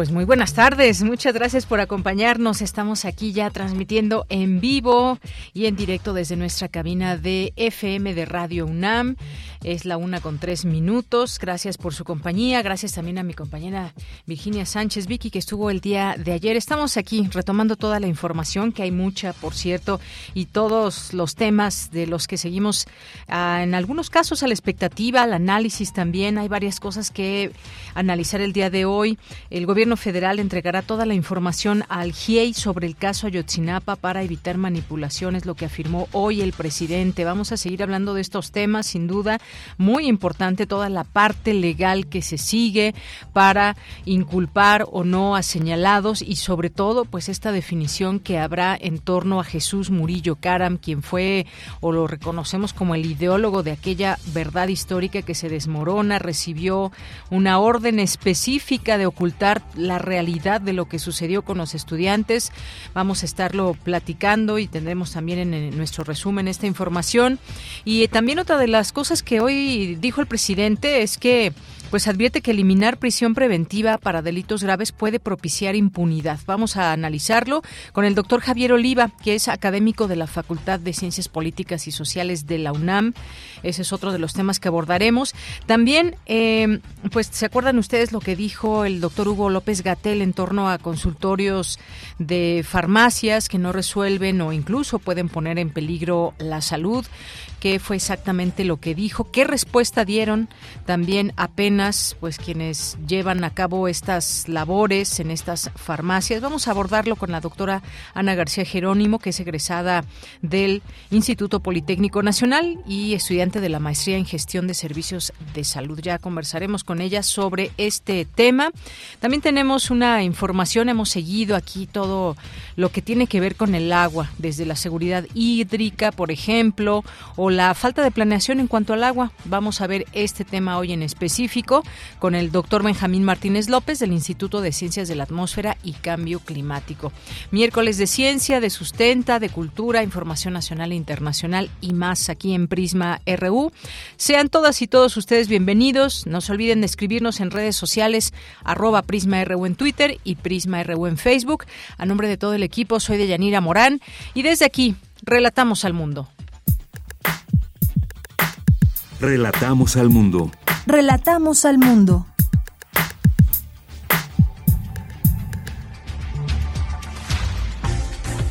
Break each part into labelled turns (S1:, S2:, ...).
S1: Pues muy buenas tardes, muchas gracias por acompañarnos. Estamos aquí ya transmitiendo en vivo y en directo desde nuestra cabina de FM de Radio UNAM. Es la una con tres minutos. Gracias por su compañía. Gracias también a mi compañera Virginia Sánchez Vicky que estuvo el día de ayer. Estamos aquí retomando toda la información, que hay mucha, por cierto, y todos los temas de los que seguimos ah, en algunos casos a la expectativa, al análisis también. Hay varias cosas que analizar el día de hoy. El gobierno federal entregará toda la información al GIEI sobre el caso Ayotzinapa para evitar manipulaciones, lo que afirmó hoy el presidente. Vamos a seguir hablando de estos temas, sin duda muy importante toda la parte legal que se sigue para inculpar o no a señalados y sobre todo pues esta definición que habrá en torno a Jesús Murillo Caram, quien fue o lo reconocemos como el ideólogo de aquella verdad histórica que se desmorona, recibió una orden específica de ocultar la realidad de lo que sucedió con los estudiantes. Vamos a estarlo platicando y tendremos también en nuestro resumen esta información. Y también otra de las cosas que hoy dijo el presidente es que pues advierte que eliminar prisión preventiva para delitos graves puede propiciar impunidad. Vamos a analizarlo con el doctor Javier Oliva, que es académico de la Facultad de Ciencias Políticas y Sociales de la UNAM. Ese es otro de los temas que abordaremos. También, eh, pues, ¿se acuerdan ustedes lo que dijo el doctor Hugo López Gatel en torno a consultorios de farmacias que no resuelven o incluso pueden poner en peligro la salud? Qué fue exactamente lo que dijo, qué respuesta dieron también apenas pues quienes llevan a cabo estas labores en estas farmacias. Vamos a abordarlo con la doctora Ana García Jerónimo, que es egresada del Instituto Politécnico Nacional y estudiante de la maestría en gestión de servicios de salud. Ya conversaremos con ella sobre este tema. También tenemos una información, hemos seguido aquí todo lo que tiene que ver con el agua, desde la seguridad hídrica, por ejemplo, o la falta de planeación en cuanto al agua. Vamos a ver este tema hoy en específico con el doctor Benjamín Martínez López del Instituto de Ciencias de la Atmósfera y Cambio Climático. Miércoles de ciencia, de sustenta, de cultura, información nacional e internacional y más aquí en Prisma RU. Sean todas y todos ustedes bienvenidos. No se olviden de escribirnos en redes sociales arroba Prisma RU en Twitter y Prisma RU en Facebook. A nombre de todo el equipo, soy de Yanira Morán y desde aquí relatamos al mundo.
S2: Relatamos al mundo.
S3: Relatamos al mundo.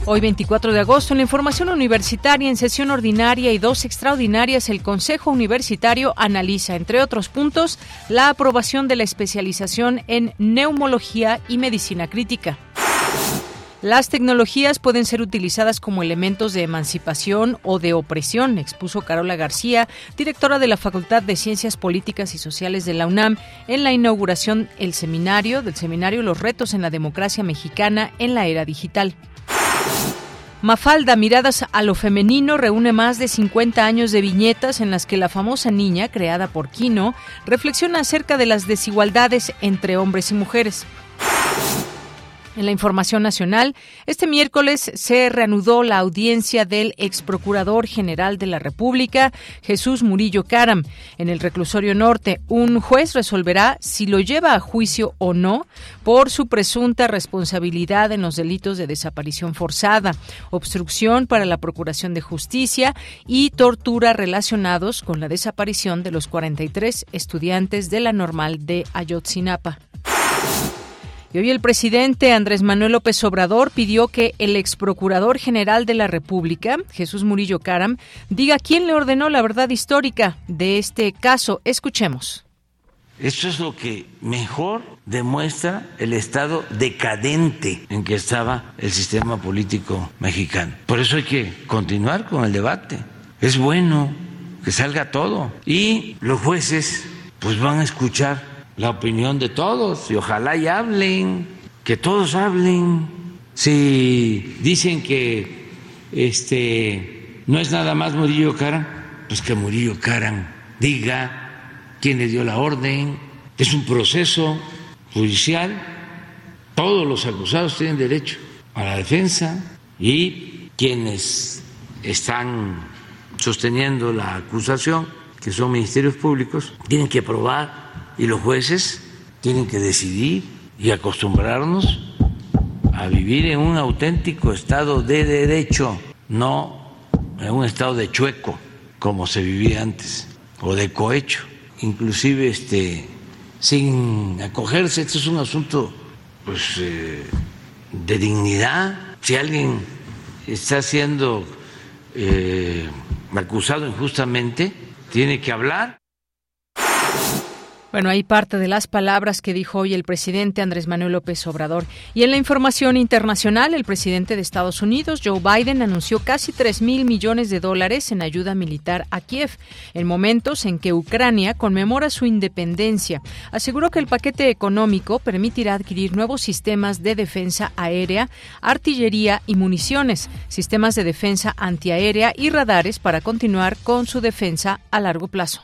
S1: Hoy 24 de agosto, en la información universitaria en sesión ordinaria y dos extraordinarias, el Consejo Universitario analiza, entre otros puntos, la aprobación de la especialización en neumología y medicina crítica. Las tecnologías pueden ser utilizadas como elementos de emancipación o de opresión, expuso Carola García, directora de la Facultad de Ciencias Políticas y Sociales de la UNAM, en la inauguración el seminario del seminario Los retos en la democracia mexicana en la era digital. Mafalda, Miradas a lo Femenino, reúne más de 50 años de viñetas en las que la famosa niña, creada por Kino, reflexiona acerca de las desigualdades entre hombres y mujeres. En la información nacional, este miércoles se reanudó la audiencia del ex procurador general de la República, Jesús Murillo Caram, en el reclusorio norte. Un juez resolverá si lo lleva a juicio o no por su presunta responsabilidad en los delitos de desaparición forzada, obstrucción para la procuración de justicia y tortura relacionados con la desaparición de los 43 estudiantes de la normal de Ayotzinapa. Y hoy el presidente Andrés Manuel López Obrador pidió que el ex procurador general de la República, Jesús Murillo Caram, diga quién le ordenó la verdad histórica de este caso. Escuchemos.
S4: Esto es lo que mejor demuestra el estado decadente en que estaba el sistema político mexicano. Por eso hay que continuar con el debate. Es bueno que salga todo. Y los jueces pues van a escuchar la opinión de todos y ojalá y hablen, que todos hablen. Si dicen que este no es nada más Murillo Caran, pues que Murillo Caran diga quién le dio la orden, es un proceso judicial, todos los acusados tienen derecho a la defensa y quienes están sosteniendo la acusación, que son ministerios públicos, tienen que probar y los jueces tienen que decidir y acostumbrarnos a vivir en un auténtico estado de derecho, no en un estado de chueco como se vivía antes, o de cohecho inclusive este, sin acogerse. Este es un asunto pues, eh, de dignidad. Si alguien está siendo eh, acusado injustamente, tiene que hablar
S1: bueno, hay parte de las palabras que dijo hoy el presidente Andrés Manuel López Obrador. Y en la información internacional, el presidente de Estados Unidos, Joe Biden, anunció casi 3 mil millones de dólares en ayuda militar a Kiev, en momentos en que Ucrania conmemora su independencia. Aseguró que el paquete económico permitirá adquirir nuevos sistemas de defensa aérea, artillería y municiones, sistemas de defensa antiaérea y radares para continuar con su defensa a largo plazo.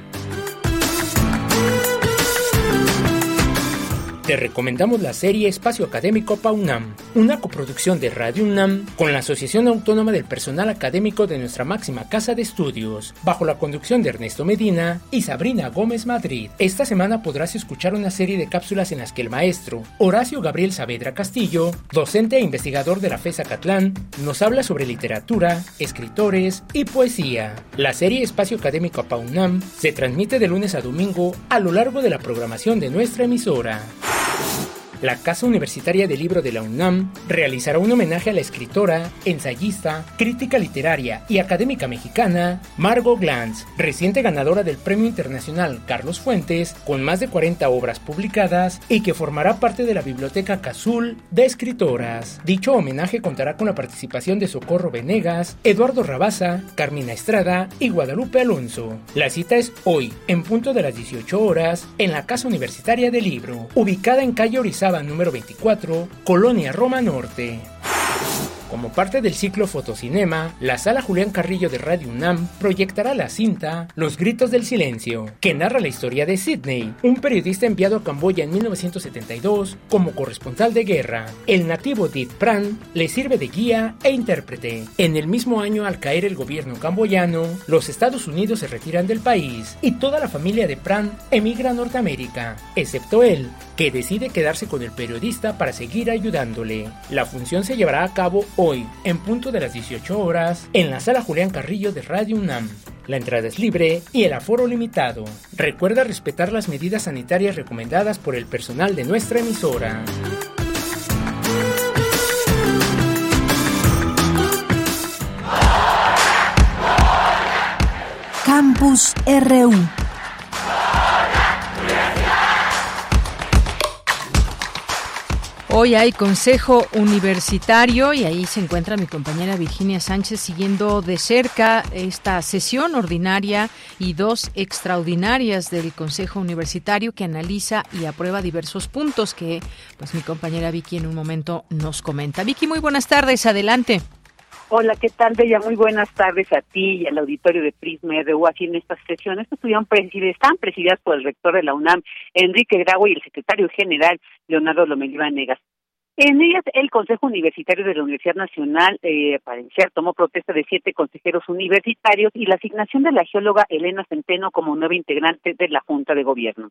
S5: Te recomendamos la serie Espacio Académico PAUNAM, una coproducción de Radio UNAM con la Asociación Autónoma del Personal Académico de nuestra máxima casa de estudios, bajo la conducción de Ernesto Medina y Sabrina Gómez Madrid. Esta semana podrás escuchar una serie de cápsulas en las que el maestro Horacio Gabriel Saavedra Castillo, docente e investigador de la FESA Catlán, nos habla sobre literatura, escritores y poesía. La serie Espacio Académico PAUNAM se transmite de lunes a domingo a lo largo de la programación de nuestra emisora. La Casa Universitaria del Libro de la UNAM realizará un homenaje a la escritora, ensayista, crítica literaria y académica mexicana Margot Glantz, reciente ganadora del Premio Internacional Carlos Fuentes, con más de 40 obras publicadas y que formará parte de la Biblioteca Cazul de Escritoras. Dicho homenaje contará con la participación de Socorro Venegas, Eduardo Rabaza, Carmina Estrada y Guadalupe Alonso. La cita es hoy, en punto de las 18 horas, en la Casa Universitaria del Libro, ubicada en calle Orizaba número 24, Colonia Roma Norte. Como parte del ciclo Fotocinema, la sala Julián Carrillo de Radio UNAM proyectará la cinta Los Gritos del Silencio, que narra la historia de Sidney, un periodista enviado a Camboya en 1972 como corresponsal de guerra. El nativo Dit Pran le sirve de guía e intérprete. En el mismo año, al caer el gobierno camboyano, los Estados Unidos se retiran del país y toda la familia de Pran emigra a Norteamérica, excepto él, que decide quedarse con el periodista para seguir ayudándole. La función se llevará a cabo hoy, en punto de las 18 horas, en la sala Julián Carrillo de Radio UNAM. La entrada es libre y el aforo limitado. Recuerda respetar las medidas sanitarias recomendadas por el personal de nuestra emisora.
S6: Campus RU
S1: Hoy hay Consejo Universitario y ahí se encuentra mi compañera Virginia Sánchez siguiendo de cerca esta sesión ordinaria y dos extraordinarias del Consejo Universitario que analiza y aprueba diversos puntos que pues mi compañera Vicky en un momento nos comenta. Vicky, muy buenas tardes, adelante.
S7: Hola, ¿qué tal, Bella? Muy buenas tardes a ti y al auditorio de Prisma RU aquí en estas sesiones. Están presididas por el rector de la UNAM, Enrique Grau, y el secretario general, Leonardo Lomelí Negas. En ellas, el Consejo Universitario de la Universidad Nacional, eh, para iniciar, tomó protesta de siete consejeros universitarios y la asignación de la geóloga Elena Centeno como nueva integrante de la Junta de Gobierno.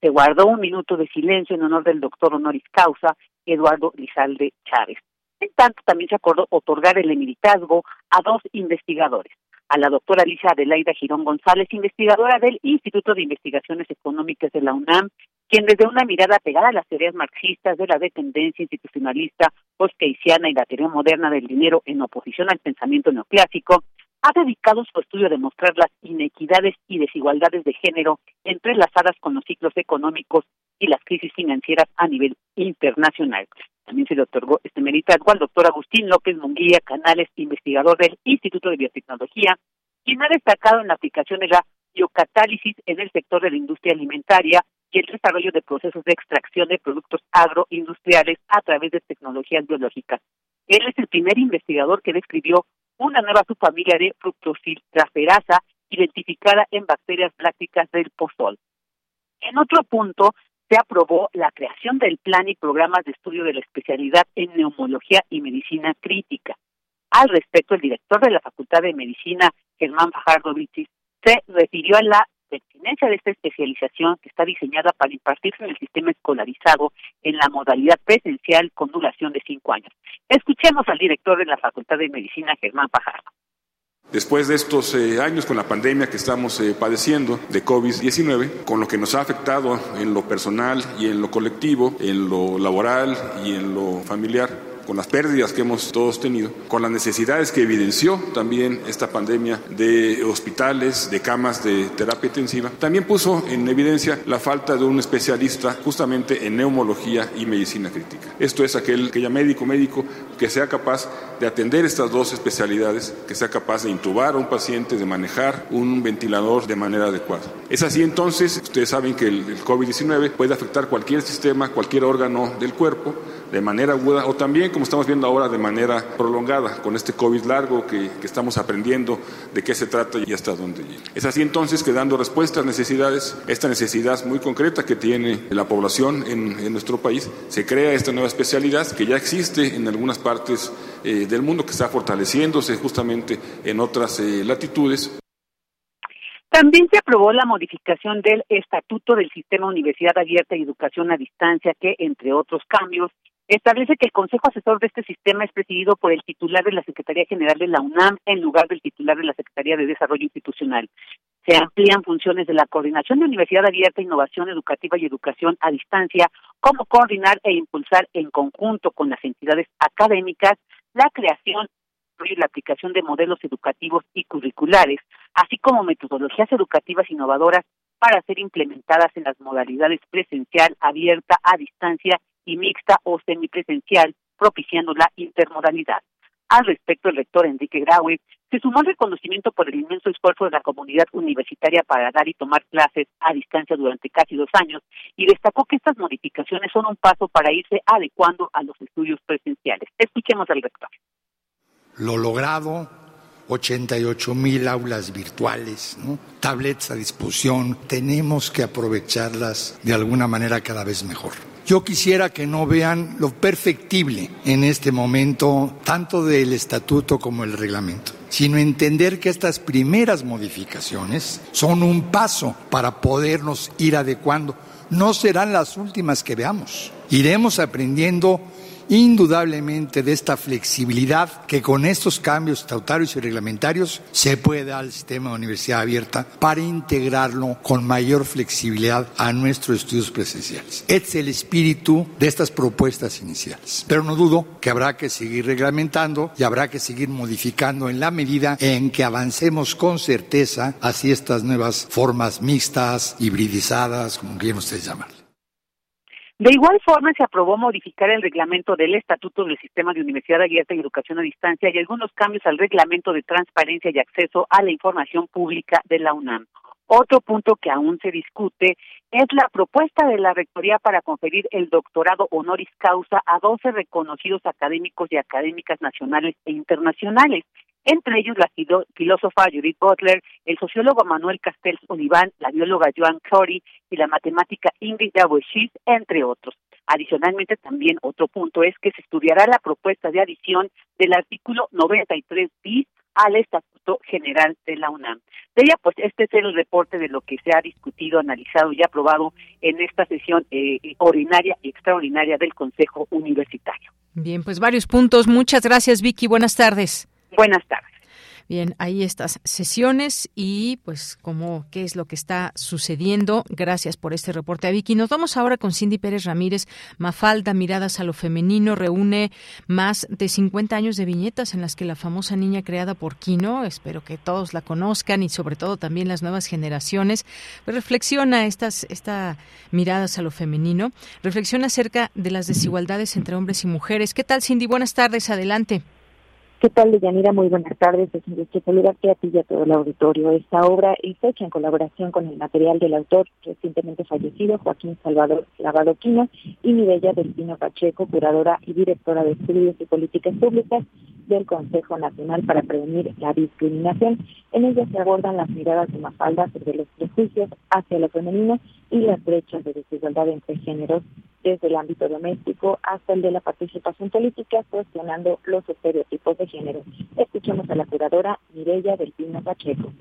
S7: Se guardó un minuto de silencio en honor del doctor honoris causa Eduardo Lizalde Chávez. En tanto, también se acordó otorgar el emeritazgo a dos investigadores, a la doctora Alicia Adelaida Girón González, investigadora del Instituto de Investigaciones Económicas de la UNAM, quien desde una mirada pegada a las teorías marxistas de la dependencia institucionalista poskeisiana y la teoría moderna del dinero en oposición al pensamiento neoclásico, ha dedicado su estudio a demostrar las inequidades y desigualdades de género entrelazadas con los ciclos económicos y las crisis financieras a nivel internacional. También se le otorgó este meritazgo al doctor Agustín López Munguía Canales, investigador del Instituto de Biotecnología, quien ha destacado en la aplicación de la biocatálisis en el sector de la industria alimentaria y el desarrollo de procesos de extracción de productos agroindustriales a través de tecnologías biológicas. Él es el primer investigador que describió una nueva subfamilia de fructosiltraferasa identificada en bacterias lácticas del pozol. En otro punto, se aprobó la creación del plan y programas de estudio de la especialidad en neumología y medicina crítica. Al respecto, el director de la Facultad de Medicina, Germán Fajardo Vichis, se refirió a la pertinencia de esta especialización que está diseñada para impartirse en el sistema escolarizado en la modalidad presencial con duración de cinco años. Escuchemos al director de la Facultad de Medicina, Germán Fajardo.
S8: Después de estos eh, años con la pandemia que estamos eh, padeciendo de COVID-19, con lo que nos ha afectado en lo personal y en lo colectivo, en lo laboral y en lo familiar, con las pérdidas que hemos todos tenido, con las necesidades que evidenció también esta pandemia de hospitales, de camas de terapia intensiva, también puso en evidencia la falta de un especialista justamente en neumología y medicina crítica. Esto es aquel, aquella médico médico que sea capaz de atender estas dos especialidades, que sea capaz de intubar a un paciente, de manejar un ventilador de manera adecuada. Es así entonces, ustedes saben que el, el COVID-19 puede afectar cualquier sistema, cualquier órgano del cuerpo de manera aguda o también como estamos viendo ahora, de manera prolongada, con este COVID largo que, estamos aprendiendo de qué se trata y hasta dónde llega. Es así entonces que dando respuesta a necesidades, esta necesidad muy concreta que tiene la población en, nuestro país, se crea esta nueva especialidad que ya existe en algunas partes eh, del mundo, que está fortaleciéndose justamente en otras eh, latitudes.
S7: También se aprobó la modificación del Estatuto del Sistema Universidad Abierta y Educación a Distancia, que, entre otros cambios, establece que el Consejo Asesor de este sistema es presidido por el titular de la Secretaría General de la UNAM en lugar del titular de la Secretaría de Desarrollo Institucional. Se amplían funciones de la Coordinación de Universidad Abierta, Innovación Educativa y Educación a Distancia, como coordinar e impulsar en conjunto con las entidades académicas la creación y la aplicación de modelos educativos y curriculares, así como metodologías educativas innovadoras para ser implementadas en las modalidades presencial, abierta, a distancia y mixta o semipresencial, propiciando la intermodalidad. Al respecto, el rector Enrique Graue se sumó al reconocimiento por el inmenso esfuerzo de la comunidad universitaria para dar y tomar clases a distancia durante casi dos años y destacó que estas modificaciones son un paso para irse adecuando a los estudios presenciales. Escuchemos al rector.
S9: Lo logrado 88 mil aulas virtuales, tablets a disposición, tenemos que aprovecharlas de alguna manera cada vez mejor. Yo quisiera que no vean lo perfectible en este momento, tanto del estatuto como el reglamento, sino entender que estas primeras modificaciones son un paso para podernos ir adecuando. No serán las últimas que veamos. Iremos aprendiendo indudablemente de esta flexibilidad que con estos cambios estatutarios y reglamentarios se puede dar al sistema de universidad abierta para integrarlo con mayor flexibilidad a nuestros estudios presenciales. Es el espíritu de estas propuestas iniciales. Pero no dudo que habrá que seguir reglamentando y habrá que seguir modificando en la medida en que avancemos con certeza hacia estas nuevas formas mixtas, hibridizadas, como quieran ustedes llamar.
S7: De igual forma, se aprobó modificar el reglamento del Estatuto del Sistema de Universidad Abierta y Educación a Distancia y algunos cambios al reglamento de transparencia y acceso a la información pública de la UNAM. Otro punto que aún se discute es la propuesta de la Rectoría para conferir el doctorado honoris causa a 12 reconocidos académicos y académicas nacionales e internacionales entre ellos la filósofa Judith Butler, el sociólogo Manuel Castells Oliván, la bióloga Joan Curry y la matemática Ingrid Dabuchis, entre otros. Adicionalmente, también otro punto es que se estudiará la propuesta de adición del artículo 93 bis al Estatuto General de la UNAM. De ella, pues este es el reporte de lo que se ha discutido, analizado y aprobado en esta sesión eh, ordinaria y extraordinaria del Consejo Universitario.
S1: Bien, pues varios puntos. Muchas gracias, Vicky. Buenas tardes.
S7: Buenas tardes.
S1: Bien, ahí estas sesiones y pues cómo qué es lo que está sucediendo. Gracias por este reporte, Vicky. Nos vamos ahora con Cindy Pérez Ramírez. Mafalda, Miradas a lo Femenino, reúne más de 50 años de viñetas en las que la famosa niña creada por Kino, espero que todos la conozcan y sobre todo también las nuevas generaciones, pues reflexiona estas esta Miradas a lo Femenino, reflexiona acerca de las desigualdades entre hombres y mujeres. ¿Qué tal, Cindy? Buenas tardes, adelante.
S10: ¿Qué tal, Deyanira? Muy buenas tardes. Es un gusto saludarte a ti y a todo el auditorio. Esta obra es hecha en colaboración con el material del autor recientemente fallecido, Joaquín Salvador Lavadoquino, y Mireya Delfino Pacheco, curadora y directora de Estudios y Políticas Públicas del Consejo Nacional para Prevenir la Discriminación. En ella se abordan las miradas de Mafalda sobre los prejuicios hacia lo femenino y las brechas de desigualdad entre géneros desde el ámbito doméstico hasta el de la participación política, cuestionando los estereotipos de género. Escuchemos a la curadora Mireya del Pino Pacheco.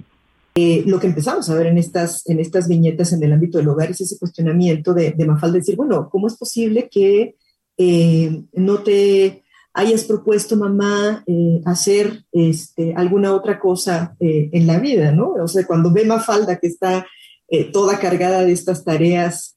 S11: Eh, lo que empezamos a ver en estas, en estas viñetas en el ámbito del hogar es ese cuestionamiento de, de Mafalda, decir, bueno, ¿cómo es posible que eh, no te hayas propuesto, mamá, eh, hacer este, alguna otra cosa en la vida, ¿no? O sea, cuando ve Mafalda que está toda cargada de estas tareas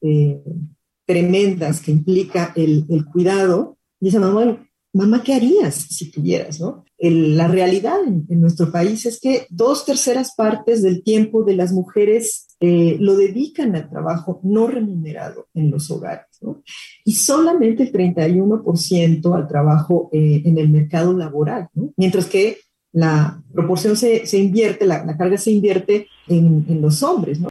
S11: tremendas que implica el, cuidado, dice mamá, mamá, ¿qué harías si tuvieras? ¿no? la realidad en, nuestro país es que dos terceras partes del tiempo de las mujeres eh, lo dedican al trabajo no remunerado en los hogares, ¿no? y solamente el 31% al trabajo eh, en el mercado laboral, ¿no? mientras que la proporción se, se invierte, la, la, carga se invierte en, en los hombres. ¿no?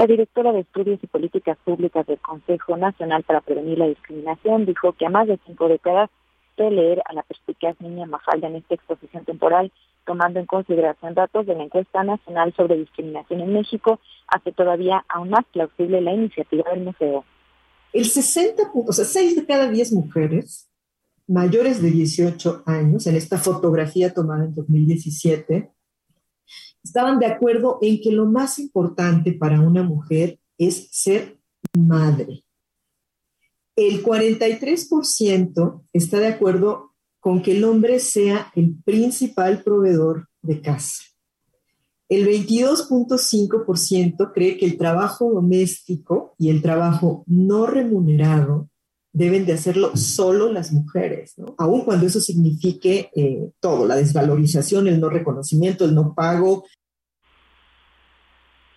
S10: La directora de Estudios y Políticas Públicas del Consejo Nacional para Prevenir la Discriminación dijo que a más de cinco décadas de leer a la perspicaz niña Majalda en esta exposición temporal, tomando en consideración datos de la encuesta nacional sobre discriminación en México, hace todavía aún más plausible la iniciativa del museo.
S11: El 60, o sea, 6 de cada 10 mujeres mayores de 18 años, en esta fotografía tomada en 2017, estaban de acuerdo en que lo más importante para una mujer es ser madre. El 43% está de acuerdo con que el hombre sea el principal proveedor de casa. El 22.5% cree que el trabajo doméstico y el trabajo no remunerado deben de hacerlo solo las mujeres, ¿no? Aun cuando eso signifique eh, todo, la desvalorización, el no reconocimiento, el no pago.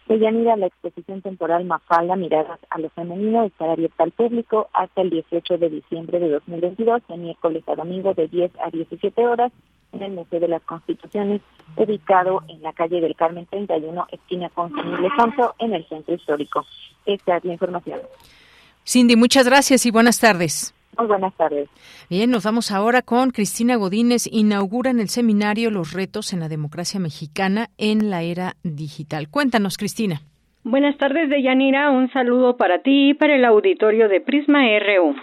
S10: Deyanira, la exposición temporal Mafalda Miradas a lo Femenino estará abierta al público hasta el 18 de diciembre de 2022, de miércoles a domingo de 10 a 17 horas, en el Museo de las Constituciones, ubicado en la calle del Carmen 31, esquina con San en el centro histórico. Esta es la información.
S1: Cindy, muchas gracias y buenas tardes.
S10: Muy buenas tardes.
S1: Bien, nos vamos ahora con Cristina Godínez. Inauguran el seminario Los retos en la democracia mexicana en la era digital. Cuéntanos, Cristina.
S12: Buenas tardes, Deyanira. Un saludo para ti y para el auditorio de Prisma RU.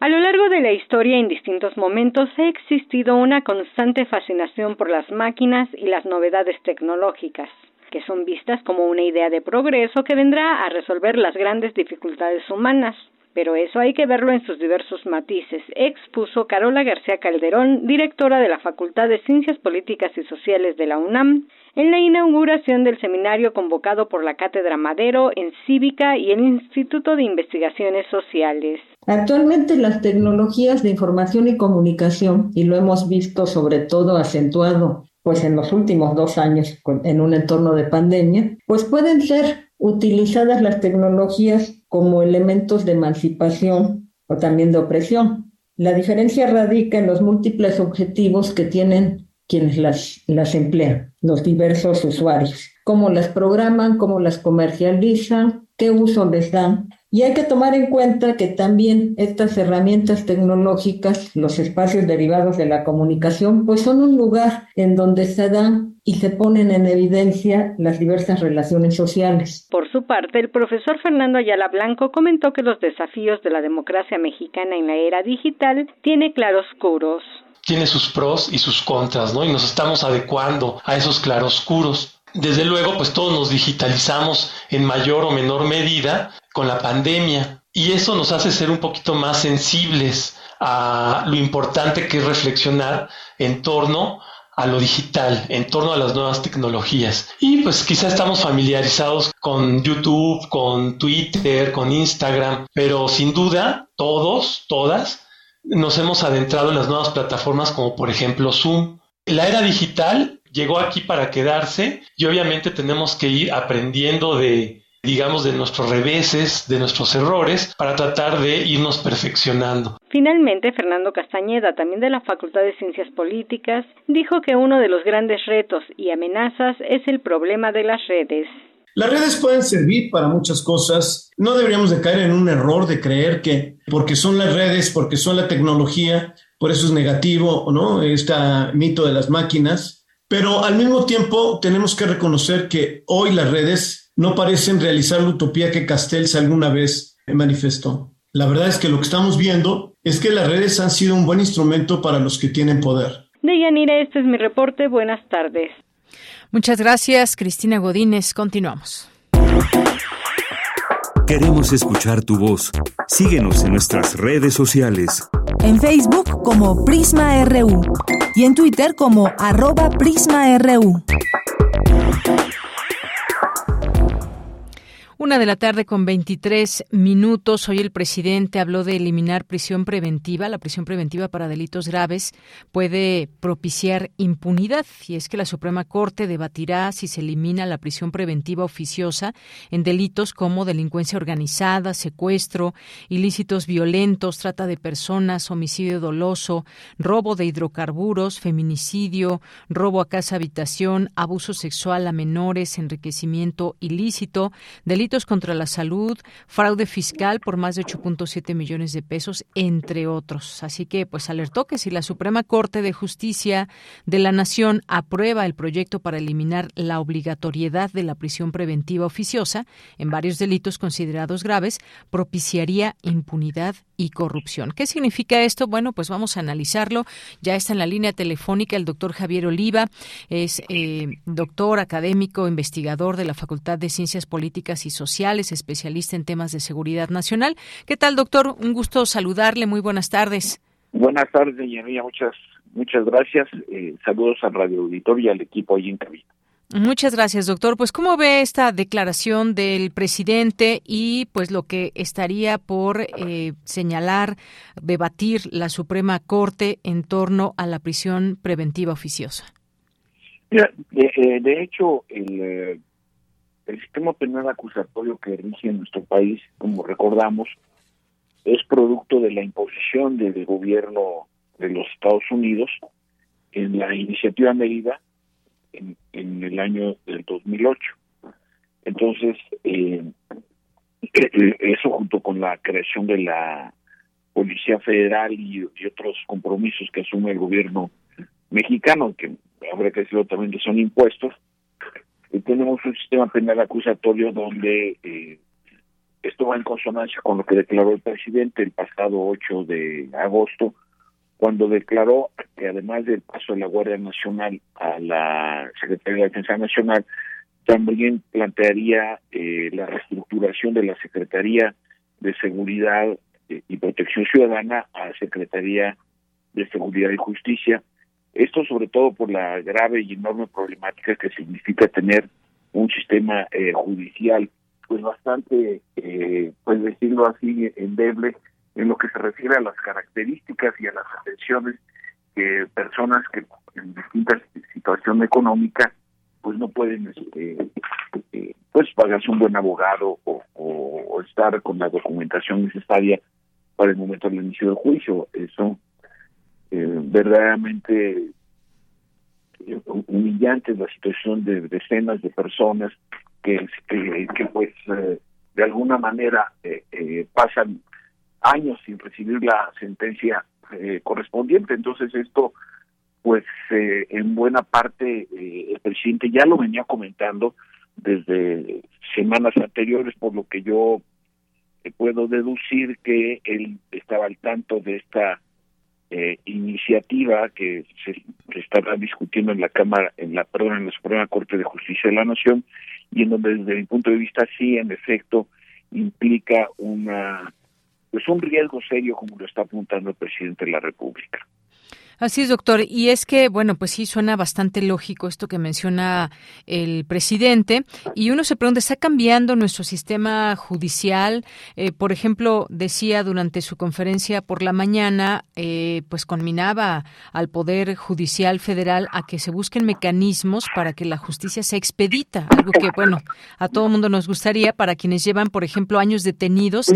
S12: A lo largo de la historia, en distintos momentos, ha existido una constante fascinación por las máquinas y las novedades tecnológicas que son vistas como una idea de progreso que vendrá a resolver las grandes dificultades humanas. Pero eso hay que verlo en sus diversos matices, expuso Carola García Calderón, directora de la Facultad de Ciencias Políticas y Sociales de la UNAM, en la inauguración del seminario convocado por la Cátedra Madero en Cívica y el Instituto de Investigaciones Sociales.
S13: Actualmente las tecnologías de información y comunicación, y lo hemos visto sobre todo acentuado pues en los últimos dos años en un entorno de pandemia, pues pueden ser utilizadas las tecnologías como elementos de emancipación o también de opresión. La diferencia radica en los múltiples objetivos que tienen quienes las, las emplean, los diversos usuarios, cómo las programan, cómo las comercializan, qué uso les dan y hay que tomar en cuenta que también estas herramientas tecnológicas, los espacios derivados de la comunicación, pues son un lugar en donde se dan y se ponen en evidencia las diversas relaciones sociales.
S12: Por su parte, el profesor Fernando Ayala Blanco comentó que los desafíos de la democracia mexicana en la era digital tiene claroscuros.
S14: Tiene sus pros y sus contras, ¿no? Y nos estamos adecuando a esos claroscuros desde luego, pues todos nos digitalizamos en mayor o menor medida con la pandemia y eso nos hace ser un poquito más sensibles a lo importante que es reflexionar en torno a lo digital, en torno a las nuevas tecnologías. Y pues quizá estamos familiarizados con YouTube, con Twitter, con Instagram, pero sin duda todos, todas, nos hemos adentrado en las nuevas plataformas como por ejemplo Zoom. La era digital llegó aquí para quedarse y obviamente tenemos que ir aprendiendo de digamos, de nuestros reveses, de nuestros errores, para tratar de irnos perfeccionando.
S12: Finalmente, Fernando Castañeda, también de la Facultad de Ciencias Políticas, dijo que uno de los grandes retos y amenazas es el problema de las redes.
S15: Las redes pueden servir para muchas cosas. No deberíamos de caer en un error de creer que porque son las redes, porque son la tecnología, por eso es negativo, ¿no? Este mito de las máquinas. Pero al mismo tiempo tenemos que reconocer que hoy las redes no parecen realizar la utopía que Castells alguna vez manifestó. La verdad es que lo que estamos viendo es que las redes han sido un buen instrumento para los que tienen poder.
S12: Deyanira, este es mi reporte. Buenas tardes.
S1: Muchas gracias, Cristina Godínez. Continuamos.
S2: Queremos escuchar tu voz. Síguenos en nuestras redes sociales.
S3: En Facebook como Prisma RU y en Twitter como arroba PrismaRU.
S1: Una de la tarde con 23 minutos. Hoy el presidente habló de eliminar prisión preventiva. La prisión preventiva para delitos graves puede propiciar impunidad y es que la Suprema Corte debatirá si se elimina la prisión preventiva oficiosa en delitos como delincuencia organizada, secuestro, ilícitos violentos, trata de personas, homicidio doloso, robo de hidrocarburos, feminicidio, robo a casa habitación, abuso sexual a menores, enriquecimiento ilícito, delitos contra la salud, fraude fiscal por más de 8.7 millones de pesos, entre otros. Así que, pues alertó que si la Suprema Corte de Justicia de la Nación aprueba el proyecto para eliminar la obligatoriedad de la prisión preventiva oficiosa en varios delitos considerados graves, propiciaría impunidad y corrupción. ¿Qué significa esto? Bueno, pues vamos a analizarlo. Ya está en la línea telefónica el doctor Javier Oliva, es eh, doctor académico, investigador de la Facultad de Ciencias Políticas y Sociales, especialista en temas de seguridad nacional. ¿Qué tal, doctor? Un gusto saludarle. Muy buenas tardes.
S16: Buenas tardes, Yanía. Muchas, muchas gracias. Eh, saludos al Radio Auditorio y al equipo ahí en cabina.
S1: Muchas gracias, doctor. Pues, ¿cómo ve esta declaración del presidente y, pues, lo que estaría por eh, señalar, debatir la Suprema Corte en torno a la prisión preventiva oficiosa?
S16: Mira, de, eh, hecho, el, el sistema penal acusatorio que rige en nuestro país, como recordamos, es producto de la imposición del gobierno de los Estados Unidos en la iniciativa medida en, el año del 2008. Entonces, eh, eso junto con la creación de la Policía Federal y, otros compromisos que asume el gobierno mexicano, que habrá que decirlo también que son impuestos, tenemos un sistema penal acusatorio donde esto va en consonancia con lo que declaró el presidente el pasado 8 de agosto, cuando declaró que además del paso de la Guardia Nacional a la Secretaría de Defensa Nacional, también plantearía eh, la reestructuración de la Secretaría de Seguridad eh, y Protección Ciudadana a Secretaría de Seguridad y Justicia. Esto sobre todo por la grave y enorme problemática que significa tener un sistema eh, judicial pues bastante, pues decirlo así, endeble en lo que se refiere a las características y a las atenciones que personas que en distintas situación económica pues no pueden este, eh, pues pagarse un buen abogado o, estar con la documentación necesaria para el momento del inicio del juicio. Eso eh, verdaderamente eh, humillante la situación de decenas de personas que, que, pues de alguna manera pasan años sin recibir la sentencia eh, correspondiente. Entonces esto, pues eh, en buena parte eh, el presidente ya lo venía comentando desde semanas anteriores, por lo que yo puedo deducir que él estaba al tanto de esta iniciativa que se, se, estará discutiendo en la Cámara, en la perdón, en la Suprema Corte de Justicia de la Nación y en donde desde mi punto de vista sí, en efecto, implica una pues un riesgo serio como lo está apuntando el presidente de la República.
S1: Así es, doctor. Y es que, bueno, pues sí, suena bastante lógico esto que menciona el presidente. Y uno se pregunta, ¿está cambiando nuestro sistema judicial? Eh, por ejemplo, decía durante su conferencia por la mañana, eh, pues conminaba al Poder Judicial Federal a que se busquen mecanismos para que la justicia se expedita. Algo que, bueno, a todo mundo nos gustaría para quienes llevan, por ejemplo, años detenidos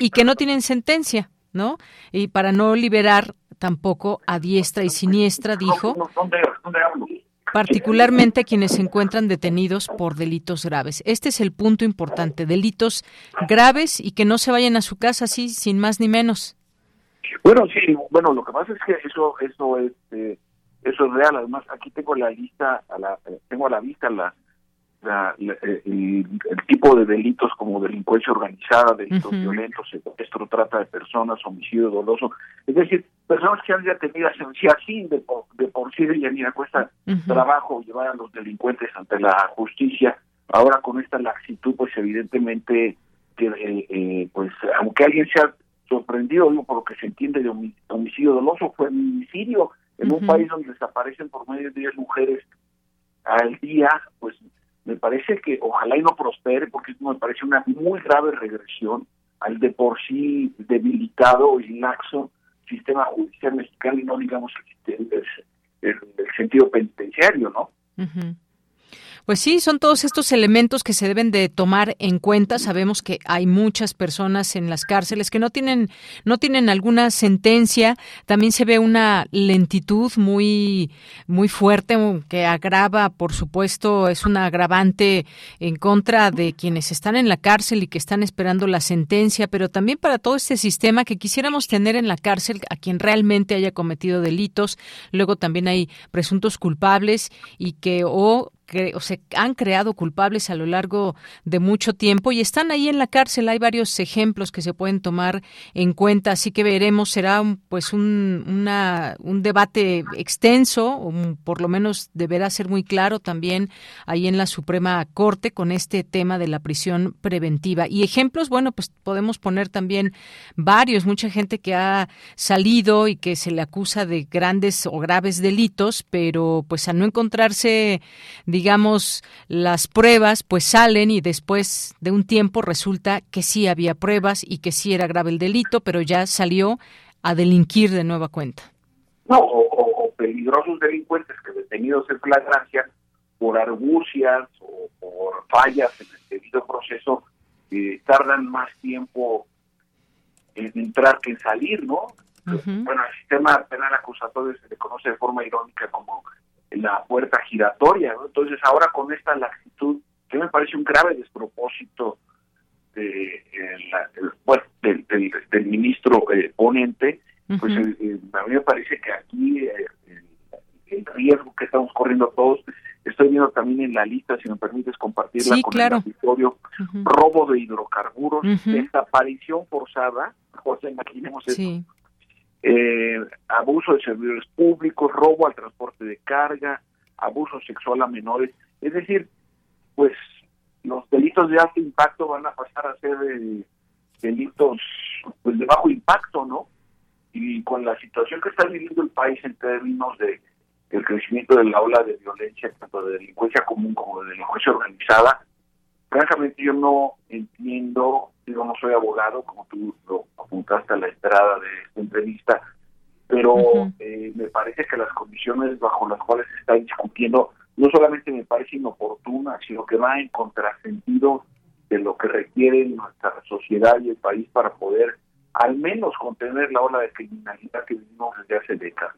S1: y que no tienen sentencia. ¿no? Y para no liberar tampoco a diestra y siniestra, dijo, particularmente quienes se encuentran detenidos por delitos graves. Este es el punto importante, delitos graves y que no se vayan a su casa así, sin más ni menos.
S16: Bueno, sí, bueno, lo que pasa es que eso eso es eh, eso es real. Además, aquí tengo la lista, a la, eh, tengo a la vista la eh, el, tipo de delitos como delincuencia organizada, delitos violentos, secuestro, trata de personas, homicidio doloso, es decir, personas que han ya tenido así de, por, de por sí de mira, cuesta trabajo llevar a los delincuentes ante la justicia, ahora con esta laxitud, pues evidentemente que eh, eh, pues aunque alguien se ha sorprendido digo, por lo que se entiende de homicidio doloso, fue homicidio. En un país donde desaparecen por medio de 10 mujeres al día, pues me parece que ojalá y no prospere porque me parece una muy grave regresión al de por sí debilitado y laxo sistema judicial mexicano y no digamos el, el, sentido penitenciario, ¿no?
S1: Pues sí, son todos estos elementos que se deben de tomar en cuenta. Sabemos que hay muchas personas en las cárceles que no tienen no tienen alguna sentencia. También se ve una lentitud muy muy fuerte que agrava, por supuesto, es un agravante en contra de quienes están en la cárcel y que están esperando la sentencia, pero también para todo este sistema que quisiéramos tener en la cárcel a quien realmente haya cometido delitos. Luego también hay presuntos culpables y que o se han creado culpables a lo largo de mucho tiempo y están ahí en la cárcel. Hay varios ejemplos que se pueden tomar en cuenta, así que veremos. Será pues un, una, un debate extenso, o por lo menos deberá ser muy claro también ahí en la Suprema Corte con este tema de la prisión preventiva. Y ejemplos, bueno, pues podemos poner también varios. Mucha gente que ha salido y que se le acusa de grandes o graves delitos, pero pues al no encontrarse digamos, las pruebas pues salen y después de un tiempo resulta que sí había pruebas y que sí era grave el delito, pero ya salió a delinquir de nueva cuenta.
S16: No, o, peligrosos delincuentes que detenidos en flagrancia por argucias o por fallas en el debido proceso eh, tardan más tiempo en entrar que en salir, ¿no? Bueno, el sistema penal acusatorio se le conoce de forma irónica como la puerta giratoria. Entonces, ahora con esta laxitud, que me parece un grave despropósito de, bueno, del, del, ministro eh, ponente, pues eh, eh, a mí me parece que aquí el riesgo que estamos corriendo todos, estoy viendo también en la lista, si me permites compartirla con el auditorio, robo de hidrocarburos, desaparición forzada, José, imaginemos eso, eh, abuso de servidores públicos, robo al transporte de carga, abuso sexual a menores. Es decir, pues los delitos de alto impacto van a pasar a ser eh, delitos pues de bajo impacto, ¿no? Y con la situación que está viviendo el país en términos de el crecimiento de la ola de violencia, tanto de delincuencia común como de delincuencia organizada, francamente yo no entiendo digo, no soy abogado, como tú lo apuntaste a la entrada de esta entrevista, pero eh, me parece que las condiciones bajo las cuales se está discutiendo no solamente me parece inoportuna, sino que va en contrasentido de lo que requiere nuestra sociedad y el país para poder al menos contener la ola de criminalidad que vivimos desde hace décadas.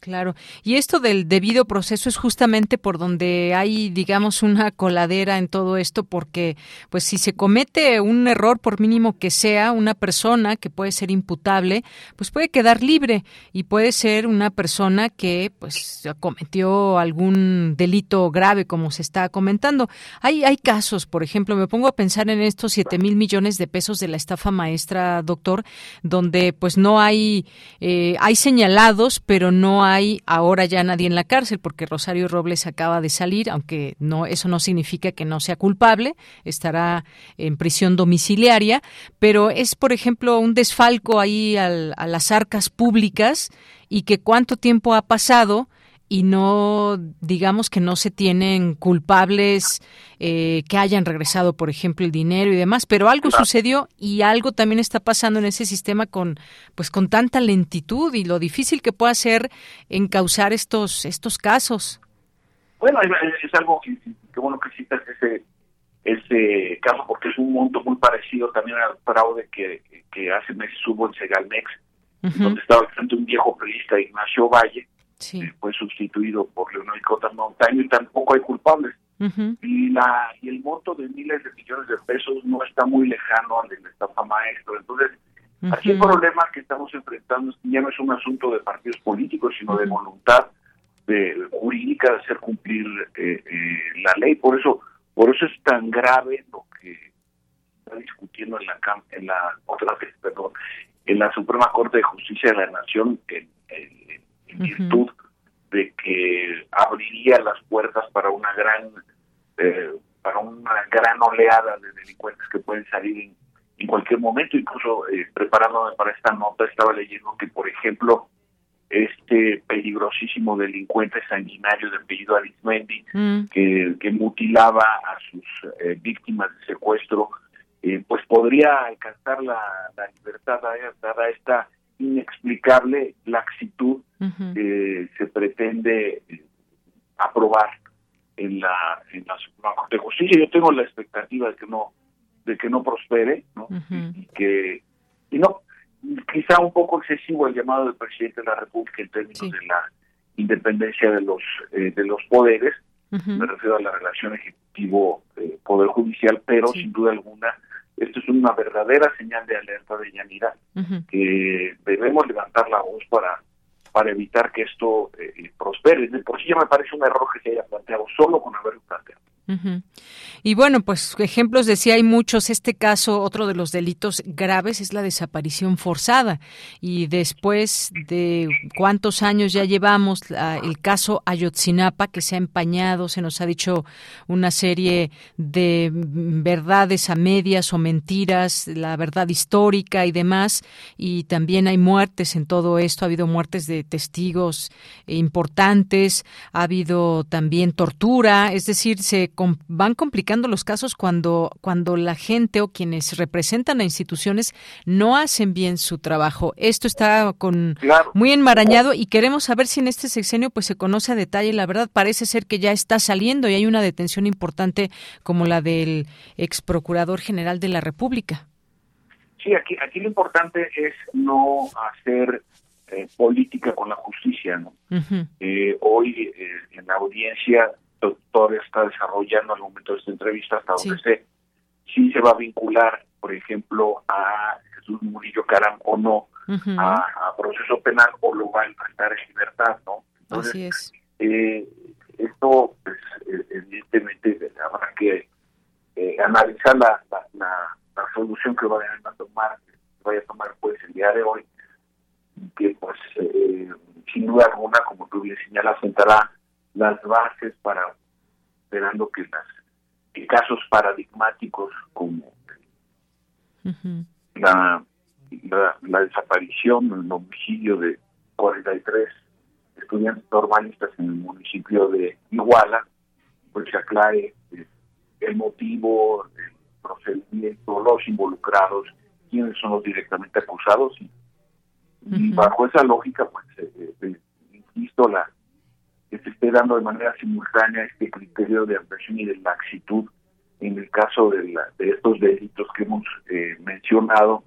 S1: Claro. Y esto del debido proceso es justamente por donde hay, digamos, una coladera en todo esto, porque, pues, si se comete un error, por mínimo que sea, una persona que puede ser imputable, pues puede quedar libre y puede ser una persona que, pues, cometió algún delito grave, como se está comentando. Hay, hay casos, por ejemplo, me pongo a pensar en estos siete mil millones de pesos de la estafa maestra, doctor, donde, pues, no hay, eh, hay señalados, pero no hay hay ahora ya nadie en la cárcel porque Rosario Robles acaba de salir, aunque no eso no significa que no sea culpable, estará en prisión domiciliaria, pero es por ejemplo un desfalco ahí a las arcas públicas y que cuánto tiempo ha pasado y no, digamos que no se tienen culpables eh, que hayan regresado, por ejemplo, el dinero y demás, pero algo sucedió y algo también está pasando en ese sistema con, pues, con tanta lentitud y lo difícil que puede ser encauzar estos, estos casos.
S16: Bueno, es, algo que, bueno que citas ese, ese caso porque es un monto muy parecido también al fraude que, que hace meses hubo en Segalmex, donde estaba frente un viejo periodista, Ignacio Valle, fue sustituido por Leonel Cota Montaño y tampoco hay culpables. y la y el monto de miles de millones de pesos no está muy lejano al de la estafa maestro. Entonces, aquí el problema que estamos enfrentando ya no es un asunto de partidos políticos, sino de voluntad de, jurídica de hacer cumplir eh, eh, la ley. Por eso por eso es tan grave lo que está discutiendo en la en la otra vez, perdón, en la Suprema Corte de Justicia de la Nación en, en virtud de que abriría las puertas para una gran eh, para una gran oleada de delincuentes que pueden salir en, en cualquier momento incluso eh, preparándome para esta nota estaba leyendo que por ejemplo este peligrosísimo delincuente sanguinario de apellido Arismendi mm. que, que, mutilaba a sus eh, víctimas de secuestro eh, pues podría alcanzar la, la libertad dada esta inexplicable laxitud que se pretende eh, aprobar en la en la Suprema Corte de Justicia. Yo tengo la expectativa de que no de que no prospere, ¿no? y, que y no quizá un poco excesivo el llamado del presidente de la República en términos de la independencia de los eh, de los poderes. Me refiero a la relación ejecutivo eh, poder judicial, pero sin duda alguna esto es una verdadera señal de alerta de Yanira, que debemos levantar la voz para para evitar que esto eh, prospere. Por sí ya me parece un error que se haya planteado solo con haberlo planteado.
S1: Y bueno, pues ejemplos de si hay muchos. Este caso, otro de los delitos graves es la desaparición forzada. Y después de cuántos años ya llevamos el caso Ayotzinapa, que se ha empañado, se nos ha dicho una serie de verdades a medias o mentiras, la verdad histórica y demás. Y también hay muertes en todo esto. Ha habido muertes de testigos importantes, ha habido también tortura, es decir, se van complicando los casos cuando, cuando la gente o quienes representan a instituciones no hacen bien su trabajo. Esto está con muy enmarañado y queremos saber si en este sexenio pues se conoce a detalle. La verdad parece ser que ya está saliendo y hay una detención importante como la del ex procurador general de la República.
S16: Sí, aquí, aquí lo importante es no hacer eh, política con la justicia. ¿no? Eh, hoy eh, en la audiencia todavía está desarrollando al momento de esta entrevista hasta donde sé si se va a vincular, por ejemplo, a Jesús Murillo Caram o no a, proceso penal o lo va a enfrentar en libertad, ¿no?
S1: Así es.
S16: Eh, esto, pues, eh, evidentemente, habrá que eh, analizar la, la, la, solución que vayan a tomar, que vaya a tomar pues el día de hoy, que pues eh, sin duda alguna, como tú bien señalas, sentará las bases para esperando que las casos paradigmáticos como la, la, desaparición, el homicidio de 43 estudiantes normalistas en el municipio de Iguala, pues se aclare eh, el motivo, el procedimiento, los involucrados, quiénes son los directamente acusados y, bajo esa lógica, pues, eh, eh, insisto, la que se esté dando de manera simultánea este criterio de ampliación y de laxitud en el caso de, de estos delitos que hemos eh, mencionado.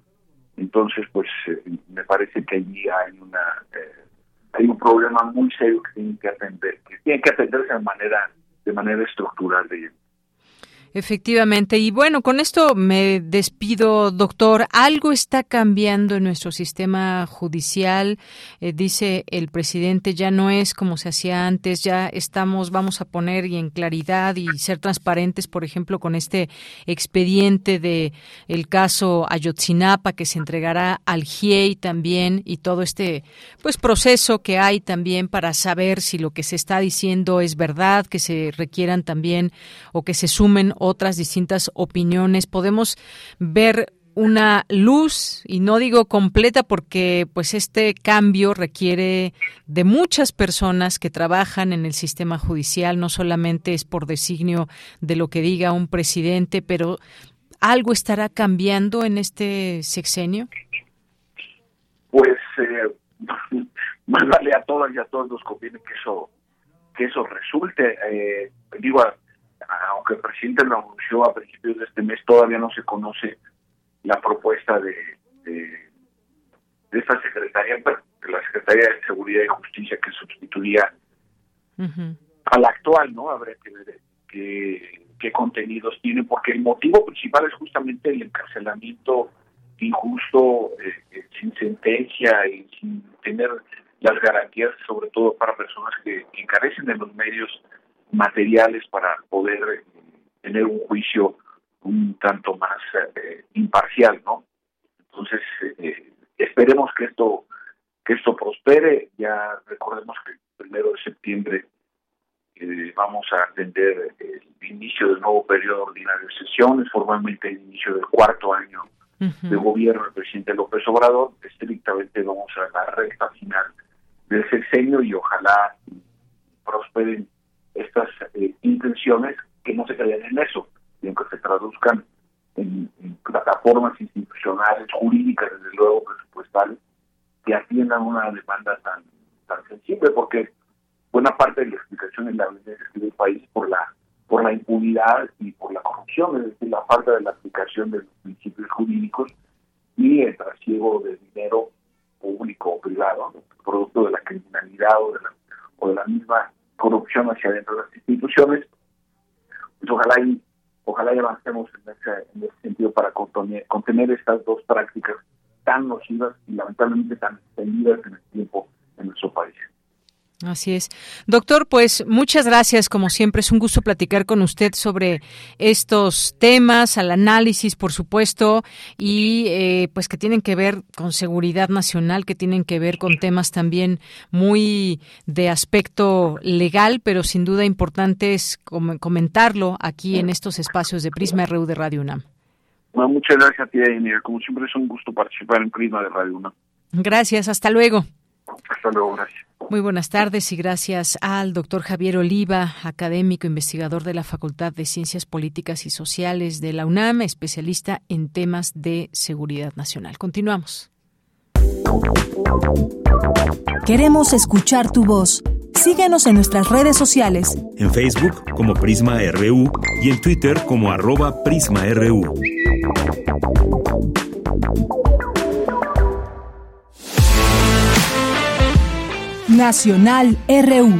S16: Entonces, pues eh, me parece que allí hay una eh, hay un problema muy serio que tiene que atender, que tiene que atenderse de manera de manera estructural de
S1: Efectivamente. Y bueno, con esto me despido, doctor. Algo está cambiando en nuestro sistema judicial. Eh, dice el presidente, ya no es como se hacía antes, ya estamos, vamos a poner y en claridad y ser transparentes, por ejemplo, con este expediente de el caso Ayotzinapa que se entregará al GIEI también y todo este pues proceso que hay también para saber si lo que se está diciendo es verdad, que se requieran también o que se sumen otras distintas opiniones. Podemos ver una luz y no digo completa porque pues este cambio requiere de muchas personas que trabajan en el sistema judicial, no solamente es por designio de lo que diga un presidente, pero algo estará cambiando en este sexenio.
S16: Pues eh, vale a todas y a todos nos conviene que eso que eso resulte. Eh, digo, aunque el presidente lo anunció a principios de este mes, todavía no se conoce la propuesta de, de, esta secretaría, de la Secretaría de Seguridad y Justicia que sustituiría a la actual, ¿no? Habría que ver qué, qué contenidos tiene, porque el motivo principal es justamente el encarcelamiento injusto, eh, eh, sin sentencia y sin tener las garantías, sobre todo para personas que, que carecen de los medios materiales para poder eh, tener un juicio un tanto más eh, imparcial, ¿no? Entonces eh, esperemos que esto que esto prospere. Ya recordemos que el primero de septiembre vamos a atender el inicio del nuevo periodo ordinario de sesiones, formalmente el inicio del cuarto año de gobierno del presidente López Obrador. Estrictamente vamos a la recta final del sexenio y ojalá prosperen estas eh, intenciones que no se crean en eso, sino que se traduzcan en, plataformas institucionales, jurídicas, desde luego presupuestales, que atiendan una demanda tan tan sensible, porque buena parte de la explicación en la violencia del país por la por la impunidad y por la corrupción, es decir, la falta de la aplicación de los principios jurídicos y el trasiego de dinero público o privado, producto de la criminalidad o de la, o de la misma corrupción hacia dentro de las instituciones, pues ojalá y ojalá y avancemos en ese, en ese sentido para contener, contener estas dos prácticas tan nocivas y lamentablemente tan extendidas en el tiempo en nuestro país.
S1: Así es. Doctor, pues muchas gracias. Como siempre, es un gusto platicar con usted sobre estos temas, al análisis, por supuesto, y eh, pues que tienen que ver con seguridad nacional, que tienen que ver con temas también muy de aspecto legal, pero sin duda importante es comentarlo aquí en estos espacios de Prisma RU de Radio UNAM.
S16: muchas gracias a ti, Daniel. Como siempre, es un gusto participar en Prisma de Radio UNAM.
S1: Gracias. Hasta luego.
S16: Hasta luego. Gracias.
S1: Muy buenas tardes y gracias al doctor Javier Oliva, académico investigador de la Facultad de Ciencias Políticas y Sociales de la UNAM, especialista en temas de seguridad nacional. Continuamos.
S3: Queremos escuchar tu voz. Síguenos en nuestras redes sociales.
S2: En Facebook como Prisma RU y en Twitter como arroba PrismaRU.
S3: Nacional RU.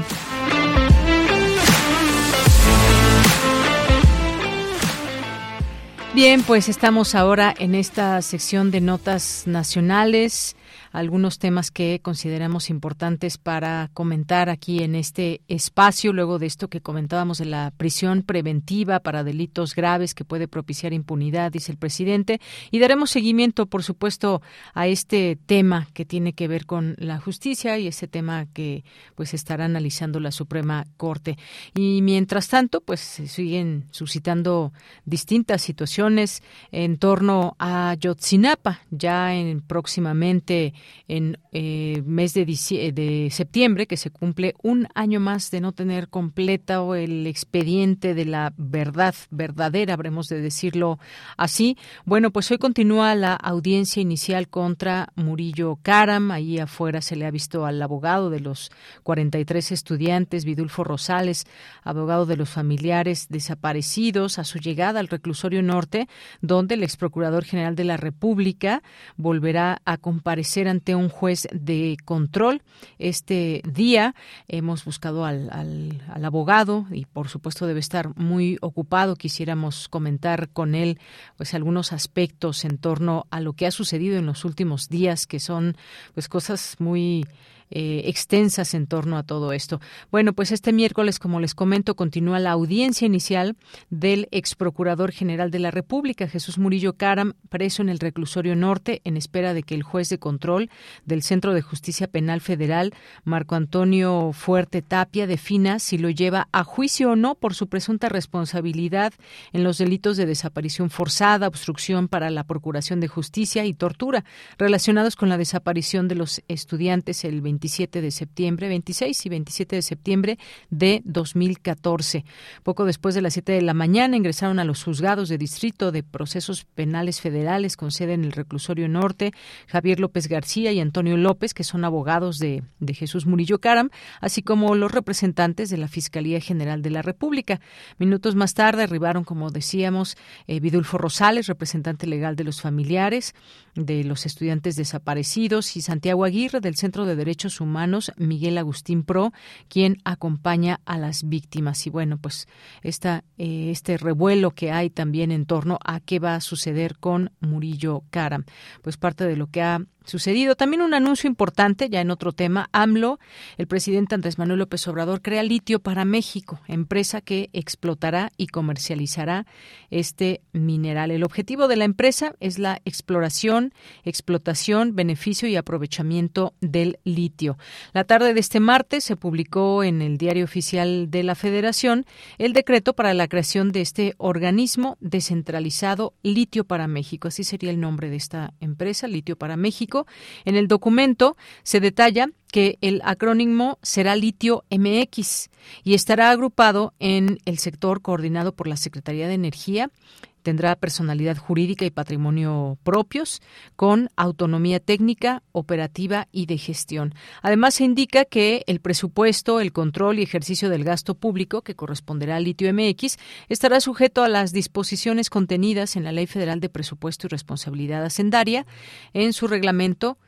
S1: Bien, pues estamos ahora en esta sección de notas nacionales algunos temas que consideramos importantes para comentar aquí en este espacio, luego de esto que comentábamos de la prisión preventiva para delitos graves que puede propiciar impunidad, dice el presidente, y daremos seguimiento, por supuesto, a este tema que tiene que ver con la justicia y ese tema que pues estará analizando la Suprema Corte. Y mientras tanto, pues se siguen suscitando distintas situaciones en torno a Yotzinapa, ya en próximamente en eh, mes de, septiembre, que se cumple un año más de no tener completa el expediente de la verdad verdadera, habremos de decirlo así. Bueno, pues hoy continúa la audiencia inicial contra Murillo Karam. Ahí afuera se le ha visto al abogado de los 43 estudiantes, Vidulfo Rosales, abogado de los familiares desaparecidos, a su llegada al reclusorio norte, donde el ex procurador general de la República volverá a comparecer ante un juez de control. Este día hemos buscado al, al, abogado y por supuesto debe estar muy ocupado. Quisiéramos comentar con él pues algunos aspectos en torno a lo que ha sucedido en los últimos días, que son pues cosas muy eh, extensas en torno a todo esto. Bueno, pues este miércoles, como les comento, continúa la audiencia inicial del ex procurador general de la República, Jesús Murillo Caram, preso en el reclusorio norte, en espera de que el juez de control del Centro de Justicia Penal Federal, Marco Antonio Fuerte Tapia, defina si lo lleva a juicio o no por su presunta responsabilidad en los delitos de desaparición forzada, obstrucción para la procuración de justicia y tortura relacionados con la desaparición de los estudiantes el 27 de septiembre, 26 y 27 de septiembre de 2014. Poco después de las 7 de la mañana ingresaron a los juzgados de distrito de procesos penales federales con sede en el reclusorio norte Javier López García y Antonio López, que son abogados de, de Jesús Murillo Caram, así como los representantes de la Fiscalía General de la República. Minutos más tarde arribaron, como decíamos, eh, Vidulfo Rosales, representante legal de los familiares de los estudiantes desaparecidos, y Santiago Aguirre, del Centro de Derechos Humanos, Miguel Agustín Pro, quien acompaña a las víctimas. Y bueno, pues esta, eh, este revuelo que hay también en torno a qué va a suceder con Murillo Cara. Pues parte de lo que ha sucedido. También un anuncio importante, ya en otro tema, AMLO, el presidente Andrés Manuel López Obrador crea litio para México, empresa que explotará y comercializará este mineral. El objetivo de la empresa es la exploración, explotación, beneficio y aprovechamiento del litio. La tarde de este martes se publicó en el Diario Oficial de la Federación el decreto para la creación de este organismo descentralizado Litio para México. Así sería el nombre de esta empresa, Litio para México en el documento se detalla que el acrónimo será Litio MX y estará agrupado en el sector coordinado por la Secretaría de Energía, tendrá personalidad jurídica y patrimonio propios, con autonomía técnica, operativa y de gestión. Además, se indica que el presupuesto, el control y ejercicio del gasto público, que corresponderá al litio MX, estará sujeto a las disposiciones contenidas en la Ley Federal de Presupuesto y Responsabilidad Hacendaria, en su reglamento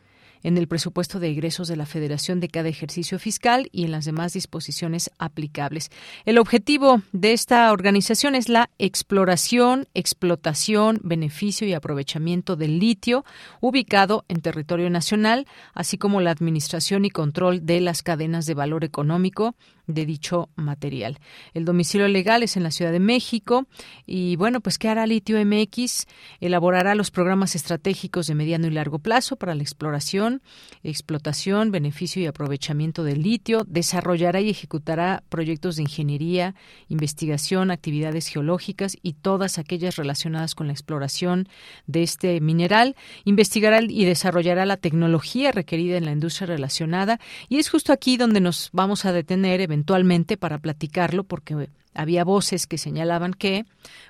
S1: en el presupuesto de egresos de la Federación de cada ejercicio fiscal y en las demás disposiciones aplicables. El objetivo de esta organización es la exploración, explotación, beneficio y aprovechamiento del litio ubicado en territorio nacional, así como la administración y control de las cadenas de valor económico de dicho material. El domicilio legal es en la Ciudad de México y bueno, pues ¿qué hará Litio MX? Elaborará los programas estratégicos de mediano y largo plazo para la exploración explotación, beneficio y aprovechamiento del litio, desarrollará y ejecutará proyectos de ingeniería, investigación, actividades geológicas y todas aquellas relacionadas con la exploración de este mineral, investigará y desarrollará la tecnología requerida en la industria relacionada y es justo aquí donde nos vamos a detener eventualmente para platicarlo porque había voces que señalaban que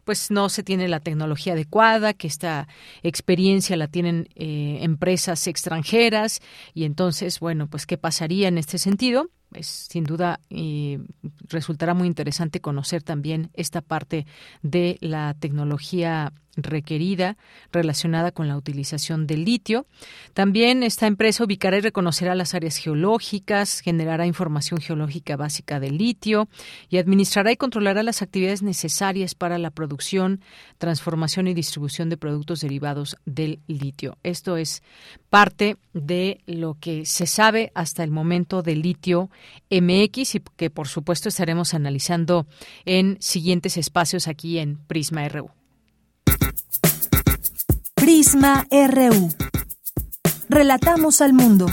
S1: pues no se tiene la tecnología adecuada, que esta experiencia la tienen eh, empresas extranjeras y entonces, bueno, pues qué pasaría en este sentido. Sin duda resultará muy interesante conocer también esta parte de la tecnología requerida relacionada con la utilización del litio. También esta empresa ubicará y reconocerá las áreas geológicas, generará información geológica básica del litio y administrará y controlará las actividades necesarias para la producción, transformación y distribución de productos derivados del litio. Esto es parte de lo que se sabe hasta el momento del litio MX y que por supuesto estaremos analizando en siguientes espacios aquí en Prisma RU.
S3: Prisma RU. Relatamos al mundo.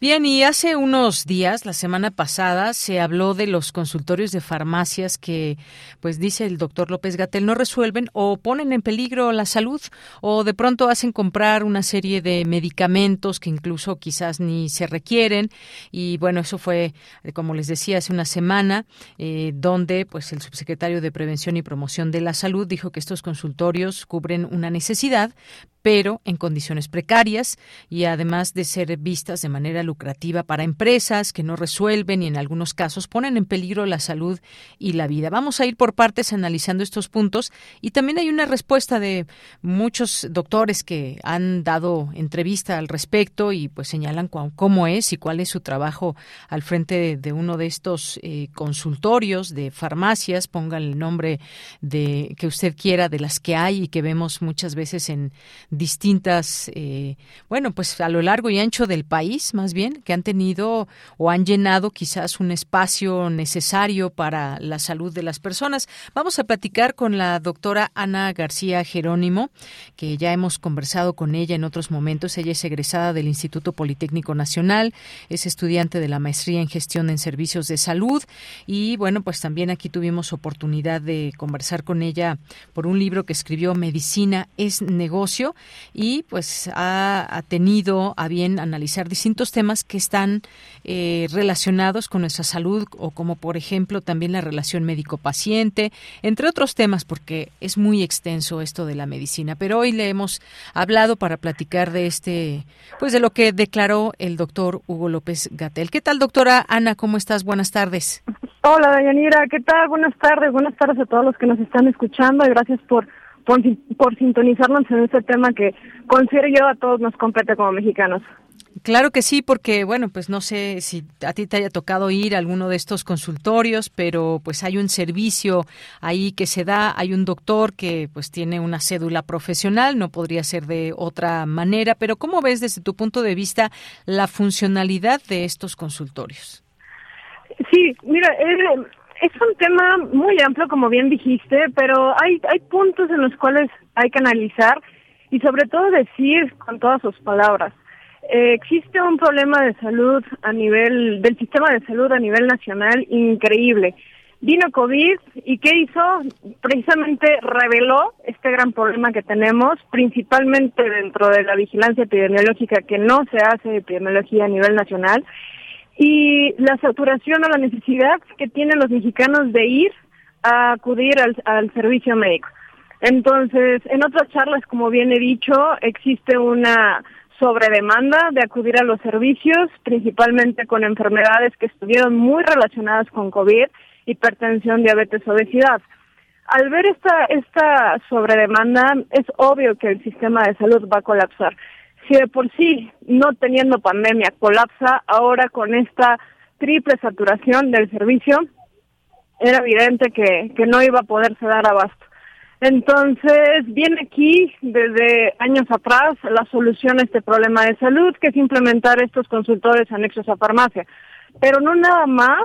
S1: Bien, y hace unos días, la semana pasada, se habló de los consultorios de farmacias que, pues dice el doctor López Gatel, no resuelven o ponen en peligro la salud o de pronto hacen comprar una serie de medicamentos que incluso quizás ni se requieren. Y bueno, eso fue, como les decía, hace una semana, eh, donde pues el subsecretario de Prevención y Promoción de la Salud dijo que estos consultorios cubren una necesidad, pero en condiciones precarias y además de ser vistas de manera lucrativa para empresas que no resuelven y en algunos casos ponen en peligro la salud y la vida. Vamos a ir por partes analizando estos puntos y también hay una respuesta de muchos doctores que han dado entrevista al respecto y pues señalan cómo es y cuál es su trabajo al frente de, uno de estos eh, consultorios de farmacias, ponga el nombre de que usted quiera de las que hay y que vemos muchas veces en distintas, eh, bueno, pues a lo largo y ancho del país, más bien, que han tenido o han llenado quizás un espacio necesario para la salud de las personas. Vamos a platicar con la doctora Ana García Jerónimo, que ya hemos conversado con ella en otros momentos. Ella es egresada del Instituto Politécnico Nacional, es estudiante de la maestría en gestión en servicios de salud y bueno, pues también aquí tuvimos oportunidad de conversar con ella por un libro que escribió Medicina es negocio y pues ha, tenido a bien analizar distintos temas que están eh, relacionados con nuestra salud o como por ejemplo también la relación médico-paciente, entre otros temas porque es muy extenso esto de la medicina. Pero hoy le hemos hablado para platicar de este, pues de lo que declaró el doctor Hugo López Gatel. ¿Qué tal, doctora Ana? ¿Cómo estás? Buenas tardes.
S17: Hola, Dayanira. ¿Qué tal? Buenas tardes. Buenas tardes a todos los que nos están escuchando y gracias por por, sintonizarnos en este tema que considero yo a todos nos compete como mexicanos.
S1: Claro que sí, porque bueno, pues no sé si a ti te haya tocado ir a alguno de estos consultorios, pero pues hay un servicio ahí que se da, hay un doctor que pues tiene una cédula profesional, no podría ser de otra manera, pero ¿cómo ves desde tu punto de vista la funcionalidad de estos consultorios?
S17: Sí, mira, eh, es un tema muy amplio, como bien dijiste, pero hay, hay puntos en los cuales hay que analizar y sobre todo decir con todas sus palabras. Eh, existe un problema de salud a nivel, del sistema de salud a nivel nacional increíble. Vino COVID y ¿qué hizo? Precisamente reveló este gran problema que tenemos, principalmente dentro de la vigilancia epidemiológica, que no se hace epidemiología a nivel nacional, y la saturación o la necesidad que tienen los mexicanos de ir a acudir al, servicio médico. Entonces, en otras charlas, como bien he dicho, existe una sobredemanda de acudir a los servicios, principalmente con enfermedades que estuvieron muy relacionadas con COVID, hipertensión, diabetes, obesidad. Al ver esta, esta sobredemanda, es obvio que el sistema de salud va a colapsar si de por sí, no teniendo pandemia, colapsa, ahora con esta triple saturación del servicio, era evidente que, que no iba a poderse dar abasto. Entonces, viene aquí desde años atrás la solución a este problema de salud, que es implementar estos consultores anexos a farmacia. Pero no nada más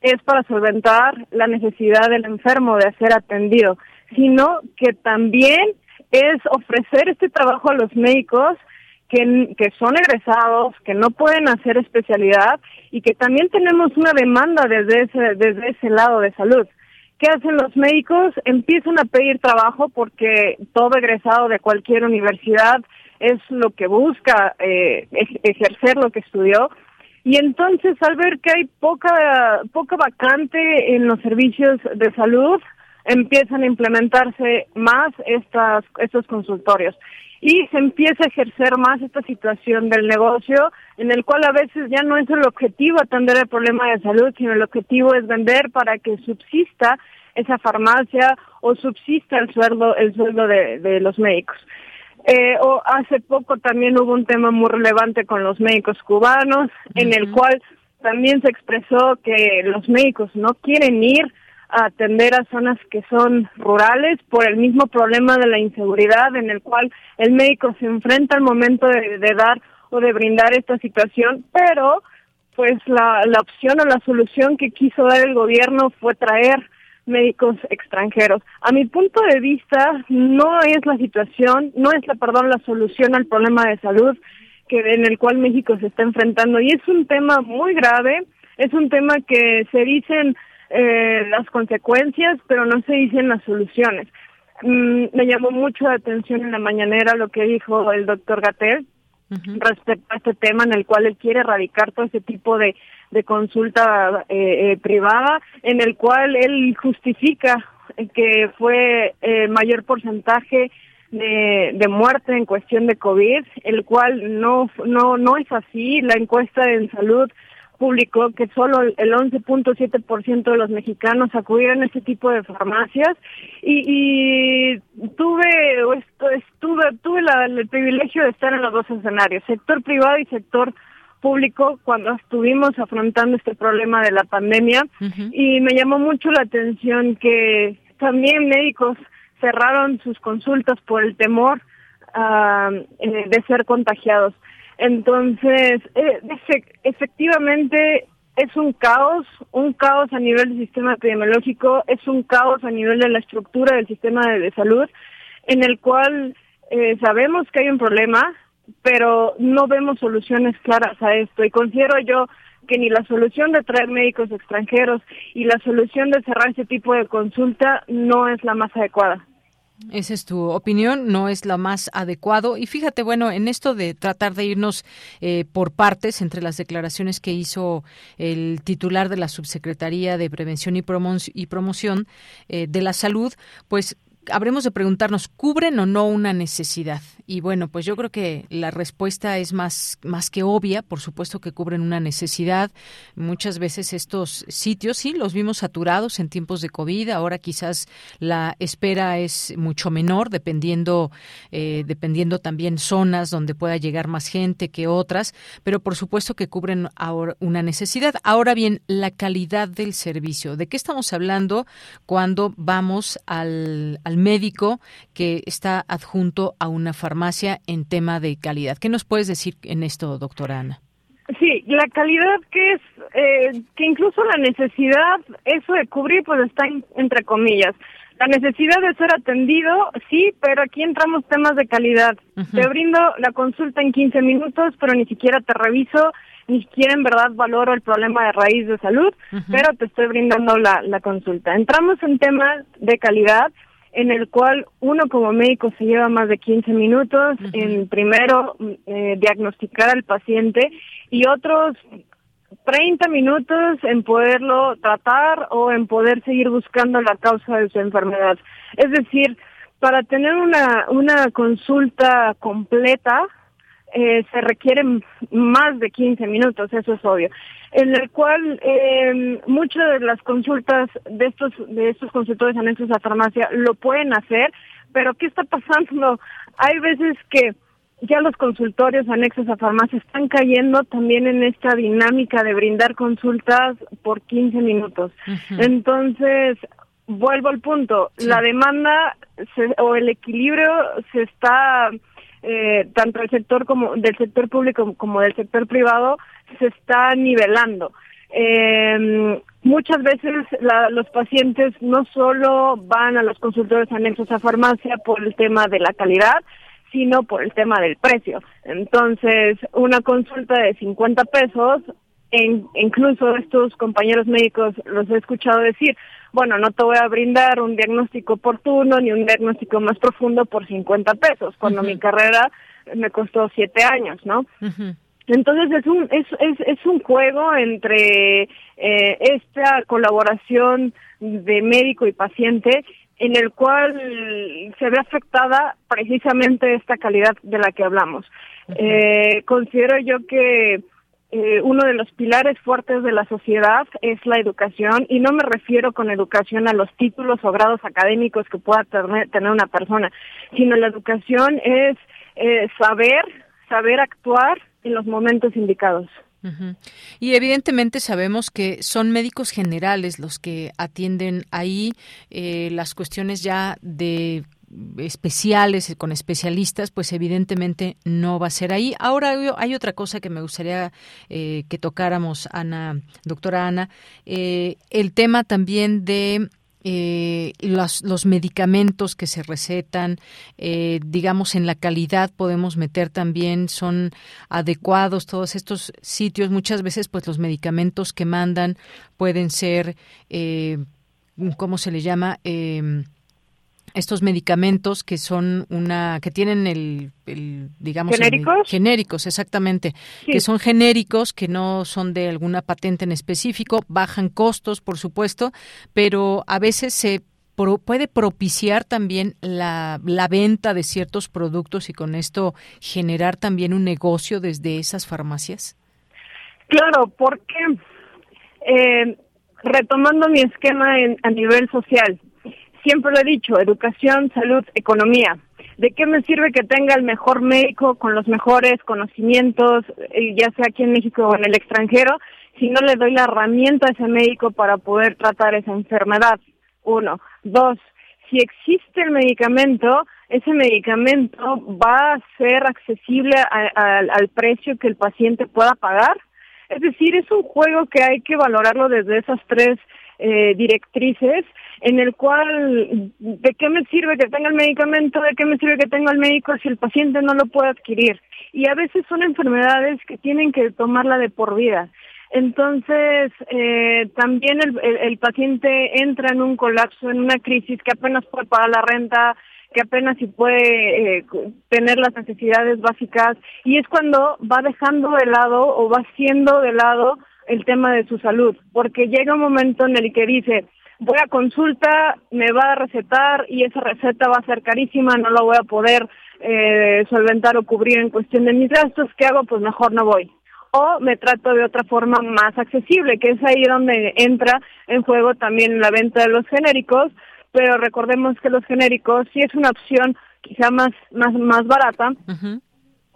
S17: es para solventar la necesidad del enfermo de ser atendido, sino que también es ofrecer este trabajo a los médicos que, que son egresados, que no pueden hacer especialidad y que también tenemos una demanda desde ese, desde ese lado de salud. ¿Qué hacen los médicos? Empiezan a pedir trabajo porque todo egresado de cualquier universidad es lo que busca eh, ejercer lo que estudió. Y entonces al ver que hay poca, poca vacante en los servicios de salud, empiezan a implementarse más estas, estos consultorios y se empieza a ejercer más esta situación del negocio en el cual a veces ya no es el objetivo atender el problema de salud, sino el objetivo es vender para que subsista esa farmacia o subsista el sueldo el sueldo de, de los médicos. Eh, o hace poco también hubo un tema muy relevante con los médicos cubanos, en el cual también se expresó que los médicos no quieren ir a atender a zonas que son rurales por el mismo problema de la inseguridad en el cual el médico se enfrenta al momento de, dar o de brindar esta situación, pero pues la, la opción o la solución que quiso dar el gobierno fue traer médicos extranjeros. A mi punto de vista, no es la situación, no es la, perdón, la solución al problema de salud que en el cual México se está enfrentando y es un tema muy grave, es un tema que se dicen eh, las consecuencias, pero no se dicen las soluciones. Mm, me llamó mucho la atención en la mañanera lo que dijo el doctor Gatel respecto a este tema en el cual él quiere erradicar todo ese tipo de, de consulta eh, eh, privada, en el cual él justifica que fue eh, mayor porcentaje de, de muerte en cuestión de COVID, el cual no, no, no es así. La encuesta en salud publicó que solo el 11.7% de los mexicanos acudieron a este tipo de farmacias. Y, y tuve estuve tuve el privilegio de estar en los dos escenarios, sector privado y sector público cuando estuvimos afrontando este problema de la pandemia. Y me llamó mucho la atención que también médicos cerraron sus consultas por el temor ah, eh, de ser contagiados. Entonces, eh, efectivamente es un caos, un caos a nivel del sistema epidemiológico, es un caos a nivel de la estructura del sistema de, salud, en el cual eh, sabemos que hay un problema, pero no vemos soluciones claras a esto. Y considero yo que ni la solución de traer médicos extranjeros y la solución de cerrar ese tipo de consulta no es la más adecuada.
S1: Esa es tu opinión, no es la más adecuado. Y fíjate, bueno, en esto de tratar de irnos eh, por partes entre las declaraciones que hizo el titular de la Subsecretaría de Prevención y, Promoción eh, de la Salud, pues habremos de preguntarnos, ¿cubren o no una necesidad? Y bueno, pues yo creo que la respuesta es más, más que obvia, por supuesto que cubren una necesidad. Muchas veces estos sitios, sí, los vimos saturados en tiempos de COVID, ahora quizás la espera es mucho menor, dependiendo, eh, dependiendo también zonas donde pueda llegar más gente que otras, pero por supuesto que cubren ahora una necesidad. Ahora bien, la calidad del servicio. ¿De qué estamos hablando cuando vamos al, al médico que está adjunto a una farmacia en tema de calidad. ¿Qué nos puedes decir en esto, doctora Ana?
S17: Sí, la calidad que es, eh, que incluso la necesidad, eso de cubrir, pues está entre comillas. La necesidad de ser atendido, sí, pero aquí entramos temas de calidad. Te brindo la consulta en 15 minutos, pero ni siquiera te reviso, ni siquiera en verdad valoro el problema de raíz de salud, pero te estoy brindando la, la consulta. Entramos en temas de calidad en el cual uno como médico se lleva más de 15 minutos en primero eh, diagnosticar al paciente y otros 30 minutos en poderlo tratar o en poder seguir buscando la causa de su enfermedad. Es decir, para tener una, una consulta completa, eh, se requieren más de 15 minutos, eso es obvio, en el cual eh, muchas de las consultas de estos de estos consultores anexos a farmacia lo pueden hacer, pero ¿qué está pasando? Hay veces que ya los consultorios anexos a farmacia están cayendo también en esta dinámica de brindar consultas por 15 minutos. Entonces, vuelvo al punto, la demanda o el equilibrio se está eh, tanto del sector como del sector público como del sector privado se está nivelando. Eh, muchas veces los pacientes no solo van a los consultores anexos a farmacia por el tema de la calidad, sino por el tema del precio. Entonces, una consulta de 50 pesos, en, incluso estos compañeros médicos los he escuchado decir, bueno, no te voy a brindar un diagnóstico oportuno ni un diagnóstico más profundo por 50 pesos, cuando mi carrera me costó siete años, ¿no? Entonces es un es, es, es un juego entre eh, esta colaboración de médico y paciente en el cual se ve afectada precisamente esta calidad de la que hablamos. eh, considero yo que eh, uno de los pilares fuertes de la sociedad es la educación y no me refiero con educación a los títulos o grados académicos que pueda tener, una persona, sino la educación es eh, saber, saber actuar en los momentos indicados.
S1: Y evidentemente sabemos que son médicos generales los que atienden ahí eh, las cuestiones ya de especiales, con especialistas, pues evidentemente no va a ser ahí. Ahora hay otra cosa que me gustaría eh, que tocáramos, Ana, doctora Ana, eh, el tema también de eh, los, los, medicamentos que se recetan, digamos, en la calidad podemos meter también, son adecuados todos estos sitios. Muchas veces, pues los medicamentos que mandan pueden ser, ¿cómo se le llama? Estos medicamentos que son una que tienen el, digamos
S17: genéricos
S1: genéricos exactamente que son genéricos que no son de alguna patente en específico bajan costos por supuesto pero a veces se puede propiciar también la, la venta de ciertos productos y con esto generar también un negocio desde esas farmacias?
S17: Claro, porque eh, retomando mi esquema a nivel social, siempre lo he dicho, educación, salud, economía. ¿De qué me sirve que tenga el mejor médico con los mejores conocimientos, eh, ya sea aquí en México o en el extranjero, si no le doy la herramienta a ese médico para poder tratar esa enfermedad? Uno. Dos, si existe el medicamento, ese medicamento va a ser accesible al precio que el paciente pueda pagar. Es decir, es un juego que hay que valorarlo desde esas tres eh, directrices en el cual, ¿de qué me sirve que tenga el medicamento? ¿De qué me sirve que tenga el médico si el paciente no lo puede adquirir? Y a veces son enfermedades que tienen que tomarla de por vida. Entonces, eh, también el, el, paciente entra en un colapso, en una crisis que apenas puede pagar la renta, que apenas si puede eh, tener las necesidades básicas, y es cuando va dejando de lado o va haciendo de lado el tema de su salud, porque llega un momento en el que dice, voy a consulta, me va a recetar y esa receta va a ser carísima, no lo voy a poder eh, solventar o cubrir en cuestión de mis gastos, ¿qué hago? Pues mejor no voy. O me trato de otra forma más accesible, que es ahí donde entra en juego también la venta de los genéricos, pero recordemos que los genéricos sí es una opción quizá más, más, más barata,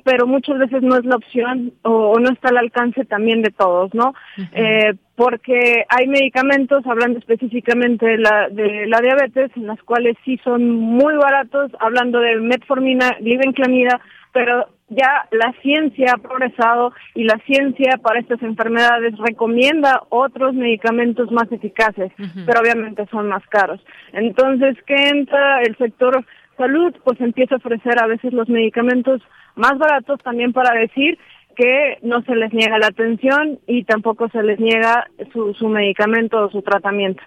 S17: pero muchas veces no es la opción o, no está al alcance también de todos, ¿no? eh, porque hay medicamentos, hablando específicamente de la, de la diabetes, en las cuales sí son muy baratos, hablando de metformina, glibenclamida, pero ya la ciencia ha progresado y la ciencia para estas enfermedades recomienda otros medicamentos más eficaces, pero obviamente son más caros. Entonces, ¿qué entra el sector salud? Pues empieza a ofrecer a veces los medicamentos más baratos también para decir que no se les niega la atención y tampoco se les niega su, su medicamento o su tratamiento.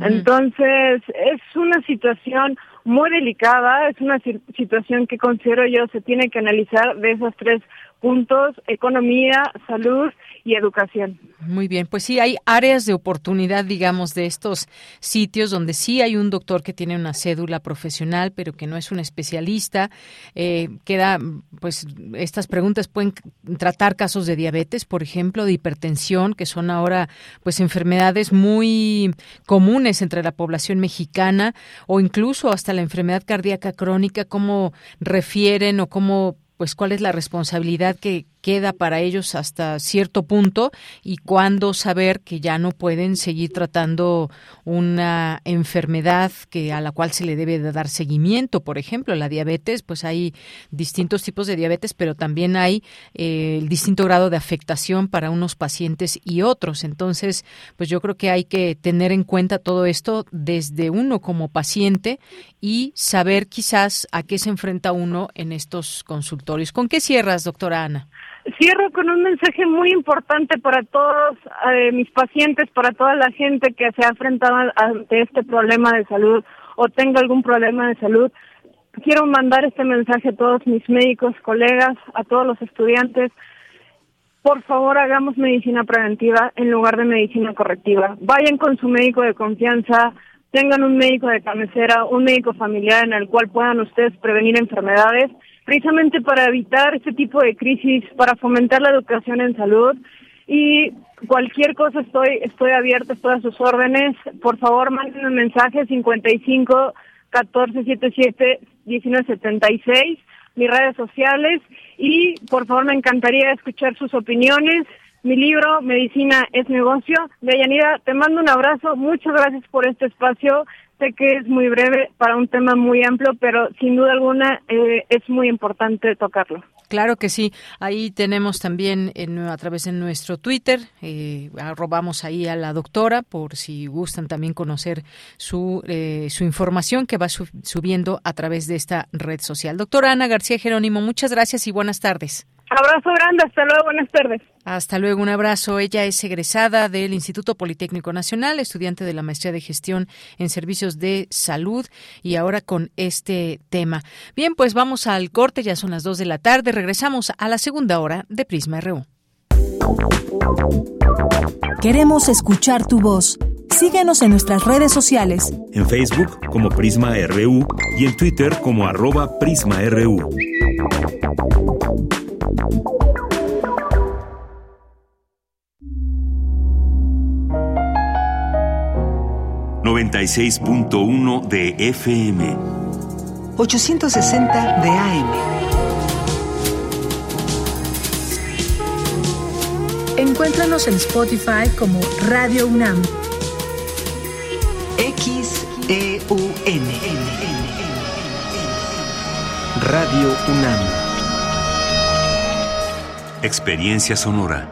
S17: Entonces, es una situación muy delicada, es una situación que considero yo se tiene que analizar de esos tres puntos, economía, salud y educación.
S1: Muy bien, pues sí, hay áreas de oportunidad, digamos, de estos sitios donde sí hay un doctor que tiene una cédula profesional, pero que no es un especialista. Eh, queda, pues, estas preguntas pueden tratar casos de diabetes, por ejemplo, de hipertensión, que son ahora, pues, enfermedades muy comunes entre la población mexicana, o incluso hasta la enfermedad cardíaca crónica, cómo refieren o cómo pues cuál es la responsabilidad que, queda para ellos hasta cierto punto y cuándo saber que ya no pueden seguir tratando una enfermedad que a la cual se le debe de dar seguimiento, por ejemplo, la diabetes, pues hay distintos tipos de diabetes, pero también hay eh, el distinto grado de afectación para unos pacientes y otros. Entonces, pues yo creo que hay que tener en cuenta todo esto desde uno como paciente y saber quizás a qué se enfrenta uno en estos consultorios. ¿Con qué cierras, doctora Ana?
S17: Cierro con un mensaje muy importante para todos eh, mis pacientes, para toda la gente que se ha enfrentado ante este problema de salud o tenga algún problema de salud. Quiero mandar este mensaje a todos mis médicos, colegas, a todos los estudiantes. Por favor, hagamos medicina preventiva en lugar de medicina correctiva. Vayan con su médico de confianza, tengan un médico de cabecera, un médico familiar en el cual puedan ustedes prevenir enfermedades precisamente para evitar este tipo de crisis, para fomentar la educación en salud y cualquier cosa estoy estoy abierta, estoy a sus órdenes. Por favor, manden un mensaje 55 14 77 19 76, mis redes sociales y por favor me encantaría escuchar sus opiniones. Mi libro, Medicina es Negocio. Deyanira, te mando un abrazo. Muchas gracias por este espacio. Sé que es muy breve para un tema muy amplio, pero sin duda alguna eh, es muy importante tocarlo.
S1: Claro que sí. Ahí tenemos también a través de nuestro Twitter, eh, arrobamos ahí a la doctora por si gustan también conocer su, eh, su información que va subiendo a través de esta red social. Doctora Ana García Jerónimo, muchas gracias y buenas tardes.
S17: Abrazo grande, hasta luego, buenas tardes.
S1: Hasta luego, un abrazo. Ella es egresada del Instituto Politécnico Nacional, estudiante de la maestría de gestión en servicios de salud y ahora con este tema. Bien, pues vamos al corte, ya son las dos de la tarde, regresamos a la segunda hora de Prisma RU.
S6: Queremos escuchar tu voz.
S3: Síguenos en nuestras redes sociales.
S2: En Facebook como Prisma RU y en Twitter como arroba PrismaRU. ...96.1 de FM...
S18: ...860 de AM...
S3: Encuéntranos en Spotify como Radio UNAM
S18: XEUN. Radio UNAM.
S2: Experiencia sonora.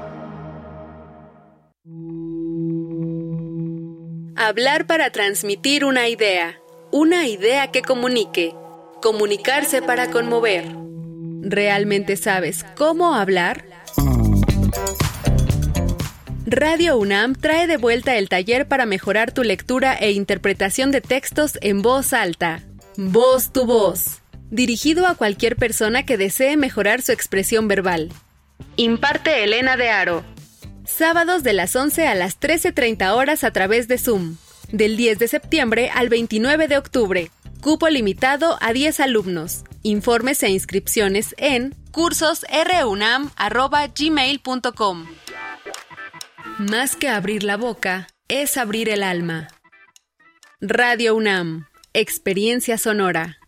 S19: Hablar para transmitir una idea. Una idea que comunique. Comunicarse para conmover. ¿Realmente sabes cómo hablar? Radio UNAM trae de vuelta el taller para mejorar tu lectura e interpretación de textos en voz alta. Voz tu voz. Dirigido a cualquier persona que desee mejorar su expresión verbal. Imparte Elena de Aro. Sábados de las 11 a las 13.30 horas a través de Zoom. Del 10 de septiembre al 29 de octubre. Cupo limitado a 10 alumnos. Informes e inscripciones en cursosrunam.gmail.com. Más que abrir la boca, es abrir el alma. Radio UNAM, Experiencia Sonora.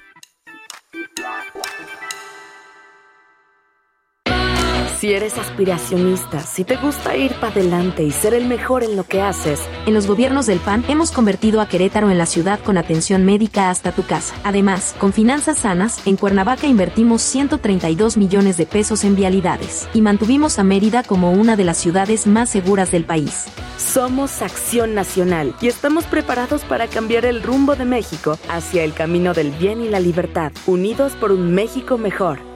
S20: Si eres aspiracionista, si te gusta ir para adelante y ser el mejor en lo que haces,
S21: en los gobiernos del PAN hemos convertido a Querétaro en la ciudad con atención médica hasta tu casa. Además, con finanzas sanas, en Cuernavaca invertimos 132 millones de pesos en vialidades y mantuvimos a Mérida como una de las ciudades más seguras del país.
S20: Somos Acción Nacional y estamos preparados para cambiar el rumbo de México hacia el camino del bien y la libertad, unidos por un México mejor.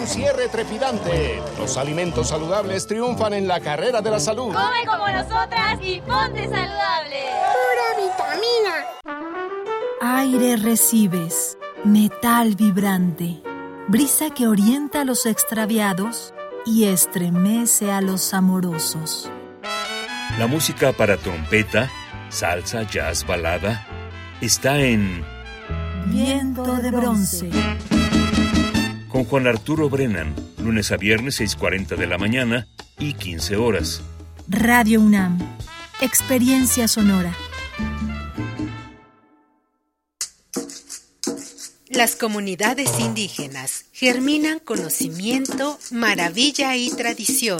S22: Un cierre trepidante. Los alimentos saludables triunfan en la carrera de la salud.
S23: Come como nosotras y ponte saludable.
S24: Pura vitamina.
S3: Aire recibes, metal vibrante, brisa que orienta a los extraviados y estremece a los amorosos.
S2: La música para trompeta, salsa, jazz, balada, está en
S3: Viento de bronce
S2: con Juan Arturo Brennan, lunes a viernes 6.40 de la mañana y 15 horas.
S3: Radio UNAM, Experiencia Sonora.
S25: Las comunidades indígenas germinan conocimiento, maravilla y tradición.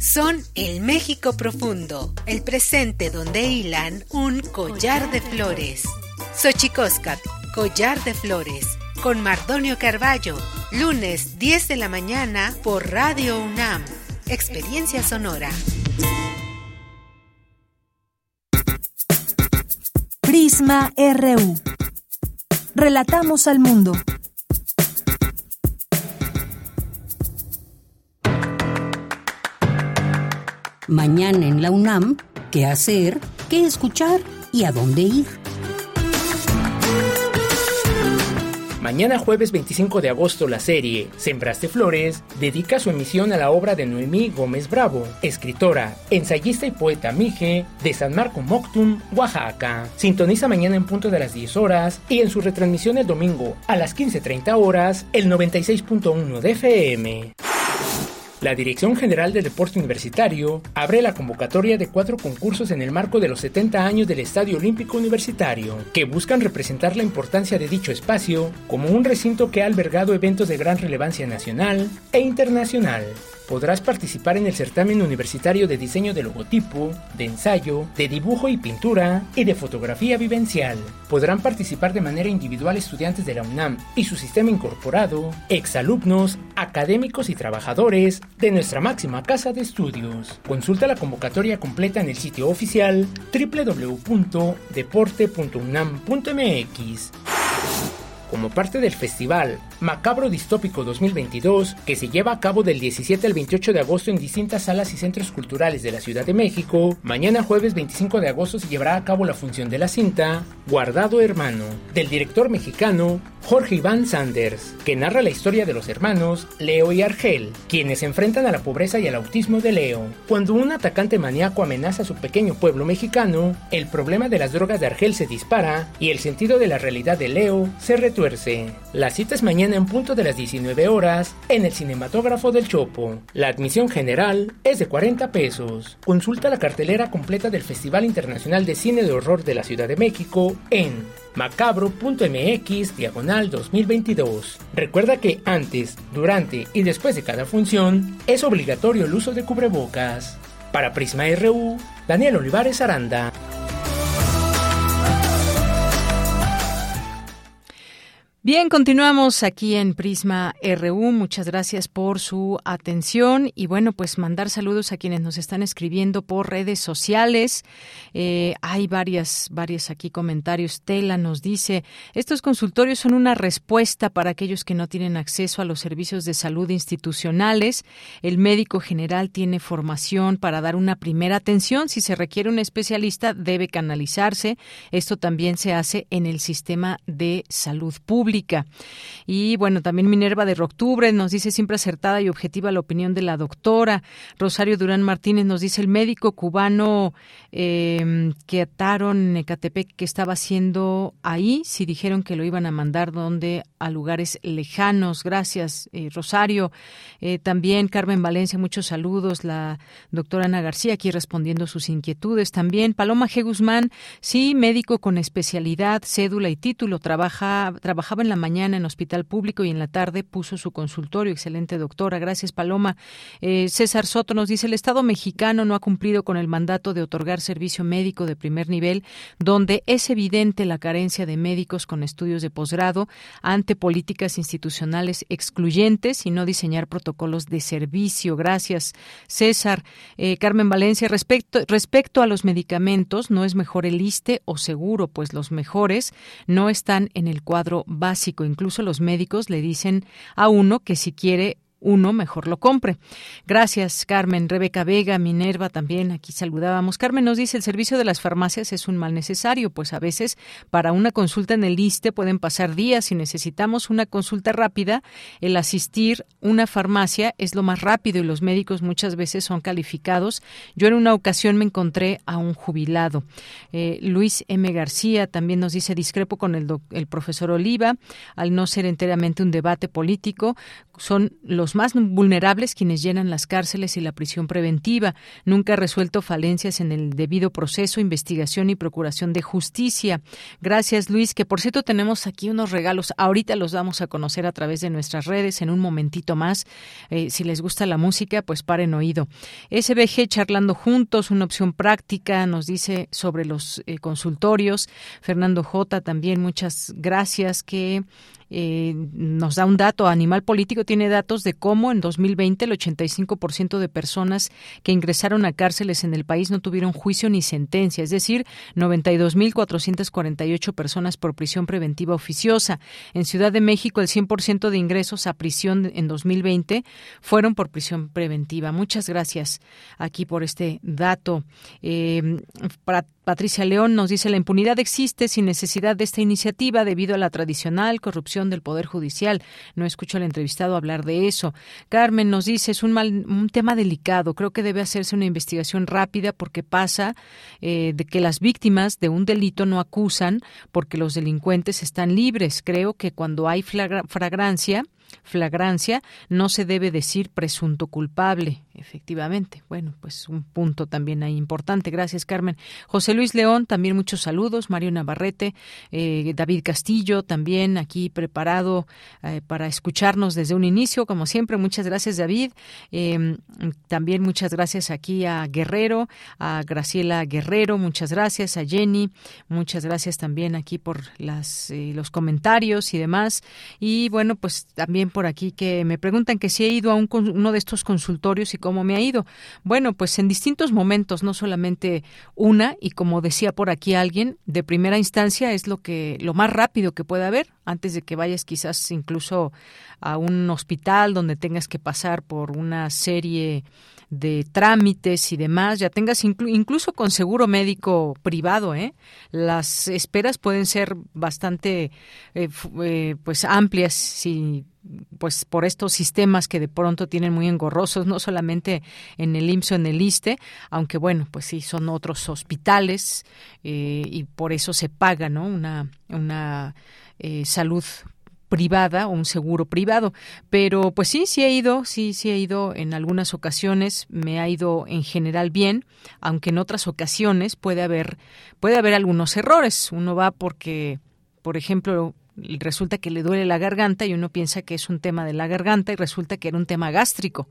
S25: Son el México profundo, el presente donde hilan un collar de flores. Xochicóscat, collar de flores, con Mardonio Carballo, lunes 10 de la mañana por Radio UNAM. Experiencia Sonora.
S3: Prisma RU. Relatamos al mundo.
S6: Mañana en la UNAM, ¿qué hacer? ¿Qué escuchar? ¿Y a dónde ir?
S5: Mañana jueves 25 de agosto la serie Sembraste Flores dedica su emisión a la obra de Noemí Gómez Bravo, escritora, ensayista y poeta mije de San Marco Moctum, Oaxaca. Sintoniza mañana en punto de las 10 horas y en su retransmisión el domingo a las 15.30 horas el 96.1 de FM. La Dirección General del Deporte Universitario abre la convocatoria de cuatro concursos en el marco de los 70 años del Estadio Olímpico Universitario, que buscan representar la importancia de dicho espacio como un recinto que ha albergado eventos de gran relevancia nacional e internacional. Podrás participar en el certamen universitario de diseño de logotipo, de ensayo, de dibujo y pintura y de fotografía vivencial. Podrán participar de manera individual estudiantes de la UNAM y su sistema incorporado, exalumnos, académicos y trabajadores de nuestra máxima casa de estudios. Consulta la convocatoria completa en el sitio oficial www.deporte.unam.mx. Como parte del festival Macabro Distópico 2022, que se lleva a cabo del 17 al 28 de agosto en distintas salas y centros culturales de la Ciudad de México. Mañana jueves 25 de agosto se llevará a cabo la función de la cinta Guardado Hermano, del director mexicano Jorge Iván Sanders, que narra la historia de los hermanos Leo y Argel, quienes se enfrentan a la pobreza y al autismo de Leo. Cuando un atacante maníaco amenaza a su pequeño pueblo mexicano, el problema de las drogas de Argel se dispara y el sentido de la realidad de Leo se La cita es mañana en punto de las 19 horas en el cinematógrafo del Chopo. La admisión general es de 40 pesos. Consulta la cartelera completa del Festival Internacional de Cine de Horror de la Ciudad de México en macabro.mx diagonal 2022. Recuerda que antes, durante y después de cada función es obligatorio el uso de cubrebocas. Para Prisma RU, Daniel Olivares Aranda.
S1: Bien, continuamos aquí en Prisma RU. Muchas gracias por su atención y bueno, pues mandar saludos a quienes nos están escribiendo por redes sociales. Eh, hay varias, varias aquí comentarios. Tela nos dice, estos consultorios son una respuesta para aquellos que no tienen acceso a los servicios de salud institucionales. El médico general tiene formación para dar una primera atención. Si se requiere un especialista, debe canalizarse. Esto también se hace en el sistema de salud pública. Y bueno, también Minerva de Octubre nos dice siempre acertada y objetiva la opinión de la doctora. Rosario Durán Martínez nos dice el médico cubano eh, que ataron Ecatepec que estaba haciendo ahí, si dijeron que lo iban a mandar donde a lugares lejanos. Gracias, eh, Rosario. Eh, también Carmen Valencia, muchos saludos. La doctora Ana García aquí respondiendo sus inquietudes. También Paloma G. Guzmán, sí, médico con especialidad, cédula y título. Trabaja, trabajaba en la mañana en hospital público y en la tarde puso su consultorio. Excelente doctora. Gracias, Paloma. Eh, César Soto nos dice, el Estado mexicano no ha cumplido con el mandato de otorgar servicio médico de primer nivel, donde es evidente la carencia de médicos con estudios de posgrado ante políticas institucionales excluyentes y no diseñar protocolos de servicio. Gracias, César. Eh, Carmen Valencia, respecto, respecto a los medicamentos, no es mejor el ISTE o seguro, pues los mejores no están en el cuadro básico Incluso los médicos le dicen a uno que si quiere uno mejor lo compre. Gracias, Carmen. Rebeca Vega, Minerva también, aquí saludábamos. Carmen nos dice, el servicio de las farmacias es un mal necesario, pues a veces para una consulta en el ISTE pueden pasar días y necesitamos una consulta rápida. El asistir una farmacia es lo más rápido y los médicos muchas veces son calificados. Yo en una ocasión me encontré a un jubilado. Eh, Luis M. García también nos dice, discrepo con el, el profesor Oliva, al no ser enteramente un debate político, son los más vulnerables quienes llenan las cárceles y la prisión preventiva. Nunca ha resuelto falencias en el debido proceso, investigación y procuración de justicia. Gracias, Luis, que por cierto tenemos aquí unos regalos. Ahorita los damos a conocer a través de nuestras redes en un momentito más. Eh, si les gusta la música, pues paren oído. SBG charlando juntos, una opción práctica, nos dice sobre los eh, consultorios. Fernando J también, muchas gracias que eh, nos da un dato. Animal Político tiene datos de cómo en 2020 el 85% de personas que ingresaron a cárceles en el país no tuvieron juicio ni sentencia, es decir, 92.448 personas por prisión preventiva oficiosa. En Ciudad de México, el 100% de ingresos a prisión en 2020 fueron por prisión preventiva. Muchas gracias aquí por este dato. Eh, Patricia León nos dice la impunidad existe sin necesidad de esta iniciativa debido a la tradicional corrupción del Poder Judicial. No escucho al entrevistado hablar de eso. Carmen nos dice es un, mal, un tema delicado. Creo que debe hacerse una investigación rápida porque pasa eh, de que las víctimas de un delito no acusan porque los delincuentes están libres. Creo que cuando hay flagrancia flagrancia, no se debe decir presunto culpable. Efectivamente. Bueno, pues un punto también ahí importante. Gracias, Carmen. José Luis León, también muchos saludos. Mario Navarrete, eh, David Castillo, también aquí preparado eh, para escucharnos desde un inicio, como siempre. Muchas gracias, David. Em, también muchas gracias aquí a Guerrero, a Graciela Guerrero, muchas gracias, a Jenny, muchas gracias también aquí por las, eh, los comentarios y demás. Y bueno, pues también también por aquí que me preguntan que si he ido a un, uno de estos consultorios y cómo me ha ido. Bueno, pues en distintos momentos, no solamente una, y como decía por aquí alguien, de primera instancia es lo que lo más rápido que puede haber antes de que vayas quizás incluso a un hospital donde tengas que pasar por una serie de trámites y demás, ya tengas incluso con seguro médico privado, ¿eh? las esperas pueden ser bastante eh, eh, pues amplias si pues por estos sistemas que de pronto tienen muy engorrosos, no solamente en el IMSS o en el ISTE, aunque bueno, pues sí, son otros hospitales y por eso se paga, ¿no? Una, una salud privada o un seguro privado. Pero pues sí, sí he ido, sí, sí he ido en algunas ocasiones, me ha ido en general bien, aunque en otras ocasiones puede haber, puede haber algunos errores. Uno va porque, por ejemplo, resulta que le duele la garganta y uno piensa que es un tema de la garganta y resulta que era un tema gástrico.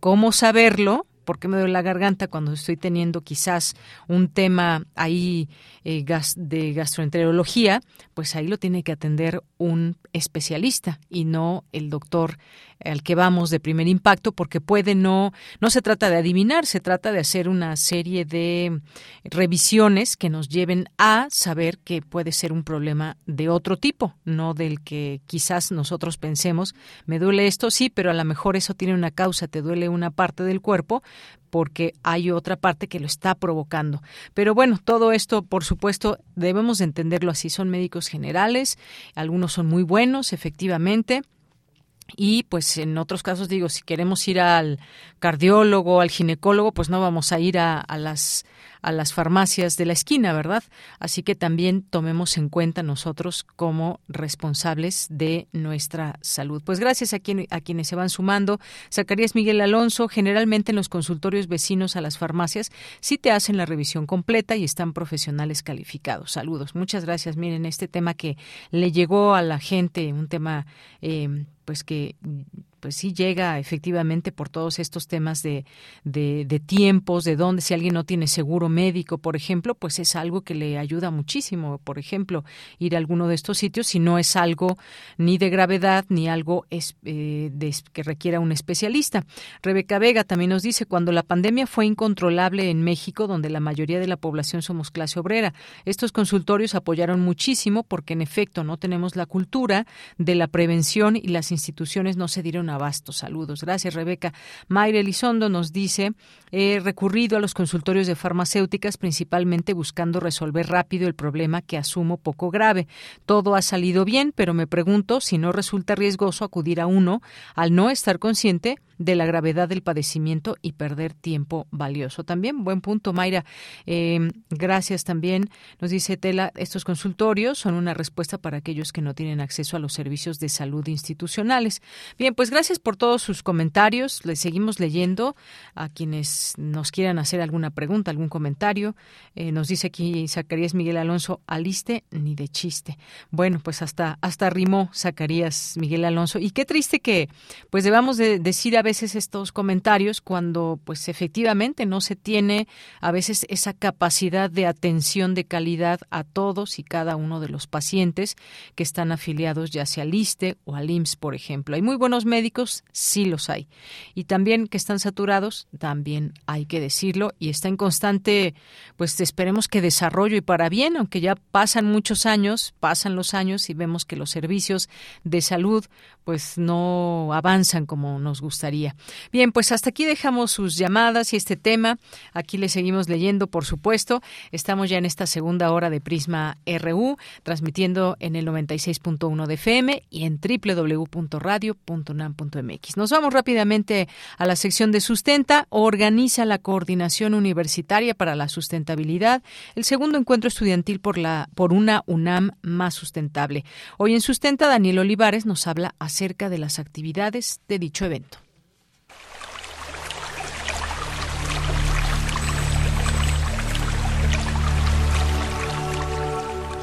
S1: ¿Cómo saberlo? Por qué me duele la garganta cuando estoy teniendo quizás un tema ahí eh, de gastroenterología, pues ahí lo tiene que atender un especialista y no el doctor al que vamos de primer impacto, porque puede no, no se trata de adivinar, se trata de hacer una serie de revisiones que nos lleven a saber que puede ser un problema de otro tipo, no del que quizás nosotros pensemos, me duele esto, sí, pero a lo mejor eso tiene una causa, te duele una parte del cuerpo, porque hay otra parte que lo está provocando. Pero bueno, todo esto, por supuesto, debemos entenderlo así. Son médicos generales, algunos son muy buenos, efectivamente, y pues en otros casos digo, si queremos ir al cardiólogo, al ginecólogo, pues no vamos a ir a, a las a las farmacias de la esquina, ¿verdad? Así que también tomemos en cuenta nosotros como responsables de nuestra salud. Pues gracias a, quien, a quienes se van sumando. Zacarías Miguel Alonso, generalmente en los consultorios vecinos a las farmacias sí te hacen la revisión completa y están profesionales calificados. Saludos. Muchas gracias. Miren, este tema que le llegó a la gente, un tema eh, pues que pues sí llega efectivamente por todos estos temas de, de, de, tiempos, de dónde, si alguien no tiene seguro médico, por ejemplo, pues es algo que le ayuda muchísimo, por ejemplo, ir a alguno de estos sitios si no es algo ni de gravedad ni algo es, eh, que requiera un especialista. Rebeca Vega también nos dice, cuando la pandemia fue incontrolable en México, donde la mayoría de la población somos clase obrera, estos consultorios apoyaron muchísimo porque en efecto no tenemos la cultura de la prevención y las instituciones no se dieron abasto. Saludos. Gracias, Rebeca. Mayra Elizondo nos dice, he recurrido a los consultorios de farmacéuticas principalmente buscando resolver rápido el problema que asumo poco grave. Todo ha salido bien, pero me pregunto si no resulta riesgoso acudir a uno al no estar consciente de la gravedad del padecimiento y perder tiempo valioso. También, buen punto, Mayra. Eh, gracias también. Nos dice Tela, estos consultorios son una respuesta para aquellos que no tienen acceso a los servicios de salud institucionales. Bien, pues gracias por todos sus comentarios. Les seguimos leyendo a quienes nos quieran hacer alguna pregunta, algún comentario. Eh, nos dice aquí Zacarías Miguel Alonso, aliste ni de chiste. Bueno, pues hasta, hasta rimó Zacarías Miguel Alonso. Y qué triste que pues debamos de decir a veces estos comentarios cuando pues efectivamente no se tiene a veces esa capacidad de atención de calidad a todos y cada uno de los pacientes que están afiliados ya sea al ISTE o al IMSS, por ejemplo. Hay muy buenos médicos, sí los hay. Y también que están saturados, también hay que decirlo y está en constante pues esperemos que desarrollo y para bien, aunque ya pasan muchos años, pasan los años y vemos que los servicios de salud pues no avanzan como nos gustaría. Bien, pues hasta aquí dejamos sus llamadas y este tema. Aquí le seguimos leyendo, por supuesto. Estamos ya en esta segunda hora de Prisma RU, transmitiendo en el 96.1 de FM y en www.radio.unam.mx. Nos vamos rápidamente a la sección de sustenta. Organiza la Coordinación Universitaria para la Sustentabilidad, el segundo encuentro estudiantil por, la, por una UNAM más sustentable. Hoy en Sustenta, Daniel Olivares nos habla acerca acerca de las actividades de dicho evento.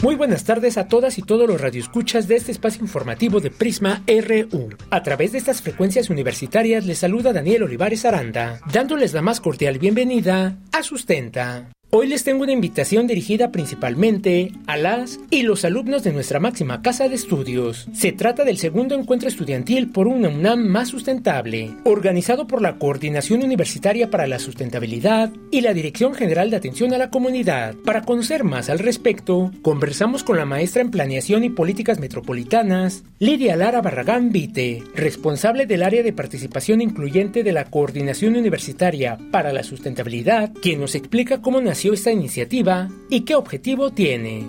S5: Muy buenas tardes a todas y todos los radioescuchas de este espacio informativo de Prisma RU. A través de estas frecuencias universitarias les saluda Daniel Olivares Aranda, dándoles la más cordial bienvenida a Sustenta. Hoy les tengo una invitación dirigida principalmente a las y los alumnos de nuestra máxima casa de estudios. Se trata del segundo encuentro estudiantil por una UNAM más sustentable, organizado por la Coordinación Universitaria para la Sustentabilidad y la Dirección General de Atención a la Comunidad. Para conocer más al respecto, conversamos con la maestra en Planeación y Políticas Metropolitanas, Lidia Lara Barragán Vite, responsable del área de participación incluyente de la Coordinación Universitaria para la Sustentabilidad, quien nos explica cómo nació esta iniciativa y qué objetivo tiene.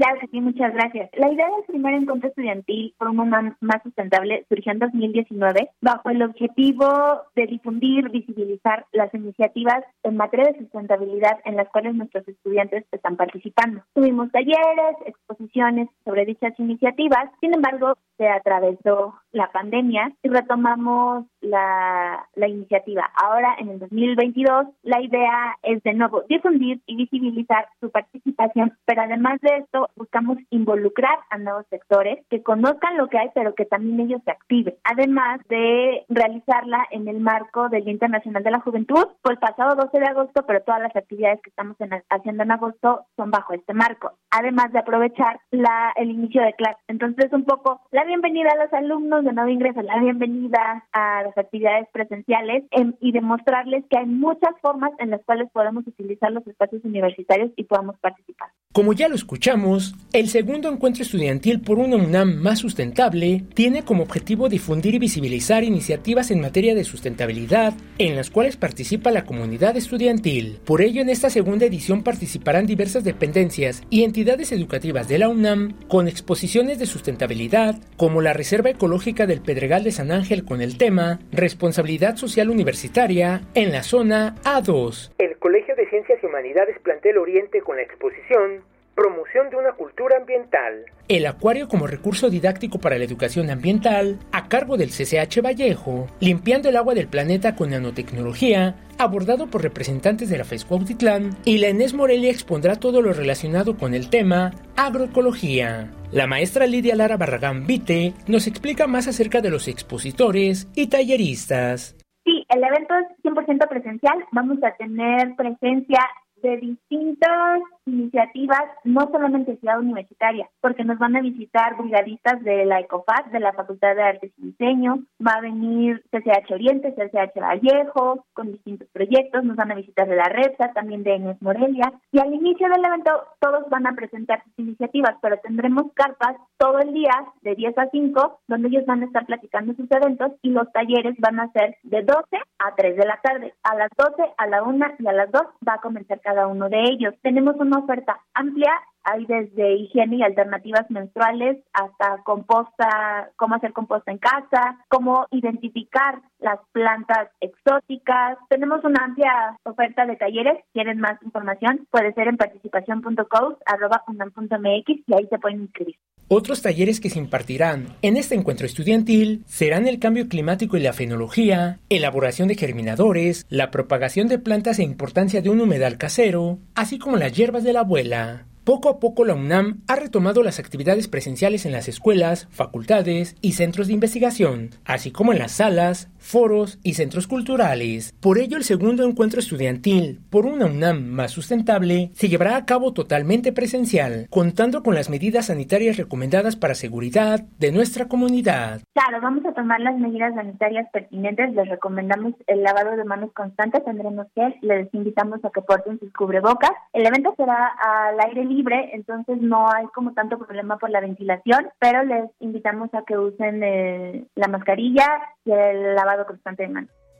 S26: Claro que sí, muchas gracias. La idea del primer encuentro estudiantil por un mundo más sustentable surgió en 2019 bajo el objetivo de difundir, visibilizar las iniciativas en materia de sustentabilidad en las cuales nuestros estudiantes están participando. Tuvimos talleres, exposiciones sobre dichas iniciativas, sin embargo, se atravesó la pandemia y retomamos la, la iniciativa. Ahora, en el 2022, la idea es de nuevo difundir y visibilizar su participación, pero además de esto, buscamos involucrar a nuevos sectores que conozcan lo que hay, pero que también ellos se activen. Además de realizarla en el marco del Día Internacional de la Juventud, pues pasado 12 de agosto, pero todas las actividades que estamos haciendo en agosto son bajo este marco. Además de aprovechar la, el inicio de clase. Entonces, un poco la bienvenida a los alumnos de nuevo ingreso, la bienvenida a las actividades presenciales em, y demostrarles que hay muchas formas en las cuales podemos utilizar los espacios universitarios y podamos participar.
S5: Como ya lo escuchamos, el segundo encuentro estudiantil por una UNAM más sustentable tiene como objetivo difundir y visibilizar iniciativas en materia de sustentabilidad en las cuales participa la comunidad estudiantil. Por ello, en esta segunda edición participarán diversas dependencias y entidades educativas de la UNAM con exposiciones de sustentabilidad, como la Reserva Ecológica del Pedregal de San Ángel con el tema Responsabilidad Social Universitaria en la zona A2. El Colegio de Ciencias y Humanidades Plantel Oriente con la exposición Promoción de una cultura ambiental. El acuario como recurso didáctico para la educación ambiental, a cargo del CCH Vallejo, limpiando el agua del planeta con nanotecnología, abordado por representantes de la FESCO Autitlán, y la Enes Morelia expondrá todo lo relacionado con el tema agroecología. La maestra Lidia Lara Barragán Vite nos explica más acerca de los expositores y talleristas.
S26: Sí, el evento es 100% presencial. Vamos a tener presencia de distintas iniciativas, no solamente Ciudad Universitaria, porque nos van a visitar brigadistas de la ECOFAS, de la Facultad de Artes y Diseño, va a venir CCH Oriente, CCH Vallejo, con distintos proyectos, nos van a visitar de la REPSA, también de Enes Morelia, y al inicio del evento todos van a presentar sus iniciativas, pero tendremos carpas todo el día, de 10 a 5, donde ellos van a estar platicando sus eventos y los talleres van a ser de 12 a 3 de la tarde. A las 12, a la 1 y a las 2 va a comenzar cada uno de ellos. Tenemos una oferta amplia hay desde higiene y alternativas menstruales hasta composta, cómo hacer composta en casa, cómo identificar las plantas exóticas. Tenemos una amplia oferta de talleres. ¿Quieren más información? Puede ser en participación.co.unam.mx y ahí se pueden inscribir.
S5: Otros talleres que se impartirán en este encuentro estudiantil serán el cambio climático y la fenología, elaboración de germinadores, la propagación de plantas e importancia de un humedal casero, así como las hierbas de la abuela. Poco a poco la UNAM ha retomado las actividades presenciales en las escuelas, facultades y centros de investigación, así como en las salas, foros y centros culturales. Por ello, el segundo encuentro estudiantil por una UNAM más sustentable se llevará a cabo totalmente presencial, contando con las medidas sanitarias recomendadas para seguridad de nuestra comunidad.
S26: Claro, vamos a tomar las medidas sanitarias pertinentes. Les recomendamos el lavado de manos constante, tendremos que, les invitamos a que porten sus cubrebocas. El evento será al aire libre, entonces no hay como tanto problema por la ventilación, pero les invitamos a que usen eh, la mascarilla y el lavado constante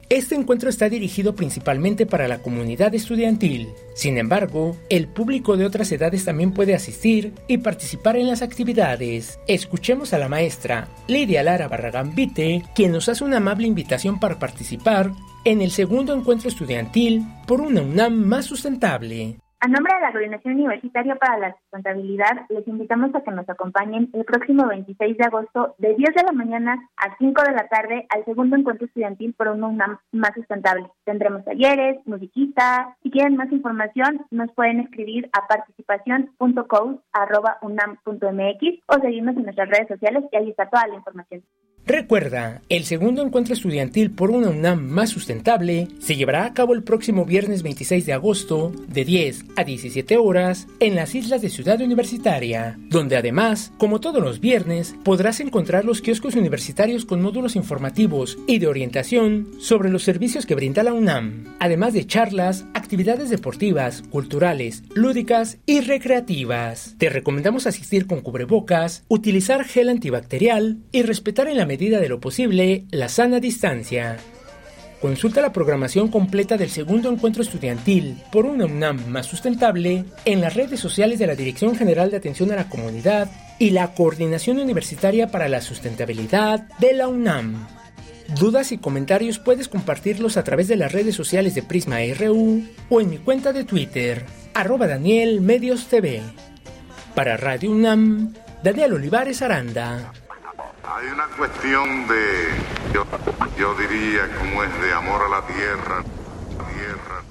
S5: Este encuentro está dirigido principalmente para la comunidad estudiantil. Sin embargo, el público de otras edades también puede asistir y participar en las actividades. Escuchemos a la maestra Lidia Lara Barragán Vite, quien nos hace una amable invitación para participar en el segundo encuentro estudiantil por una UNAM más sustentable.
S26: A nombre de la Coordinación Universitaria para la Sustentabilidad, les invitamos a que nos acompañen el próximo 26 de agosto de 10 de la mañana a 5 de la tarde al segundo encuentro estudiantil por una UNAM más sustentable. Tendremos talleres, musiquita. Si quieren más información, nos pueden escribir a participación.co.unam.mx o seguirnos en nuestras redes sociales y ahí está toda la información.
S5: Recuerda, el segundo encuentro estudiantil por una UNAM más sustentable se llevará a cabo el próximo viernes 26 de agosto de 10 a 17 horas en las islas de Ciudad Universitaria, donde además, como todos los viernes, podrás encontrar los kioscos universitarios con módulos informativos y de orientación sobre los servicios que brinda la UNAM, además de charlas, actividades deportivas, culturales, lúdicas y recreativas. Te recomendamos asistir con cubrebocas, utilizar gel antibacterial y respetar en la medida de lo posible la sana distancia. Consulta la programación completa del segundo encuentro estudiantil por una UNAM más sustentable en las redes sociales de la Dirección General de Atención a la Comunidad y la Coordinación Universitaria para la Sustentabilidad de la UNAM. Dudas y comentarios puedes compartirlos a través de las redes sociales de Prisma RU o en mi cuenta de Twitter, arroba Daniel Medios TV. Para Radio UNAM, Daniel Olivares Aranda.
S27: Hay una cuestión de, yo, yo diría, como es de amor a la tierra.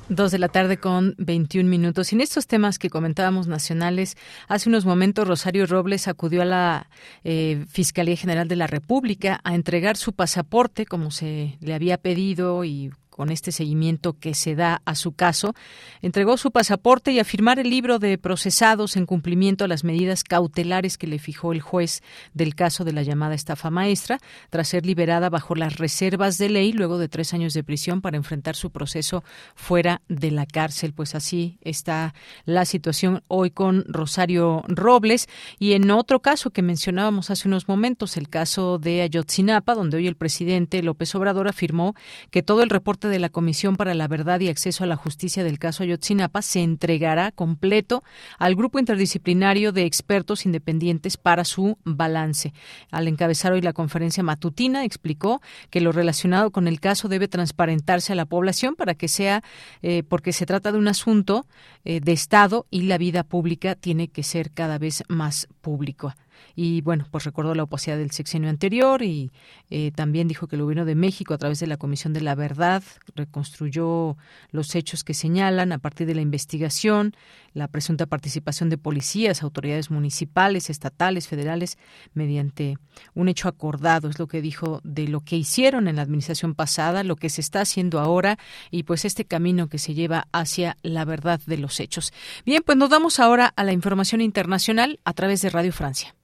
S1: Dos de la tarde con 21 minutos. Y en estos temas que comentábamos nacionales, hace unos momentos Rosario Robles acudió a la eh, Fiscalía General de la República a entregar su pasaporte, como se le había pedido y con este seguimiento que se da a su caso, entregó su pasaporte y a firmar el libro de procesados en cumplimiento a las medidas cautelares que le fijó el juez del caso de la llamada estafa maestra, tras ser liberada bajo las reservas de ley luego de tres años de prisión para enfrentar su proceso fuera de la cárcel. Pues así está la situación hoy con Rosario Robles. Y en otro caso que mencionábamos hace unos momentos, el caso de Ayotzinapa, donde hoy el presidente López Obrador afirmó que todo el reporte de la Comisión para la Verdad y Acceso a la Justicia del caso Ayotzinapa se entregará completo al grupo interdisciplinario de expertos independientes para su balance. Al encabezar hoy la conferencia matutina, explicó que lo relacionado con el caso debe transparentarse a la población para que sea, eh, porque se trata de un asunto eh, de Estado y la vida pública tiene que ser cada vez más público y bueno, pues recordó la opacidad del sexenio anterior y eh, también dijo que el gobierno de México, a través de la Comisión de la Verdad, reconstruyó los hechos que señalan a partir de la investigación, la presunta participación de policías, autoridades municipales, estatales, federales, mediante un hecho acordado, es lo que dijo de lo que hicieron en la administración pasada, lo que se está haciendo ahora y pues este camino que se lleva hacia la verdad de los hechos. Bien, pues nos damos ahora a la información internacional a través de Radio Francia.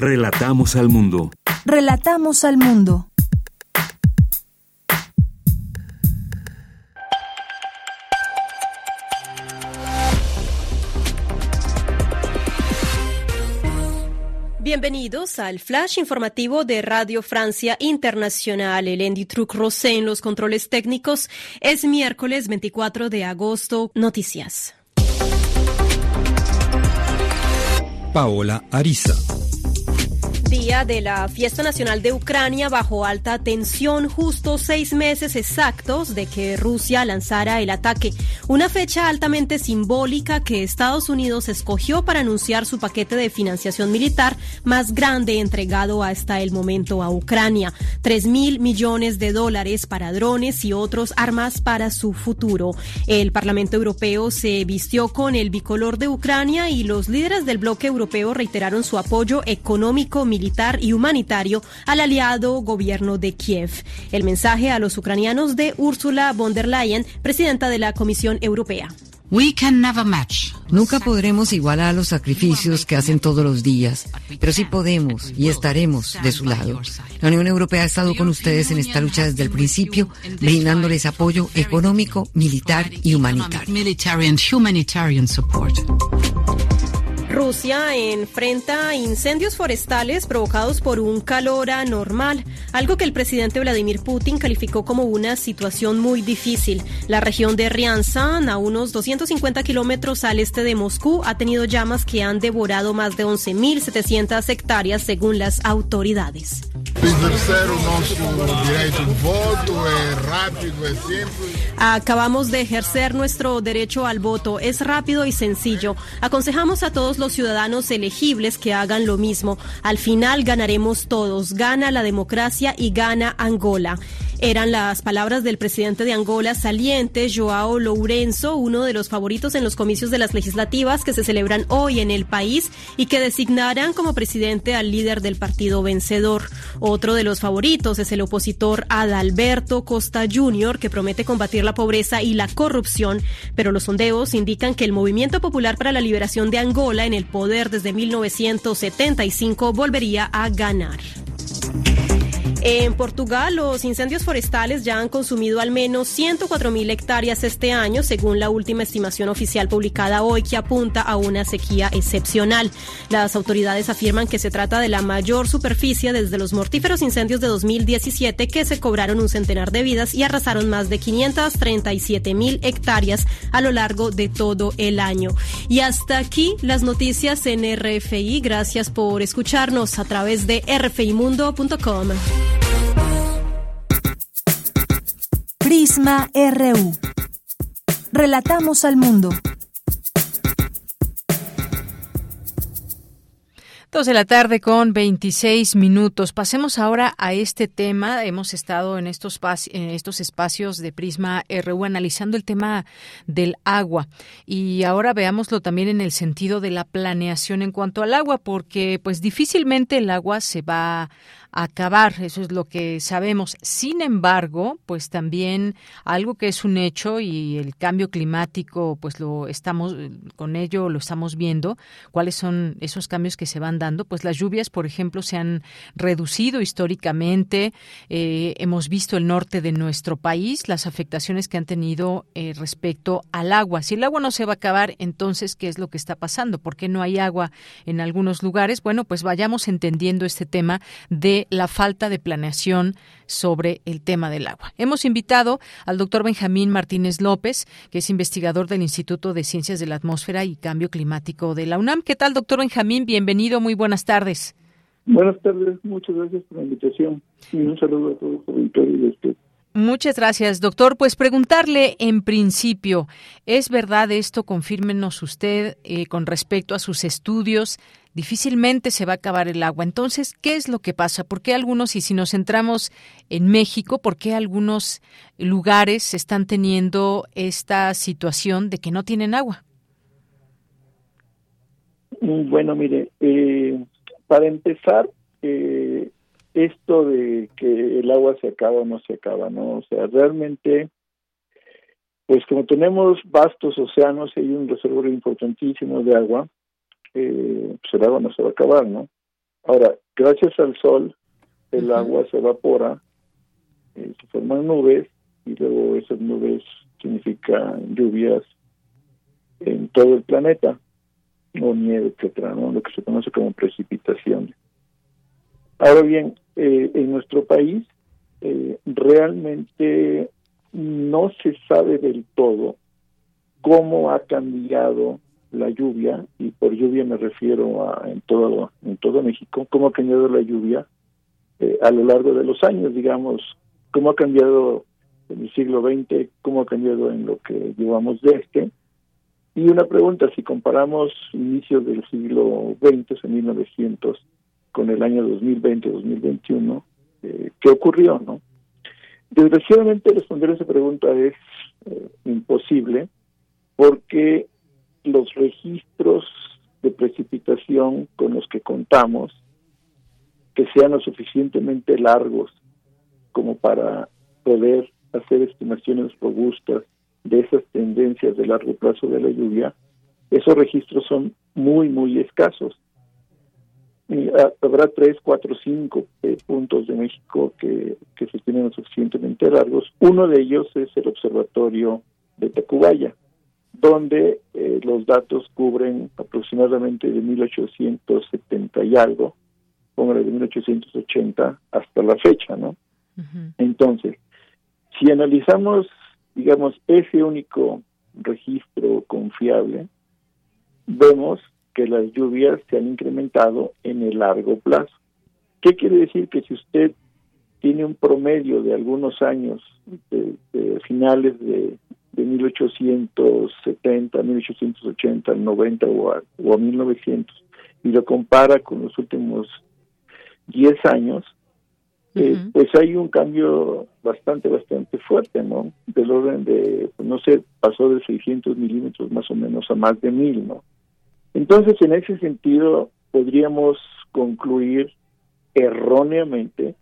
S2: Relatamos al mundo.
S3: Relatamos al mundo.
S28: Bienvenidos al flash informativo de Radio Francia Internacional. El Andy Truc Rosé en los controles técnicos. Es miércoles 24 de agosto. Noticias.
S29: Paola Ariza.
S28: Día de la Fiesta Nacional de Ucrania bajo alta tensión, justo seis meses exactos de que Rusia lanzara el ataque. Una fecha altamente simbólica que Estados Unidos escogió para anunciar su paquete de financiación militar más grande entregado hasta el momento a Ucrania. Tres mil millones de dólares para drones y otros armas para su futuro. El Parlamento Europeo se vistió con el bicolor de Ucrania y los líderes del bloque europeo reiteraron su apoyo económico, militar militar y humanitario al aliado gobierno de Kiev. El mensaje a los ucranianos de Ursula von der Leyen, presidenta de la Comisión Europea.
S30: Nunca podremos igualar los sacrificios que hacen todos los días, pero sí podemos y estaremos de su lado. La Unión Europea ha estado con ustedes en esta lucha desde el principio, brindándoles apoyo económico, militar y humanitario.
S28: Rusia enfrenta incendios forestales provocados por un calor anormal, algo que el presidente Vladimir Putin calificó como una situación muy difícil. La región de Ryazan, a unos 250 kilómetros al este de Moscú, ha tenido llamas que han devorado más de 11.700 hectáreas según las autoridades. Acabamos de ejercer nuestro derecho al voto. Es rápido y sencillo. Aconsejamos a todos los ciudadanos elegibles que hagan lo mismo. Al final ganaremos todos. Gana la democracia y gana Angola. Eran las palabras del presidente de Angola saliente, Joao Lourenço, uno de los favoritos en los comicios de las legislativas que se celebran hoy en el país y que designarán como presidente al líder del partido vencedor. Otro de los favoritos es el opositor Adalberto Costa Jr., que promete combatir la pobreza y la corrupción, pero los sondeos indican que el Movimiento Popular para la Liberación de Angola, en el poder desde 1975, volvería a ganar. En Portugal, los incendios forestales ya han consumido al menos 104 mil hectáreas este año, según la última estimación oficial publicada hoy, que apunta a una sequía excepcional. Las autoridades afirman que se trata de la mayor superficie desde los mortíferos incendios de 2017, que se cobraron un centenar de vidas y arrasaron más de 537 mil hectáreas a lo largo de todo el año. Y hasta aquí las noticias en RFI. Gracias por escucharnos a través de rfimundo.com.
S3: Prisma RU. Relatamos al mundo.
S1: Dos de la tarde con 26 minutos. Pasemos ahora a este tema. Hemos estado en estos, en estos espacios de Prisma RU analizando el tema del agua. Y ahora veámoslo también en el sentido de la planeación en cuanto al agua, porque pues difícilmente el agua se va acabar, eso es lo que sabemos. Sin embargo, pues también algo que es un hecho y el cambio climático, pues lo estamos con ello lo estamos viendo, cuáles son esos cambios que se van dando, pues las lluvias, por ejemplo, se han reducido históricamente, eh, hemos visto el norte de nuestro país, las afectaciones que han tenido eh, respecto al agua. Si el agua no se va a acabar, entonces, ¿qué es lo que está pasando? ¿Por qué no hay agua en algunos lugares? Bueno, pues vayamos entendiendo este tema de la falta de planeación sobre el tema del agua. Hemos invitado al doctor Benjamín Martínez López, que es investigador del Instituto de Ciencias de la Atmósfera y Cambio Climático de la UNAM. ¿Qué tal, doctor Benjamín? Bienvenido, muy buenas tardes.
S16: Buenas tardes, muchas gracias por la invitación y un saludo a todos los auditores de
S1: Muchas gracias, doctor. Pues preguntarle en principio, ¿es verdad esto? Confírmenos usted eh, con respecto a sus estudios difícilmente se va a acabar el agua. Entonces, ¿qué es lo que pasa? ¿Por qué algunos, y si nos centramos en México, por qué algunos lugares están teniendo esta situación de que no tienen agua?
S16: Mm, bueno, mire, eh, para empezar, eh, esto de que el agua se acaba o no se acaba, ¿no? O sea, realmente, pues como tenemos vastos océanos y hay un reservorio importantísimo de agua, eh, pues el agua no se va a acabar, ¿no? Ahora, gracias al sol, el agua se evapora, eh, se forman nubes y luego esas nubes significan lluvias en todo el planeta, o nieve, etcétera, ¿no? Lo que se conoce como precipitación. Ahora bien, eh, en nuestro país eh, realmente no se sabe del todo cómo ha cambiado la lluvia, y por lluvia me refiero a en todo, en todo México, cómo ha cambiado la lluvia eh, a lo largo de los años, digamos, cómo ha cambiado en el siglo XX, cómo ha cambiado en lo que llevamos de este. Y una pregunta, si comparamos inicios del siglo XX, en 1900, con el año 2020-2021, eh, ¿qué ocurrió? no Desgraciadamente responder a esa pregunta es eh, imposible porque los registros de precipitación con los que contamos que sean lo suficientemente largos como para poder hacer estimaciones robustas de esas tendencias de largo plazo de la lluvia, esos registros son muy, muy escasos. Y habrá tres, cuatro, cinco eh, puntos de México que, que se tienen lo suficientemente largos. Uno de ellos es el observatorio de Tacubaya, donde eh, los datos cubren aproximadamente de 1870 y algo, póngale de 1880 hasta la fecha, ¿no? Entonces, si analizamos, digamos, ese único registro confiable, vemos que las lluvias se han incrementado en el largo plazo. ¿Qué quiere decir? Que si usted tiene un promedio de algunos años, de, finales de, de 1870, 1880, 90 o a, o a 1900, y lo compara con los últimos 10 años, eh, pues hay un cambio bastante, bastante fuerte, ¿no? Del orden de, pues no sé, pasó de 600 milímetros más o menos a más de 1000, ¿no? Entonces, en ese sentido, podríamos concluir erróneamente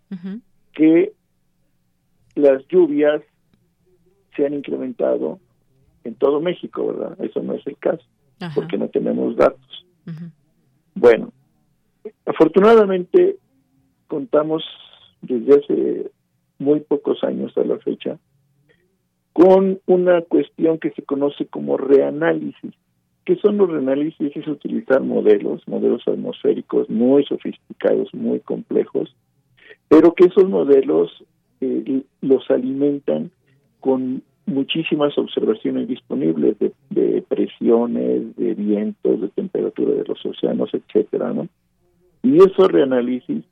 S16: que las lluvias se han incrementado en todo México, ¿verdad? Eso no es el caso, porque no tenemos datos. Bueno, afortunadamente contamos desde hace muy pocos años a la fecha con una cuestión que se conoce como reanálisis. ¿Qué son los reanálisis? Es utilizar modelos, modelos atmosféricos muy sofisticados, muy complejos, pero que esos modelos eh, los alimentan con muchísimas observaciones disponibles de, presiones, de vientos, de temperatura de los océanos, etcétera, ¿no? Y esos reanálisis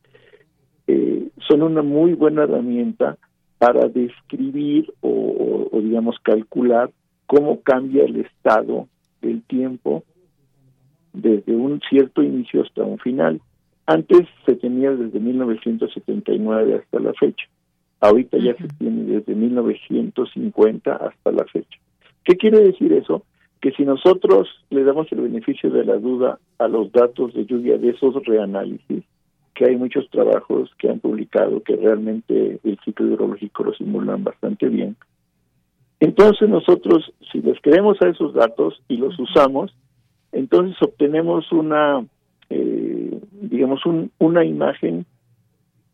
S16: eh, son una muy buena herramienta para describir o, digamos, calcular cómo cambia el estado del tiempo desde un cierto inicio hasta un final. Antes se tenía desde 1979 hasta la fecha. Ahorita ya se tiene desde 1950 hasta la fecha. ¿Qué quiere decir eso? Que si nosotros le damos el beneficio de la duda a los datos de lluvia de esos reanálisis, que hay muchos trabajos que han publicado que realmente el ciclo hidrológico lo simulan bastante bien. Entonces nosotros, si les creemos a esos datos y los usamos, entonces obtenemos una, eh, digamos, una imagen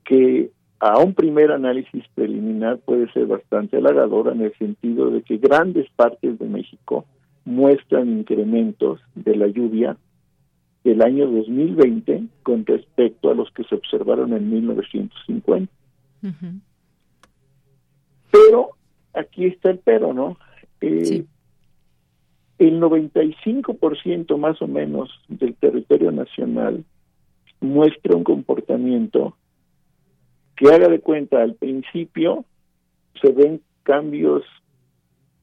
S16: que a un primer análisis preliminar puede ser bastante halagadora en el sentido de que grandes partes de México muestran incrementos de la lluvia del año 2020 con respecto a los que se observaron en 1950. Pero aquí está el pero, ¿no? Eh, el 95% más o menos del territorio nacional muestra un comportamiento que haga de cuenta, al principio se ven cambios,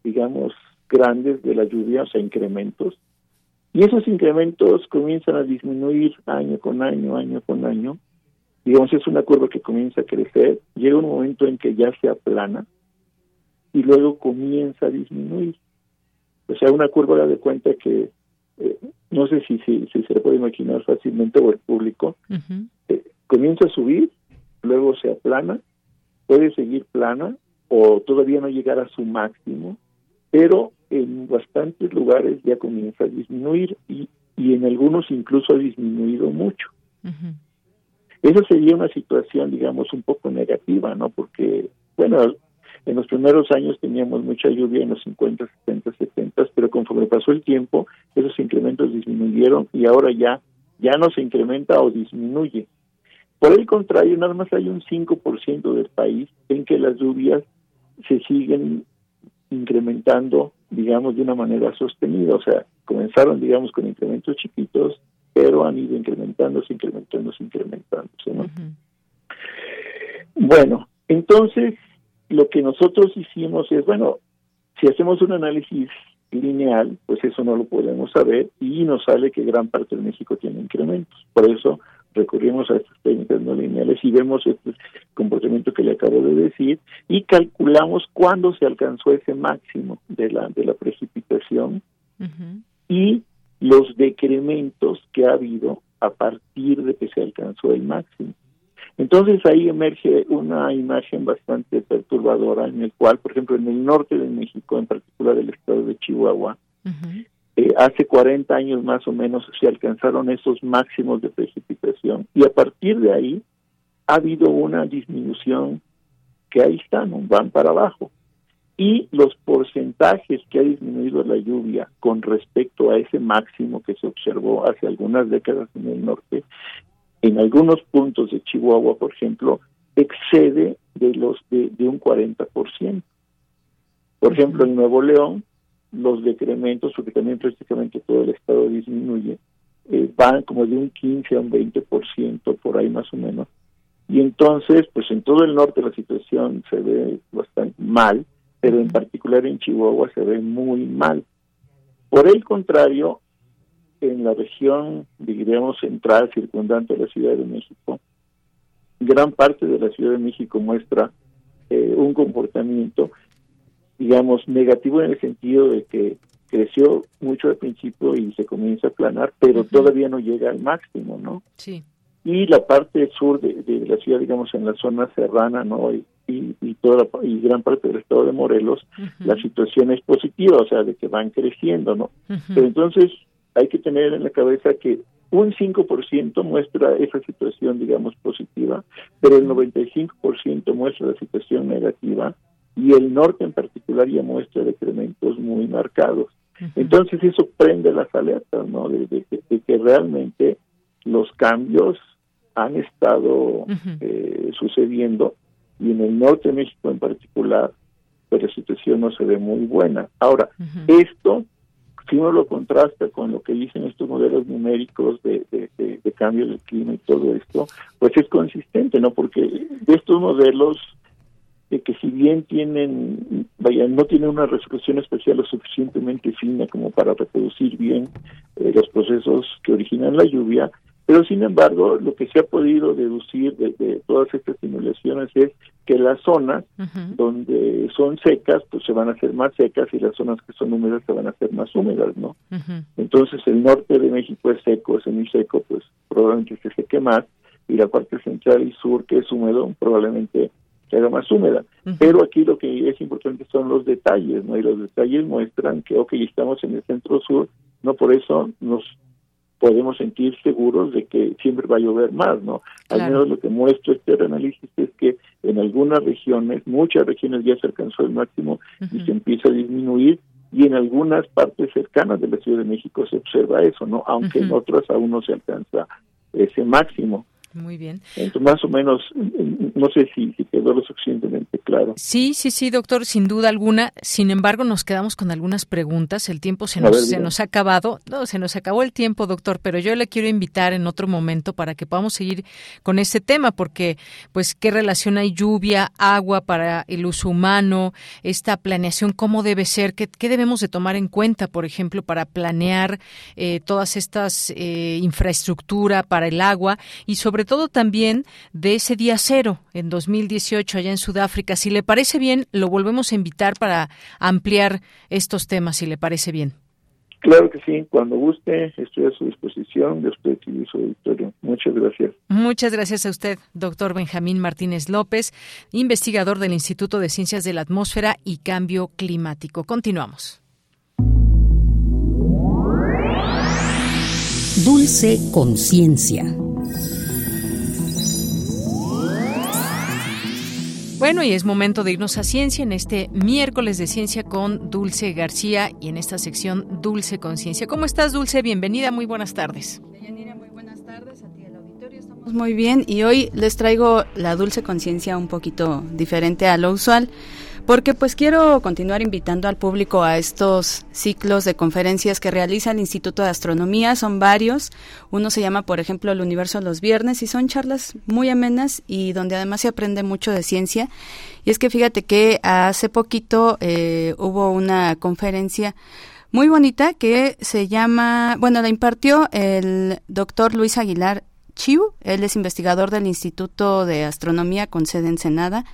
S16: digamos, grandes de la lluvia, o sea, incrementos, y esos incrementos comienzan a disminuir año con año, año con año. Digamos, es una curva que comienza a crecer, llega un momento en que ya se aplana y luego comienza a disminuir. O sea, una curva de cuenta que eh, no sé si, si, se le puede imaginar fácilmente o el público, eh, comienza a subir, luego se aplana, puede seguir plana o todavía no llegar a su máximo, pero en bastantes lugares ya comienza a disminuir y, y en algunos incluso ha disminuido mucho. Esa sería una situación, digamos, un poco negativa, ¿no? Porque, bueno, en los primeros años teníamos mucha lluvia en los 50, 60, 70, pero conforme pasó el tiempo, esos incrementos disminuyeron y ahora ya, ya no se incrementa o disminuye. Por el contrario, nada más hay un 5% del país en que las lluvias se siguen incrementando, digamos, de una manera sostenida. O sea, comenzaron, digamos, con incrementos chiquitos, pero han ido incrementándose, incrementándose, incrementándose, ¿no? Bueno, entonces, lo que nosotros hicimos es, bueno, si hacemos un análisis lineal, pues eso no lo podemos saber y nos sale que gran parte de México tiene incrementos. Por eso recurrimos a estas técnicas no lineales y vemos este comportamiento que le acabo de decir y calculamos cuándo se alcanzó ese máximo de la de la precipitación y los decrementos que ha habido a partir de que se alcanzó el máximo. Entonces ahí emerge una imagen bastante perturbadora en el cual, por ejemplo, en el norte de México, en particular el estado de Chihuahua, eh, hace 40 años más o menos se alcanzaron esos máximos de precipitación y a partir de ahí ha habido una disminución que ahí están, van para abajo. Y los porcentajes que ha disminuido la lluvia con respecto a ese máximo que se observó hace algunas décadas en el norte, en algunos puntos de Chihuahua, por ejemplo, excede de los de, de un 40%. Por ejemplo, en Nuevo León, los decrementos, porque también prácticamente todo el estado disminuye, eh, van como de un 15 a un 20%, por ahí más o menos, Y entonces, pues en todo el norte la situación se ve bastante mal, pero en particular en Chihuahua se ve muy mal. Por el contrario, en la región, digamos, central, circundante a la Ciudad de México, gran parte de la Ciudad de México muestra eh, un comportamiento, digamos, negativo en el sentido de que creció mucho al principio y se comienza a planar, pero todavía no llega al máximo, ¿no?
S1: Sí.
S16: Y la parte sur de, la ciudad, digamos, en la zona serrana, ¿no? Y, y, toda y gran parte del estado de Morelos, la situación es positiva, o sea, de que van creciendo, ¿no? Pero entonces hay que tener en la cabeza que un 5% muestra esa situación, digamos, positiva, pero el 95% muestra la situación negativa y el norte en particular ya muestra decrementos muy marcados. Entonces eso prende las alertas, ¿no? De, que realmente los cambios han estado eh, sucediendo y en el norte de México en particular, pues la situación no se ve muy buena. Ahora, esto si uno lo contrasta con lo que dicen estos modelos numéricos de, de, cambio del clima y todo esto, pues es consistente, ¿no? Porque de estos modelos de que si bien tienen, vaya, no tienen una resolución especial lo suficientemente fina como para reproducir bien eh, los procesos que originan la lluvia, pero sin embargo, lo que se ha podido deducir de, todas estas simulaciones es que las zonas donde son secas, pues se van a hacer más secas y las zonas que son húmedas se van a hacer más húmedas, ¿no? Entonces el norte de México es seco, es semiseco, pues probablemente se seque más y la parte central y sur que es húmedo probablemente se haga más húmeda. Pero aquí lo que es importante son los detalles, ¿no? Y los detalles muestran que, ok, estamos en el centro sur, no por eso nos podemos sentir seguros de que siempre va a llover más, ¿no? Al menos lo que muestra este análisis es que en algunas regiones, muchas regiones ya se alcanzó el máximo y se empieza a disminuir y en algunas partes cercanas de la Ciudad de México se observa eso, ¿no? Aunque en otras aún no se alcanza ese máximo.
S1: Muy bien.
S16: Entonces, más o menos, no sé si, quedó lo suficientemente claro.
S1: Sí, sí, sí, doctor, sin duda alguna. Sin embargo, nos quedamos con algunas preguntas. El tiempo se nos, se nos ha acabado. No, se nos acabó el tiempo, doctor, pero yo le quiero invitar en otro momento para que podamos seguir con este tema, porque, pues, ¿qué relación hay lluvia, agua para el uso humano? Esta planeación, ¿cómo debe ser? ¿Qué, qué debemos de tomar en cuenta, por ejemplo, para planear eh, todas estas eh, infraestructura para el agua y sobre sobre todo también de ese día cero en 2018 allá en Sudáfrica. Si le parece bien, lo volvemos a invitar para ampliar estos temas, si le parece bien.
S16: Claro que sí, cuando guste, estoy a su disposición de usted y su auditorio. Muchas gracias.
S1: Muchas gracias a usted, doctor Benjamín Martínez López, investigador del Instituto de Ciencias de la Atmósfera y Cambio Climático. Continuamos.
S6: Dulce Conciencia.
S1: Bueno, y es momento de irnos a ciencia en este miércoles de ciencia con Dulce García y en esta sección Dulce Conciencia. ¿Cómo estás, Dulce? Bienvenida, muy buenas tardes.
S31: muy buenas tardes a ti el auditorio. Estamos muy bien y hoy les traigo la Dulce Conciencia un poquito diferente a lo usual porque pues quiero continuar invitando al público a estos ciclos de conferencias que realiza el Instituto de Astronomía, son varios, uno se llama por ejemplo El Universo los Viernes y son charlas muy amenas y donde además se aprende mucho de ciencia. Y es que fíjate que hace poquito eh, hubo una conferencia muy bonita que se llama, bueno, la impartió el doctor Luis Aguilar Chiu, él es investigador del Instituto de Astronomía con sede en Senada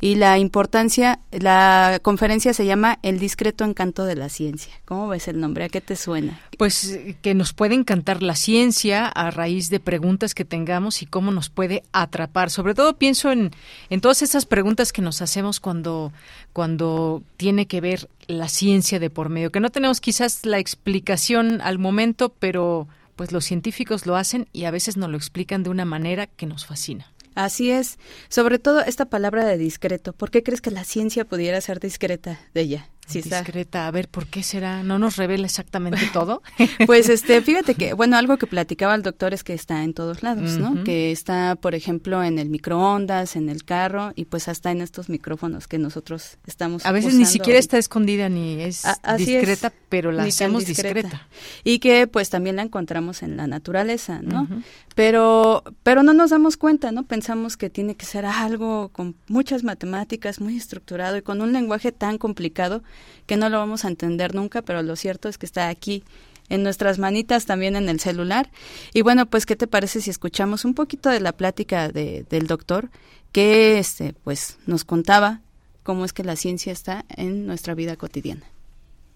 S31: y la importancia, la conferencia se llama El discreto encanto de la ciencia. ¿Cómo ves el nombre? ¿A qué te suena?
S1: Pues que nos puede encantar la ciencia a raíz de preguntas que tengamos y cómo nos puede atrapar. Sobre todo pienso en, en todas esas preguntas que nos hacemos cuando, cuando tiene que ver la ciencia de por medio, que no tenemos quizás la explicación al momento, pero pues los científicos lo hacen y a veces nos lo explican de una manera que nos fascina.
S31: Así es. Sobre todo esta palabra de discreto. ¿Por qué crees que la ciencia pudiera ser discreta de ella? Sí.
S1: Discreta, a ver, ¿por qué será? ¿No nos revela exactamente todo?
S31: pues este, fíjate que, bueno, algo que platicaba el doctor es que está en todos lados, ¿no? Que está, por ejemplo, en el microondas, en el carro y pues hasta en estos micrófonos que nosotros estamos
S1: A veces ni siquiera está escondida ni es discreta, pero la hacemos
S31: discreta.
S1: discreta.
S31: Y que pues también la encontramos en la naturaleza, ¿no? Pero pero no nos damos cuenta, ¿no? Pensamos que tiene que ser algo con muchas matemáticas, muy estructurado y con un lenguaje tan complicado que no lo vamos a entender nunca, pero lo cierto es que está aquí en nuestras manitas, también en el celular. Y bueno, pues, ¿qué te parece si escuchamos un poquito de la plática de, del doctor que, este, pues, nos contaba cómo es que la ciencia está en nuestra vida cotidiana?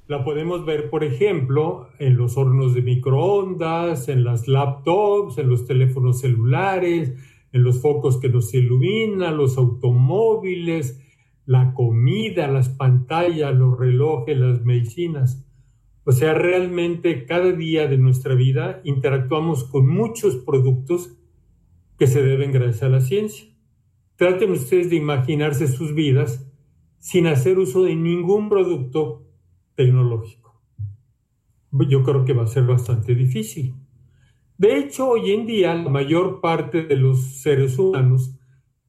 S32: La podemos ver, por ejemplo, en los hornos de microondas, en las laptops, en los teléfonos celulares, en los focos que nos iluminan, los automóviles, la comida, las pantallas, los relojes, las medicinas. O sea, realmente cada día de nuestra vida interactuamos con muchos productos que se deben gracias a la ciencia. Traten ustedes de imaginarse sus vidas sin hacer uso de ningún producto tecnológico. Yo creo que va a ser bastante difícil. De hecho, hoy en día la mayor parte de los seres humanos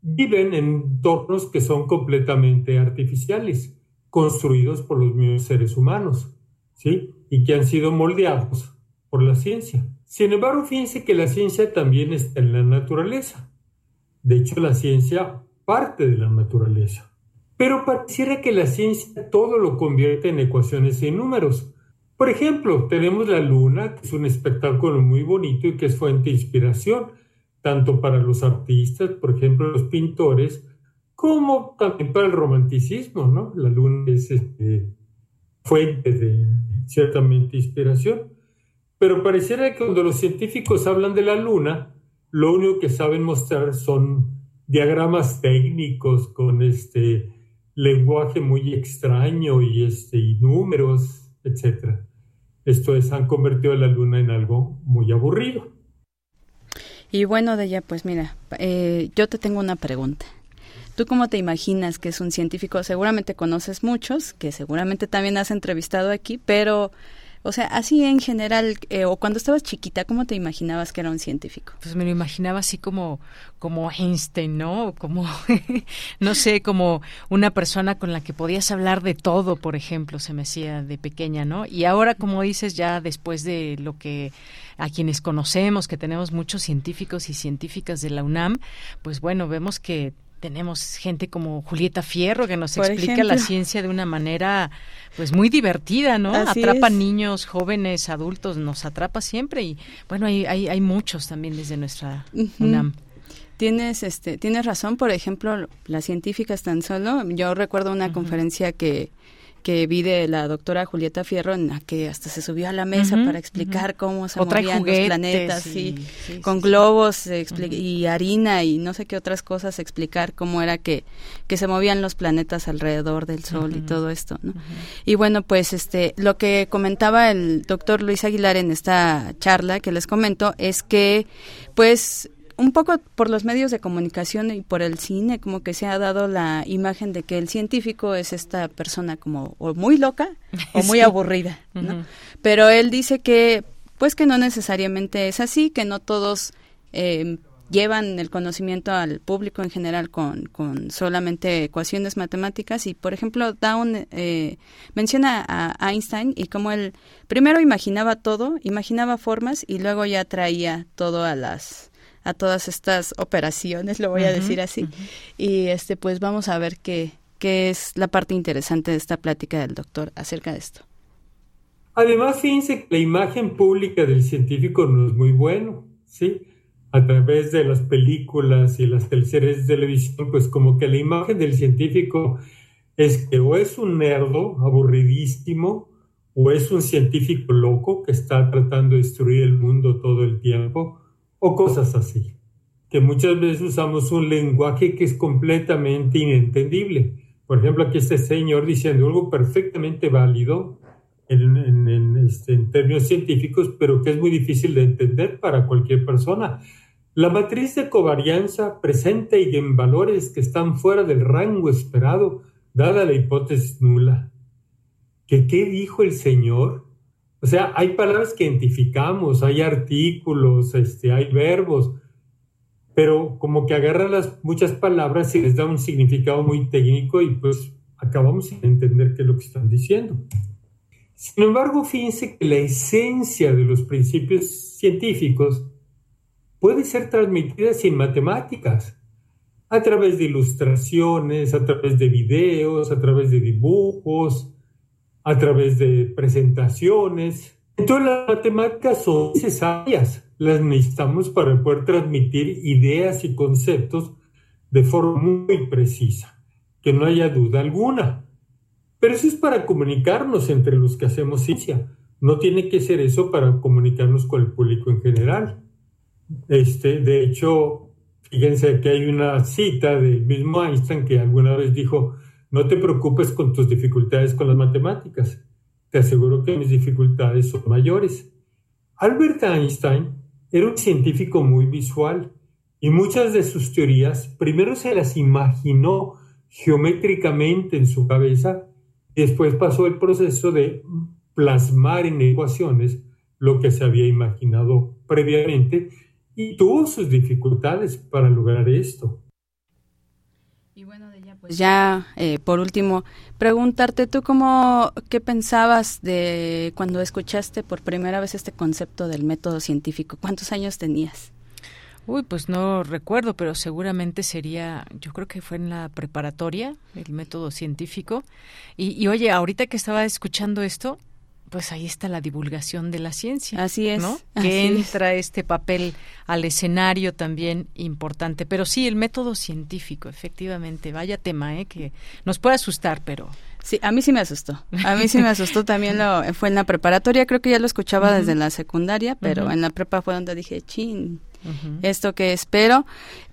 S32: viven en entornos que son completamente artificiales, construidos por los mismos seres humanos, ¿sí? Y que han sido moldeados por la ciencia. Sin embargo, fíjense que la ciencia también está en la naturaleza. De hecho, la ciencia parte de la naturaleza. Pero pareciera que la ciencia todo lo convierte en ecuaciones y números. Por ejemplo, tenemos la luna, que es un espectáculo muy bonito y que es fuente de inspiración, tanto para los artistas, por ejemplo, los pintores, como también para el romanticismo, ¿no? La luna es este, fuente de ciertamente inspiración. Pero pareciera que cuando los científicos hablan de la luna, lo único que saben mostrar son diagramas técnicos con este lenguaje muy extraño y, este, y números, etc. Esto es, han convertido la luna en algo muy aburrido.
S31: Y bueno, de ella, pues mira, eh, yo te tengo una pregunta. ¿Tú cómo te imaginas que es un científico? Seguramente conoces muchos, que seguramente también has entrevistado aquí, pero o sea, así en general, eh, o cuando estabas chiquita, ¿cómo te imaginabas que era un científico?
S1: Pues me lo imaginaba así como, como Einstein, ¿no? Como, no sé, como una persona con la que podías hablar de todo, por ejemplo, se me hacía de pequeña, ¿no? Y ahora, como dices, ya después de lo que a quienes conocemos, que tenemos muchos científicos y científicas de la UNAM, pues bueno, vemos que tenemos gente como Julieta Fierro que nos explica la ciencia de una manera pues muy divertida, ¿no? atrapa niños, jóvenes, adultos, nos atrapa siempre y bueno, hay, hay, hay muchos también desde nuestra UNAM.
S31: Tienes, este, tienes razón, por ejemplo, las científicas tan solo, yo recuerdo una conferencia que, que vi de la doctora Julieta Fierro en la que hasta se subió a la mesa para explicar cómo se movían los planetas y, con globos y harina y no sé qué otras cosas explicar cómo era que, que se movían los planetas alrededor del sol y todo esto ¿no? y bueno pues este lo que comentaba el doctor Luis Aguilar en esta charla que les comento es que pues un poco por los medios de comunicación y por el cine, como que se ha dado la imagen de que el científico es esta persona como o muy loca o muy aburrida, ¿no? Pero él dice que, pues que no necesariamente es así, que no todos eh, llevan el conocimiento al público en general con, con solamente ecuaciones matemáticas. Y por ejemplo Down eh, menciona a Einstein y como él primero imaginaba todo, imaginaba formas y luego ya traía todo a las a todas estas operaciones, lo voy a decir así. Y este pues vamos a ver qué, qué es la parte interesante de esta plática del doctor acerca de esto.
S32: Además, fíjense que la imagen pública del científico no es muy bueno, ¿sí? A través de las películas y las series de televisión, pues como que la imagen del científico es que o es un nerdo aburridísimo, o es un científico loco que está tratando de destruir el mundo todo el tiempo, o cosas así, que muchas veces usamos un lenguaje que es completamente inentendible. Por ejemplo, aquí este señor diciendo algo perfectamente válido en, este, en términos científicos, pero que es muy difícil de entender para cualquier persona. La matriz de covarianza presenta y en valores que están fuera del rango esperado, dada la hipótesis nula. que qué dijo el Señor. O sea, hay palabras que identificamos, hay artículos, este, hay verbos, pero como que agarran las muchas palabras y les da un significado muy técnico y pues acabamos sin entender qué es lo que están diciendo. Sin embargo, fíjense que la esencia de los principios científicos puede ser transmitida sin matemáticas, a través de ilustraciones, a través de videos, a través de dibujos, a través de presentaciones. Entonces las matemáticas son necesarias, las necesitamos para poder transmitir ideas y conceptos de forma muy precisa, que no haya duda alguna. Pero eso es para comunicarnos entre los que hacemos ciencia. No tiene que ser eso para comunicarnos con el público en general. Este, de hecho, fíjense que hay una cita del mismo Einstein que alguna vez dijo, no te preocupes con tus dificultades con las matemáticas. Te aseguro que mis dificultades son mayores. Albert Einstein era un científico muy visual y muchas de sus teorías primero se las imaginó geométricamente en su cabeza y después pasó el proceso de plasmar en ecuaciones lo que se había imaginado previamente y tuvo sus dificultades para lograr esto.
S31: Pues ya eh, por último, preguntarte tú cómo, qué pensabas de cuando escuchaste por primera vez este concepto del método científico. ¿Cuántos años tenías?
S1: Uy, pues no recuerdo, pero seguramente sería, yo creo que fue en la preparatoria, el método científico. Y, y oye, ahorita que estaba escuchando esto, pues ahí está la divulgación de la ciencia.
S31: Así es.
S1: ¿no? Que entra este papel al escenario también importante. Pero sí, el método científico, efectivamente. Vaya tema, ¿eh? Que nos puede asustar, pero...
S31: Sí, a mí sí me asustó. A mí sí me asustó también lo fue en la preparatoria, creo que ya lo escuchaba desde la secundaria, pero en la prepa fue donde dije, chin, esto que espero.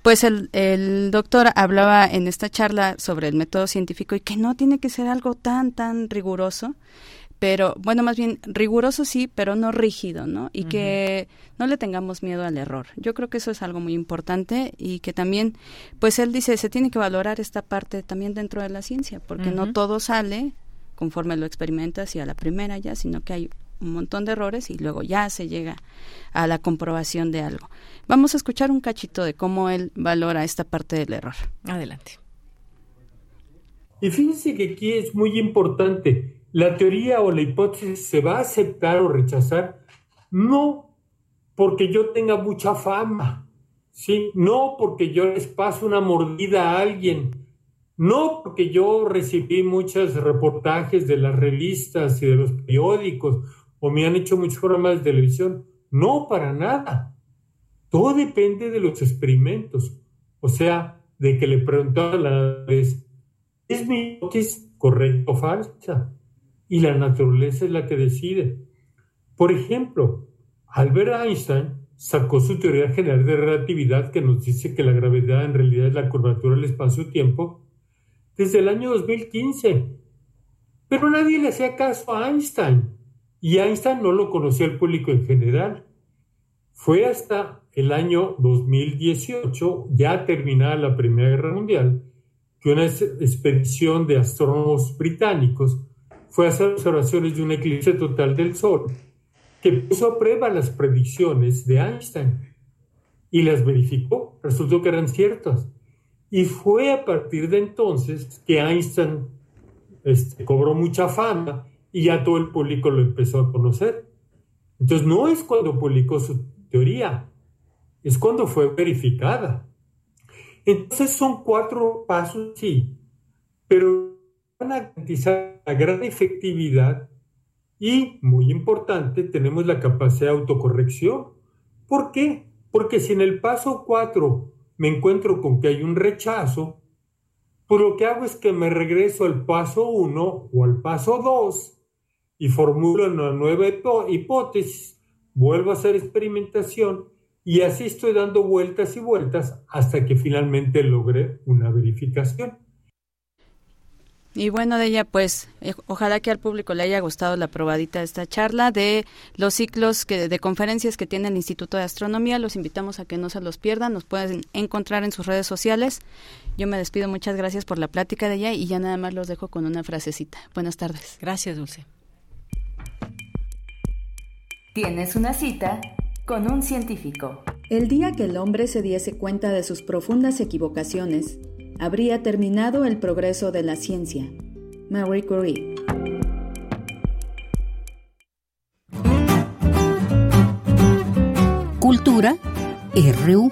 S31: Pues el, el doctor hablaba en esta charla sobre el método científico y que no tiene que ser algo tan, tan riguroso pero bueno, más bien riguroso sí, pero no rígido, ¿no? Y que no le tengamos miedo al error. Yo creo que eso es algo muy importante y que también, pues él dice, se tiene que valorar esta parte también dentro de la ciencia, porque no todo sale conforme lo experimentas y a la primera ya, sino que hay un montón de errores y luego ya se llega a la comprobación de algo. Vamos a escuchar un cachito de cómo él valora esta parte del error.
S1: Adelante.
S32: Y fíjense que aquí es muy importante la teoría o la hipótesis se va a aceptar o rechazar no porque yo tenga mucha fama, ¿sí? no porque yo les paso una mordida a alguien, no porque yo recibí muchos reportajes de las revistas y de los periódicos o me han hecho muchos programas de televisión, no para nada. Todo depende de los experimentos, o sea, de que le preguntaba a la vez, ¿es mi hipótesis correcta o falsa? Y la naturaleza es la que decide. Por ejemplo, Albert Einstein sacó su teoría general de relatividad que nos dice que la gravedad en realidad es la curvatura del espacio-tiempo desde el año 2015. Pero nadie le hacía caso a Einstein y Einstein no lo conocía el público en general. Fue hasta el año 2018, ya terminada la Primera Guerra Mundial, que una expedición de astrónomos británicos fue a hacer observaciones de un eclipse total del Sol que puso a prueba las predicciones de Einstein y las verificó. Resultó que eran ciertas. Y fue a partir de entonces que Einstein este, cobró mucha fama y ya todo el público lo empezó a conocer. Entonces no es cuando publicó su teoría, es cuando fue verificada. Entonces son cuatro pasos, sí, pero van a garantizar la gran efectividad y, muy importante, tenemos la capacidad de autocorrección. ¿Por qué? Porque si en el paso 4 me encuentro con que hay un rechazo, pues lo que hago es que me regreso al paso 1 o al paso 2 y formulo una nueva hipótesis, vuelvo a hacer experimentación y así estoy dando vueltas y vueltas hasta que finalmente logre una verificación.
S31: Y bueno, de ella, pues, eh, ojalá que al público le haya gustado la probadita de esta charla de los ciclos que, de conferencias que tiene el Instituto de Astronomía. Los invitamos a que no se los pierdan. Nos pueden encontrar en sus redes sociales. Yo me despido. Muchas gracias por la plática de ella y ya nada más los dejo con una frasecita. Buenas tardes.
S1: Gracias, Dulce.
S20: Tienes una cita con un científico.
S33: El día que el hombre se diese cuenta de sus profundas equivocaciones, habría terminado el progreso de la ciencia. Marie Curie.
S6: Cultura RU.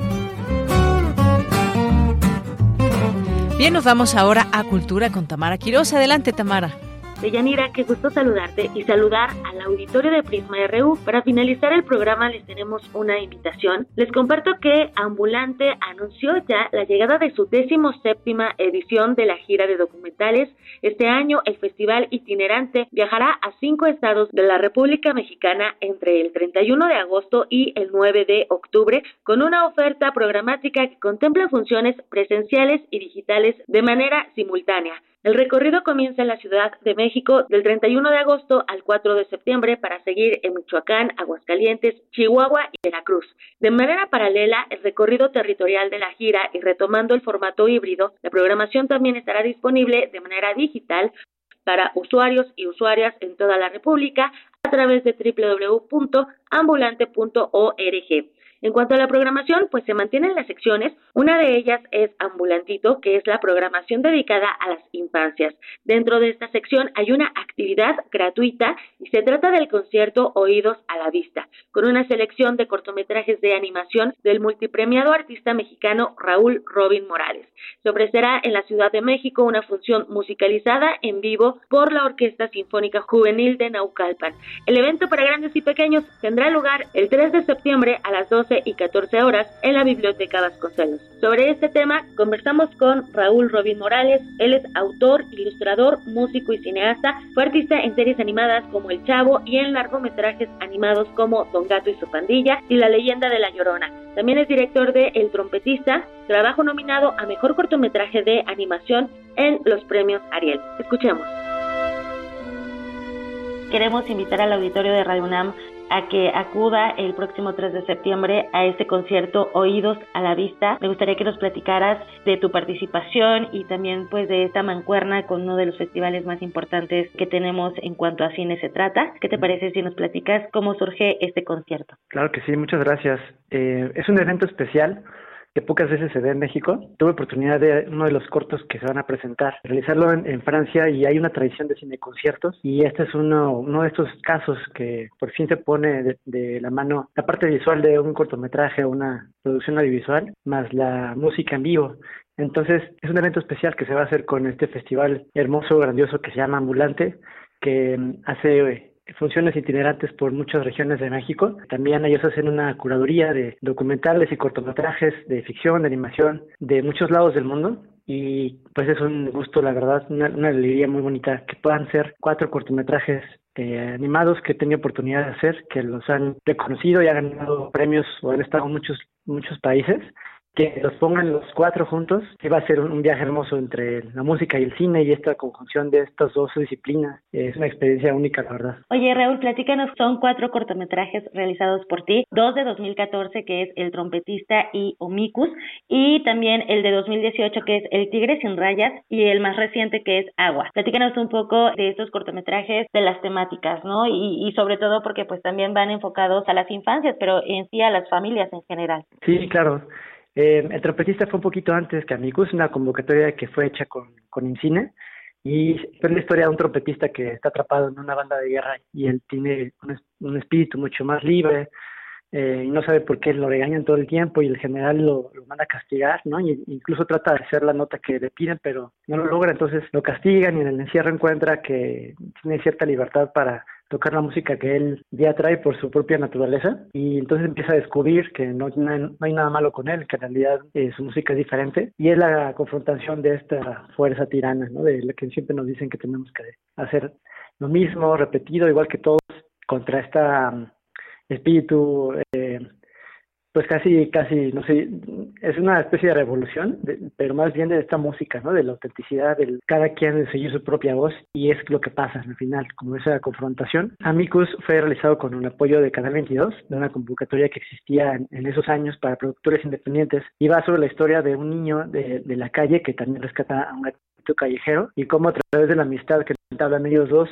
S1: Bien, nos vamos ahora a Cultura con Tamara Quiroz. Adelante, Tamara.
S34: Deyanira, qué gusto saludarte y saludar al auditorio de Prisma RU. Para finalizar el programa les tenemos una invitación. Les comparto que Ambulante anunció ya la llegada de su décimo séptima edición de la gira de documentales. Este año el festival itinerante viajará a cinco estados de la República Mexicana entre el 31 de agosto y el 9 de octubre con una oferta programática que contempla funciones presenciales y digitales de manera simultánea. El recorrido comienza en la Ciudad de México del 31 de agosto al 4 de septiembre para seguir en Michoacán, Aguascalientes, Chihuahua y Veracruz. De manera paralela, el recorrido territorial de la gira y retomando el formato híbrido, la programación también estará disponible de manera digital para usuarios y usuarias en toda la República a través de www.ambulante.org. En cuanto a la programación, pues se mantienen las secciones. Una de ellas es Ambulantito, que es la programación dedicada a las infancias. Dentro de esta sección hay una actividad gratuita y se trata del concierto Oídos a la Vista, con una selección de cortometrajes de animación del multipremiado artista mexicano Raúl Robin Morales. Se ofrecerá en la Ciudad de México una función musicalizada en vivo por la Orquesta Sinfónica Juvenil de Naucalpan. El evento para grandes y pequeños tendrá lugar el 3 de septiembre a las 12 y 14 horas en la Biblioteca Vasconcelos. Sobre este tema conversamos con Raúl Robin Morales. Él es autor, ilustrador, músico y cineasta. Fue artista en series animadas como El Chavo y en largometrajes animados como Don Gato y su pandilla y La leyenda de la Llorona. También es director de El Trompetista, trabajo nominado a Mejor Cortometraje de Animación en los premios Ariel. Escuchemos. Queremos invitar al auditorio de Radio UNAM a que acuda el próximo 3 de septiembre a este concierto Oídos a la Vista. Me gustaría que nos platicaras de tu participación y también pues de esta mancuerna con uno de los festivales más importantes que tenemos en cuanto a cine se trata. ¿Qué te parece si nos platicas cómo surge este concierto?
S35: Claro que sí, muchas gracias. Eh, es un evento especial que pocas veces se ve en México. Tuve oportunidad de uno de los cortos que se van a presentar, realizarlo en, Francia y hay una tradición de cine conciertos y este es uno, uno de estos casos que por fin se pone de, la mano la parte visual de un cortometraje o una producción audiovisual más la música en vivo. Entonces es un evento especial que se va a hacer con este festival hermoso, grandioso que se llama Ambulante, que hace funciones itinerantes por muchas regiones de México. También ellos hacen una curaduría de documentales y cortometrajes de ficción, de animación de muchos lados del mundo. Y pues es un gusto, la verdad, una, alegría muy bonita que puedan ser cuatro cortometrajes eh, animados que he tenido oportunidad de hacer, que los han reconocido y han ganado premios o han estado en muchos, muchos países que los pongan los cuatro juntos, que va a ser un viaje hermoso entre la música y el cine y esta conjunción de estas dos disciplinas. Es una experiencia única, la verdad.
S34: Oye, Raúl, platícanos, son cuatro cortometrajes realizados por ti, dos de 2014 que es El trompetista y Omicus, y también el de 2018 que es El tigre sin rayas y el más reciente que es Agua. Platícanos un poco de estos cortometrajes, de las temáticas, ¿no? Y, y sobre todo porque pues también van enfocados a las infancias, pero en sí a las familias en general.
S35: Sí, claro. Eh, el trompetista fue un poquito antes que Amicus, una convocatoria que fue hecha con, con Incine y fue la historia de un trompetista que está atrapado en una banda de guerra y él tiene un, espíritu mucho más libre eh, y no sabe por qué lo regañan todo el tiempo y el general lo, lo manda a castigar, ¿no? Y incluso trata de hacer la nota que le piden, pero no lo logra, entonces lo castigan y en el encierro encuentra que tiene cierta libertad para tocar la música que él ya trae por su propia naturaleza y entonces empieza a descubrir que no, no hay nada malo con él, que en realidad eh, su música es diferente y es la confrontación de esta fuerza tirana, ¿no? de la que siempre nos dicen que tenemos que hacer lo mismo, repetido, igual que todos, contra este espíritu, eh, pues casi, casi, no sé, es una especie de revolución, pero más bien de esta música, ¿no? De la autenticidad, del cada quien de seguir su propia voz y es lo que pasa al final, como esa confrontación. Amicus fue realizado con un apoyo de Canal 22, de una convocatoria que existía en, esos años para productores independientes y va sobre la historia de un niño de, de la calle que también rescata a un gatito callejero y cómo a través de la amistad que entablan ellos dos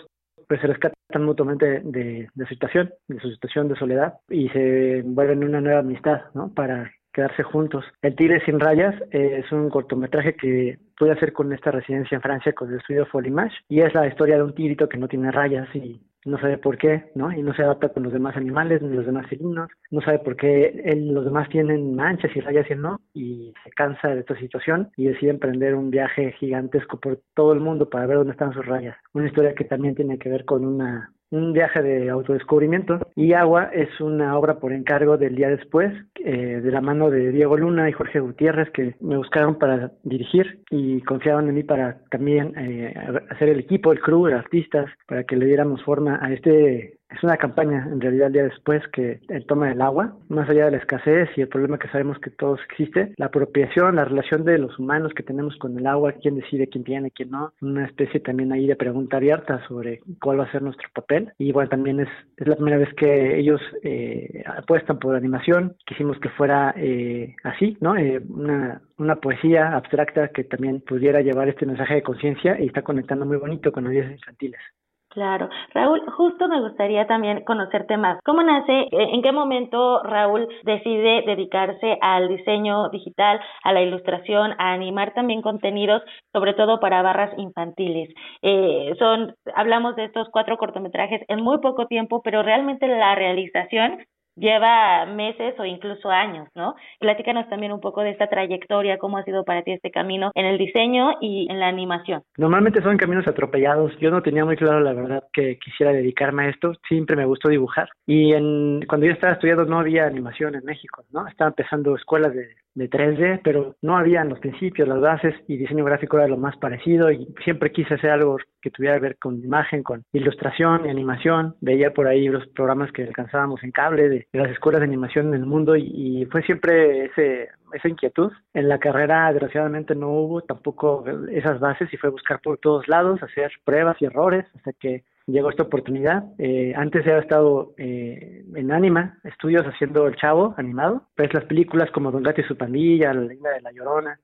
S35: pues se rescatan mutuamente de, su situación, de su situación de soledad y se vuelven una nueva amistad, ¿no? Para quedarse juntos. El Tigre sin rayas es un cortometraje que pude hacer con esta residencia en Francia con el estudio Folimage y es la historia de un tigrito que no tiene rayas y no sabe por qué, ¿no? Y no se adapta con los demás animales ni los demás felinos, no sabe por qué él, los demás tienen manchas y rayas y no, y se cansa de esta situación y decide emprender un viaje gigantesco por todo el mundo para ver dónde están sus rayas. Una historia que también tiene que ver con una un viaje de autodescubrimiento y Agua es una obra por encargo del día después eh, de la mano de Diego Luna y Jorge Gutiérrez que me buscaron para dirigir y confiaban en mí para también eh, hacer el equipo, el crew, los artistas, para que le diéramos forma a este es una campaña, en realidad, día después que el toma del agua, más allá de la escasez y el problema que sabemos que todos existe, la apropiación, la relación de los humanos que tenemos con el agua, quién decide quién tiene, quién no, una especie también ahí de pregunta abierta sobre cuál va a ser nuestro papel. Y igual también es, es la primera vez que ellos eh, apuestan por animación, quisimos que fuera eh, así, ¿no? Eh, una, una poesía abstracta que también pudiera llevar este mensaje de conciencia y está conectando muy bonito con audiencias infantiles.
S34: Claro. Raúl, justo me gustaría también conocerte más. ¿Cómo nace, eh, en qué momento Raúl decide dedicarse al diseño digital, a la ilustración, a animar también contenidos, sobre todo para barras infantiles? Eh, son, hablamos de estos cuatro cortometrajes en muy poco tiempo, pero realmente la realización lleva meses o incluso años, ¿no? Platícanos también un poco de esta trayectoria, cómo ha sido para ti este camino en el diseño y en la animación.
S35: Normalmente son caminos atropellados. Yo no tenía muy claro la verdad que quisiera dedicarme a esto. Siempre me gustó dibujar. Y en, cuando yo estaba estudiando no había animación en México, ¿no? Estaba empezando escuelas de, de 3D, pero no había en los principios las bases y diseño gráfico era lo más parecido y siempre quise hacer algo que tuviera que ver con imagen, con ilustración y animación. Veía por ahí los programas que alcanzábamos en cable de, las escuelas de animación en el mundo y, fue siempre ese esa inquietud. En la carrera, desgraciadamente, no hubo tampoco esas bases y fue buscar por todos lados, hacer pruebas y errores hasta que llegó esta oportunidad. Eh, antes había estado eh, en Anima, estudios haciendo El Chavo animado, pues las películas como Don Gato y su pandilla, La Linda de la Llorona,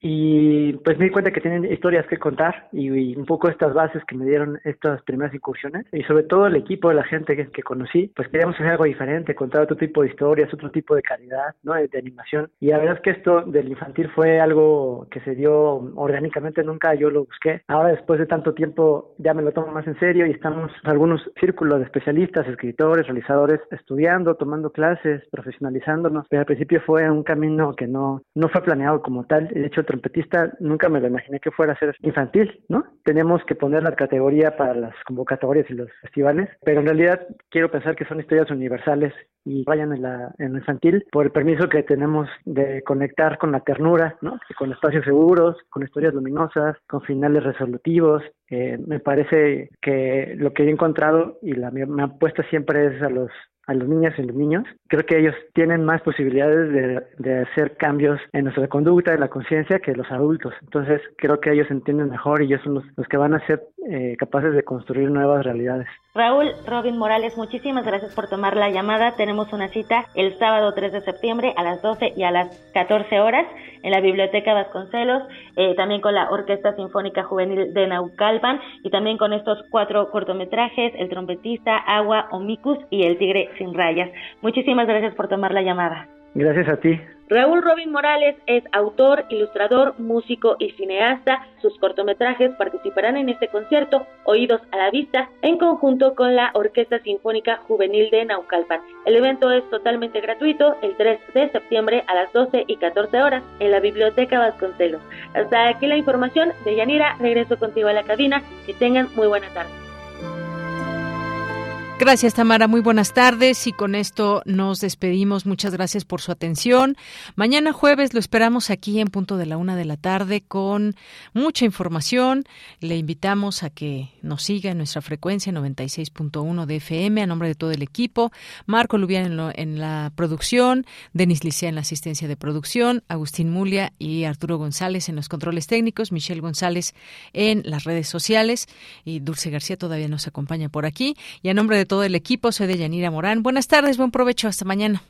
S35: y pues me di cuenta que tienen historias que contar y, un poco estas bases que me dieron estas primeras incursiones y sobre todo el equipo de la gente que, que, conocí, pues queríamos hacer algo diferente, contar otro tipo de historias, otro tipo de calidad, ¿no? De, animación. Y la verdad es que esto del infantil fue algo que se dio orgánicamente, nunca yo lo busqué. Ahora después de tanto tiempo ya me lo tomo más en serio y estamos algunos círculos de especialistas, escritores, realizadores, estudiando, tomando clases, profesionalizándonos. Pero al principio fue un camino que no, no fue planeado como tal de hecho, trompetista nunca me lo imaginé que fuera a ser infantil, ¿no? Tenemos que poner la categoría para las convocatorias y los festivales, pero en realidad quiero pensar que son historias universales y vayan en, la, en infantil por el permiso que tenemos de conectar con la ternura, ¿no? con espacios seguros, con historias luminosas, con finales resolutivos. Eh, me parece que lo que he encontrado y la mi apuesta siempre es a los a los niñas y los niños, creo que ellos tienen más posibilidades de, hacer cambios en nuestra conducta, en la conciencia, que los adultos. Entonces, creo que ellos entienden mejor y ellos son los, que van a ser eh, capaces de construir nuevas realidades.
S34: Raúl Robin Morales, muchísimas gracias por tomar la llamada. Tenemos una cita el sábado 3 de septiembre a las 12 y a las 14 horas en la Biblioteca Vasconcelos, eh, también con la Orquesta Sinfónica Juvenil de Naucalpan y también con estos cuatro cortometrajes, El trompetista, Agua, Omicus y El tigre sin rayas. Muchísimas gracias por tomar la llamada.
S35: Gracias a ti.
S34: Raúl Robin Morales es autor, ilustrador, músico y cineasta. Sus cortometrajes participarán en este concierto Oídos a la Vista en conjunto con la Orquesta Sinfónica Juvenil de Naucalpan. El evento es totalmente gratuito el 3 de septiembre a las 12 y 14 horas en la Biblioteca Vasconcelos. Hasta aquí la información de Yanira. Regreso contigo a la cabina. Que tengan muy buena tarde.
S1: Gracias, Tamara. Muy buenas tardes y con esto nos despedimos. Muchas gracias por su atención. Mañana jueves lo esperamos aquí en punto de la una de la tarde con mucha información. Le invitamos a que nos siga en nuestra frecuencia 96.1 de FM a nombre de todo el equipo. Marco Lubián en, la producción, Denis Licea en la asistencia de producción, Agustín Mulia y Arturo González en los controles técnicos, Michelle González en las redes sociales y Dulce García todavía nos acompaña por aquí. Y a nombre de todo el equipo. Soy de Yanira Morán. Buenas tardes, buen provecho. Hasta mañana.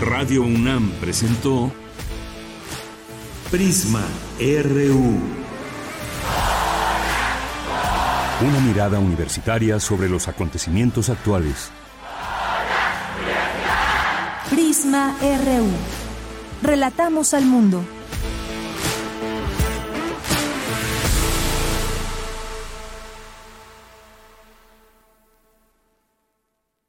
S2: Radio UNAM presentó Prisma RU. Una mirada universitaria sobre los acontecimientos actuales.
S3: Prisma RU. Relatamos al mundo.